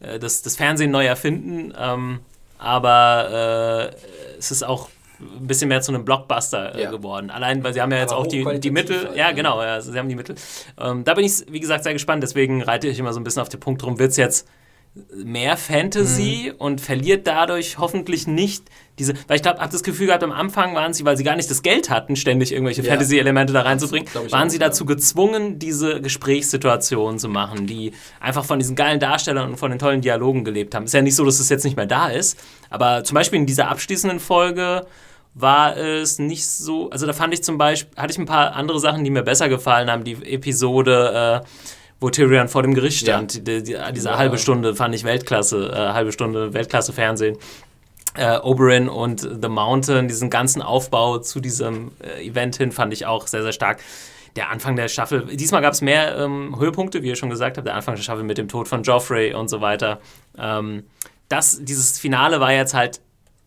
äh, das, das Fernsehen neu erfinden, ähm, aber äh, es ist auch ein bisschen mehr zu einem Blockbuster äh, ja. geworden. Allein, weil sie haben ja jetzt aber auch die, die Mittel. Ja, genau, ja, sie haben die Mittel. Ähm, da bin ich, wie gesagt, sehr gespannt. Deswegen reite ich immer so ein bisschen auf den Punkt rum, wird es jetzt mehr Fantasy mhm. und verliert dadurch hoffentlich nicht diese, weil ich glaube, habe das Gefühl gehabt, am Anfang waren sie, weil sie gar nicht das Geld hatten, ständig irgendwelche ja. Fantasy-Elemente da reinzubringen, waren auch, sie dazu ja. gezwungen, diese Gesprächssituationen zu machen, die einfach von diesen geilen Darstellern und von den tollen Dialogen gelebt haben. Ist ja nicht so, dass es jetzt nicht mehr da ist, aber zum Beispiel in dieser abschließenden Folge war es nicht so, also da fand ich zum Beispiel, hatte ich ein paar andere Sachen, die mir besser gefallen haben, die Episode, äh, wo Tyrion vor dem Gericht stand. Ja. Die, die, diese ja. halbe Stunde fand ich Weltklasse, äh, halbe Stunde Weltklasse Fernsehen. Äh, Oberyn und The Mountain, diesen ganzen Aufbau zu diesem äh, Event hin, fand ich auch sehr, sehr stark. Der Anfang der Staffel, diesmal gab es mehr ähm, Höhepunkte, wie ihr schon gesagt habt, der Anfang der Staffel mit dem Tod von Joffrey und so weiter. Ähm, das, dieses Finale war jetzt halt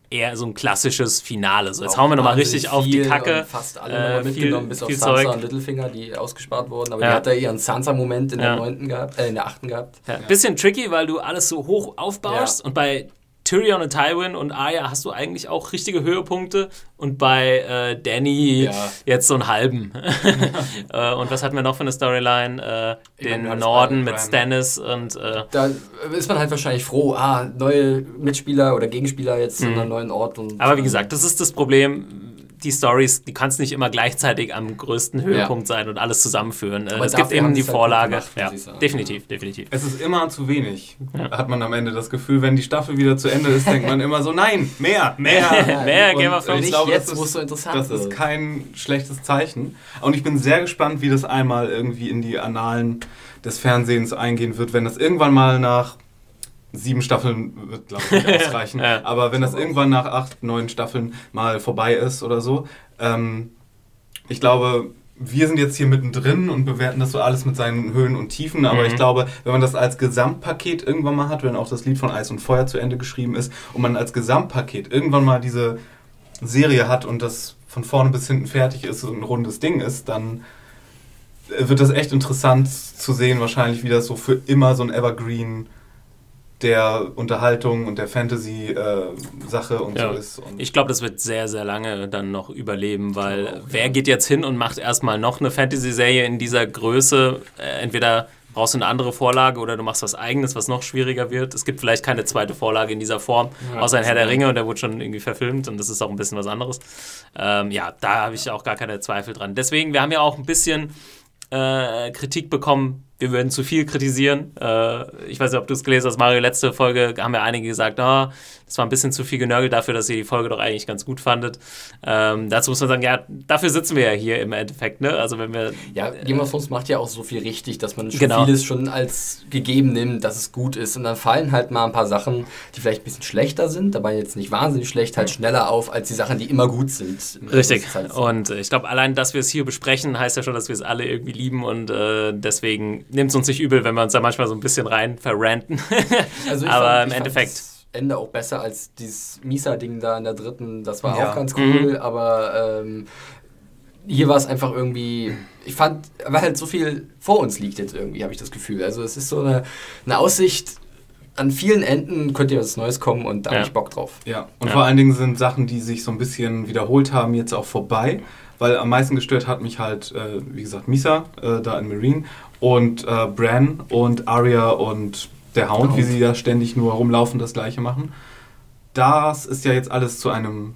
eher so ein klassisches Finale. So, jetzt hauen wir nochmal richtig auf die Kacke.
Fast alle äh, mitgenommen, bis auf Sansa Zeug. und Littlefinger, die ausgespart wurden. Aber ja. die hat da ihren Sansa-Moment in ja. der neunten gehabt, äh, in der achten gehabt.
Ja. Bisschen tricky, weil du alles so hoch aufbaust und bei Tyrion und Tywin und Arya hast du eigentlich auch richtige Höhepunkte und bei äh, Danny ja. jetzt so einen halben. *laughs* *laughs* äh, und was hatten wir noch für eine Storyline? Äh, den meine, Norden mit Stannis und. Äh,
da ist man halt wahrscheinlich froh, ah, neue Mitspieler oder Gegenspieler jetzt mhm. in einem neuen Ort. Und,
Aber wie gesagt, das ist das Problem die Stories, die kannst nicht immer gleichzeitig am größten Höhepunkt ja. sein und alles zusammenführen. Aber es gibt eben die halt Vorlage. Gemacht, ja, definitiv, ja. definitiv.
Es ist immer zu wenig, hat man am Ende das Gefühl. Wenn die Staffel wieder zu Ende ist, denkt man immer so, nein, mehr, mehr. *laughs*
mehr Game of Thrones.
Ich glaube, jetzt, das ist, so interessant Das ist kein schlechtes Zeichen. Und ich bin sehr gespannt, wie das einmal irgendwie in die Annalen des Fernsehens eingehen wird, wenn das irgendwann mal nach sieben Staffeln wird, glaube ich, nicht *laughs* ausreichen. ja. Aber wenn das irgendwann nach acht, neun Staffeln mal vorbei ist oder so, ähm, ich glaube, wir sind jetzt hier mittendrin und bewerten das so alles mit seinen Höhen und Tiefen, aber mhm. ich glaube, wenn man das als Gesamtpaket irgendwann mal hat, wenn auch das Lied von Eis und Feuer zu Ende geschrieben ist und man als Gesamtpaket irgendwann mal diese Serie hat und das von vorne bis hinten fertig ist und ein rundes Ding ist, dann wird das echt interessant zu sehen, wahrscheinlich, wie das so für immer so ein Evergreen der Unterhaltung und der Fantasy-Sache äh, und ja. so ist. Und
ich glaube, das wird sehr, sehr lange dann noch überleben, weil auch, wer ja. geht jetzt hin und macht erstmal noch eine Fantasy-Serie in dieser Größe? Äh, entweder brauchst du eine andere Vorlage oder du machst was eigenes, was noch schwieriger wird. Es gibt vielleicht keine zweite Vorlage in dieser Form, ja, außer ein Herr der Ringe und der wurde schon irgendwie verfilmt und das ist auch ein bisschen was anderes. Ähm, ja, da habe ich auch gar keine Zweifel dran. Deswegen, wir haben ja auch ein bisschen äh, Kritik bekommen wir würden zu viel kritisieren. Äh, ich weiß nicht, ob du es gelesen hast, Mario, letzte Folge haben ja einige gesagt, oh, das war ein bisschen zu viel genörgelt dafür, dass ihr die Folge doch eigentlich ganz gut fandet. Ähm, dazu muss man sagen, ja, dafür sitzen wir ja hier im Endeffekt, ne? Also wenn wir...
Ja, Game of Thrones macht ja auch so viel richtig, dass man schon genau. vieles schon als gegeben nimmt, dass es gut ist und dann fallen halt mal ein paar Sachen, die vielleicht ein bisschen schlechter sind, aber jetzt nicht wahnsinnig schlecht, halt schneller auf als die Sachen, die immer gut sind.
Richtig. Halt. Und ich glaube, allein, dass wir es hier besprechen, heißt ja schon, dass wir es alle irgendwie lieben und äh, deswegen nimmt es uns nicht übel, wenn wir uns da manchmal so ein bisschen rein verranten. *laughs* also Aber fand, im Endeffekt.
Ende auch besser als dieses Misa-Ding da in der dritten. Das war ja. auch ganz cool, mhm. aber ähm, hier war es einfach irgendwie, ich fand, weil halt so viel vor uns liegt jetzt irgendwie, habe ich das Gefühl. Also es ist so eine, eine Aussicht, an vielen Enden könnte was Neues kommen und da ja. habe ich Bock drauf.
Ja, und ja. vor allen Dingen sind Sachen, die sich so ein bisschen wiederholt haben, jetzt auch vorbei. Weil am meisten gestört hat mich halt, äh, wie gesagt, Misa äh, da in Marine und äh, Bran und Arya und der Hound, Hound, wie sie da ständig nur rumlaufen, das gleiche machen. Das ist ja jetzt alles zu einem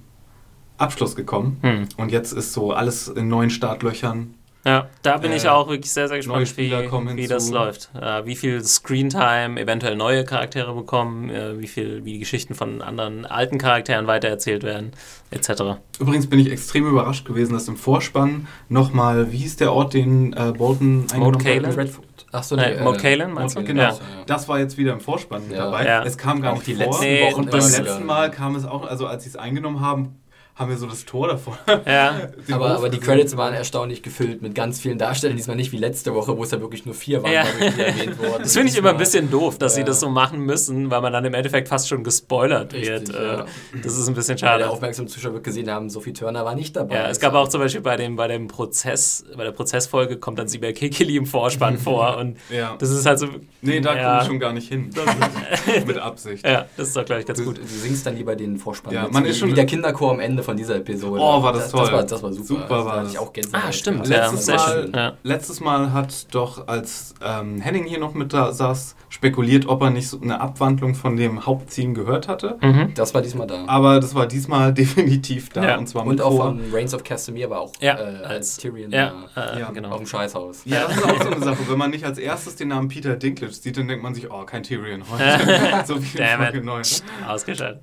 Abschluss gekommen. Hm. Und jetzt ist so alles in neuen Startlöchern.
Ja, da bin äh, ich auch wirklich sehr, sehr gespannt, wie, wie das läuft. Äh, wie viel Screentime eventuell neue Charaktere bekommen, äh, wie viel, wie die Geschichten von anderen alten Charakteren weitererzählt werden, etc.
Übrigens bin ich extrem überrascht gewesen, dass im Vorspann nochmal, wie hieß der Ort, den äh, Bolton
eingenommen hat? Redford.
Ach so, nee,
Mo Kalen, meinst
du? Genau. Ja. Das war jetzt wieder im Vorspann ja. dabei. Ja. Es kam gar auch nicht die vor. Letzten nee, Wochen und beim letzten Mal kam es auch, also als sie es eingenommen haben, haben wir so das Tor davor.
Ja. *laughs* aber, aber die Credits waren erstaunlich gefüllt mit ganz vielen Darstellern, diesmal nicht wie letzte Woche, wo es ja wirklich nur vier waren, ja.
erwähnt wurden. Das finde ich immer ein bisschen doof, dass ja. sie das so machen müssen, weil man dann im Endeffekt fast schon gespoilert Richtig, wird. Äh, ja. Das ist ein bisschen schade.
Weil der aufmerksame Zuschauer wird gesehen haben, Sophie Turner war nicht dabei.
Ja, es gab auch zum Beispiel bei dem, bei dem Prozess, bei der Prozessfolge kommt dann Sibel Kekili im Vorspann *laughs* vor und ja. das ist halt so...
Nee, da ja. komme ich schon gar nicht hin. *laughs* mit Absicht.
Ja, das ist doch, glaube ich, ganz
du,
gut.
Du singst dann lieber den Vorspann.
Ja, man ist schon
wie der Kinderchor am Ende von dieser Episode.
Oh, war das, das toll.
Das war, das war super.
Super also, war
das. Ich auch Gänsehaut.
Ah, stimmt.
Letztes, ja, Mal, ja. letztes Mal hat doch, als ähm, Henning hier noch mit da saß, spekuliert, ob er nicht so eine Abwandlung von dem Haupttheme gehört hatte.
Mhm. Das war diesmal da.
Aber das war diesmal *laughs* definitiv da.
Ja.
Und zwar
und auch von Reigns of Castamere war auch
ja.
äh, als Tyrion
ja.
Da, äh, genau. auf dem Scheißhaus.
Ja, das ist auch so eine *laughs* Sache. Wenn man nicht als erstes den Namen Peter Dinklage sieht, dann denkt man sich, oh, kein Tyrion *laughs* heute. so wie in Folge 9.
Ausgeschaltet.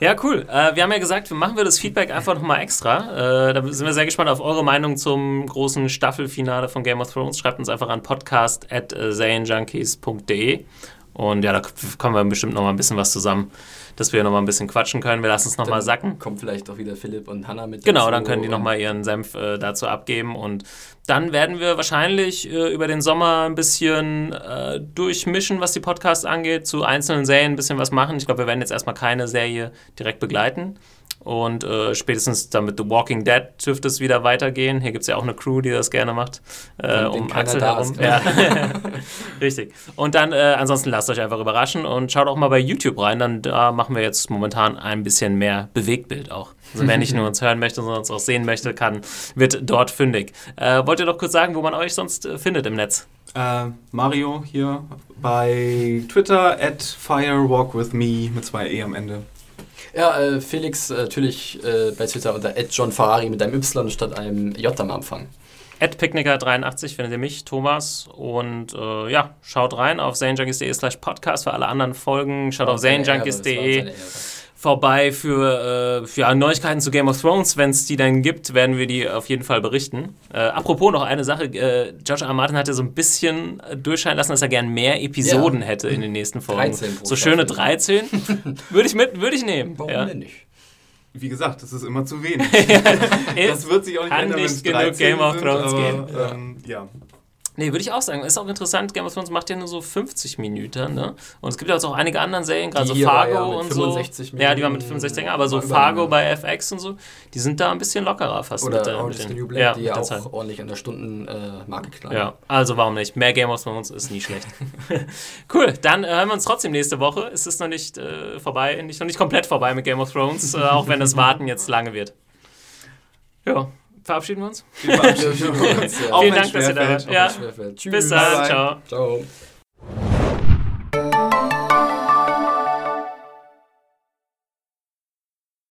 Ja, cool. Äh, wir haben ja gesagt, wir machen wir das Feedback einfach nochmal extra. Äh, da sind wir sehr gespannt auf eure Meinung zum großen Staffelfinale von Game of Thrones. Schreibt uns einfach an podcast at zanejunkies.de und ja, da kommen wir bestimmt noch mal ein bisschen was zusammen, dass wir noch mal ein bisschen quatschen können. Wir lassen es noch dann mal sacken.
Kommt vielleicht auch wieder Philipp und Hannah mit.
Genau, dann können die noch mal ihren Senf äh, dazu abgeben und dann werden wir wahrscheinlich äh, über den Sommer ein bisschen äh, durchmischen, was die Podcasts angeht, zu einzelnen Serien ein bisschen was machen. Ich glaube, wir werden jetzt erstmal keine Serie direkt begleiten. Und äh, spätestens dann mit The Walking Dead dürfte es wieder weitergehen. Hier gibt es ja auch eine Crew, die das gerne macht. Äh, um Axel herum. Ja. *laughs* Richtig. Und dann, äh, ansonsten lasst euch einfach überraschen und schaut auch mal bei YouTube rein. Dann da machen wir jetzt momentan ein bisschen mehr Bewegtbild auch. Also wer nicht nur uns hören möchte, sondern uns auch sehen möchte, kann, wird dort fündig. Äh, wollt ihr doch kurz sagen, wo man euch sonst äh, findet im Netz?
Äh, Mario hier bei Twitter at firewalkwithme mit zwei E am Ende.
Ja, äh, Felix äh, natürlich äh, bei Twitter unter John Ferrari mit einem Y statt einem J am Anfang.
Picknicker83 findet ihr mich, Thomas. Und äh, ja, schaut rein auf zanejunkies.de slash podcast für alle anderen Folgen. Schaut auf zanejunkies.de vorbei für, äh, für Neuigkeiten zu Game of Thrones. Wenn es die dann gibt, werden wir die auf jeden Fall berichten. Äh, apropos noch eine Sache. Äh, George R. Martin hatte so ein bisschen durchscheinen lassen, dass er gern mehr Episoden ja. hätte in den nächsten Folgen. 13 so schöne 13. *laughs* würde ich mit, würde ich nehmen.
Warum ja. denn nicht?
Wie gesagt, das ist immer zu wenig. *laughs* das wird sich auch nicht ändern, wenn es genug
Game of Thrones
sind, geben. Ähm, ja.
Nee, würde ich auch sagen. Ist auch interessant. Game of Thrones macht ja nur so 50 Minuten, ne? Und es gibt ja auch auch einige andere Serien, gerade so Fargo ja und so. Minuten ja, die waren mit 65 aber so Fargo bei FX und so, die sind da ein bisschen lockerer fast.
Oder mit, Orange mit New Black, ja, die ja auch Zeit. ordentlich an der Stundenmarke knallen.
Ja, also warum nicht? Mehr Game of Thrones ist nie schlecht. *laughs* cool, dann äh, hören wir uns trotzdem nächste Woche. Es ist noch nicht äh, vorbei, nicht, noch nicht komplett vorbei mit Game of Thrones, äh, auch wenn das Warten jetzt lange wird. Ja verabschieden wir uns. Wir verabschieden uns. *laughs* Ja. Vielen Dank, dass ihr da wart. Ja. Bis dann. Ciao. Ciao.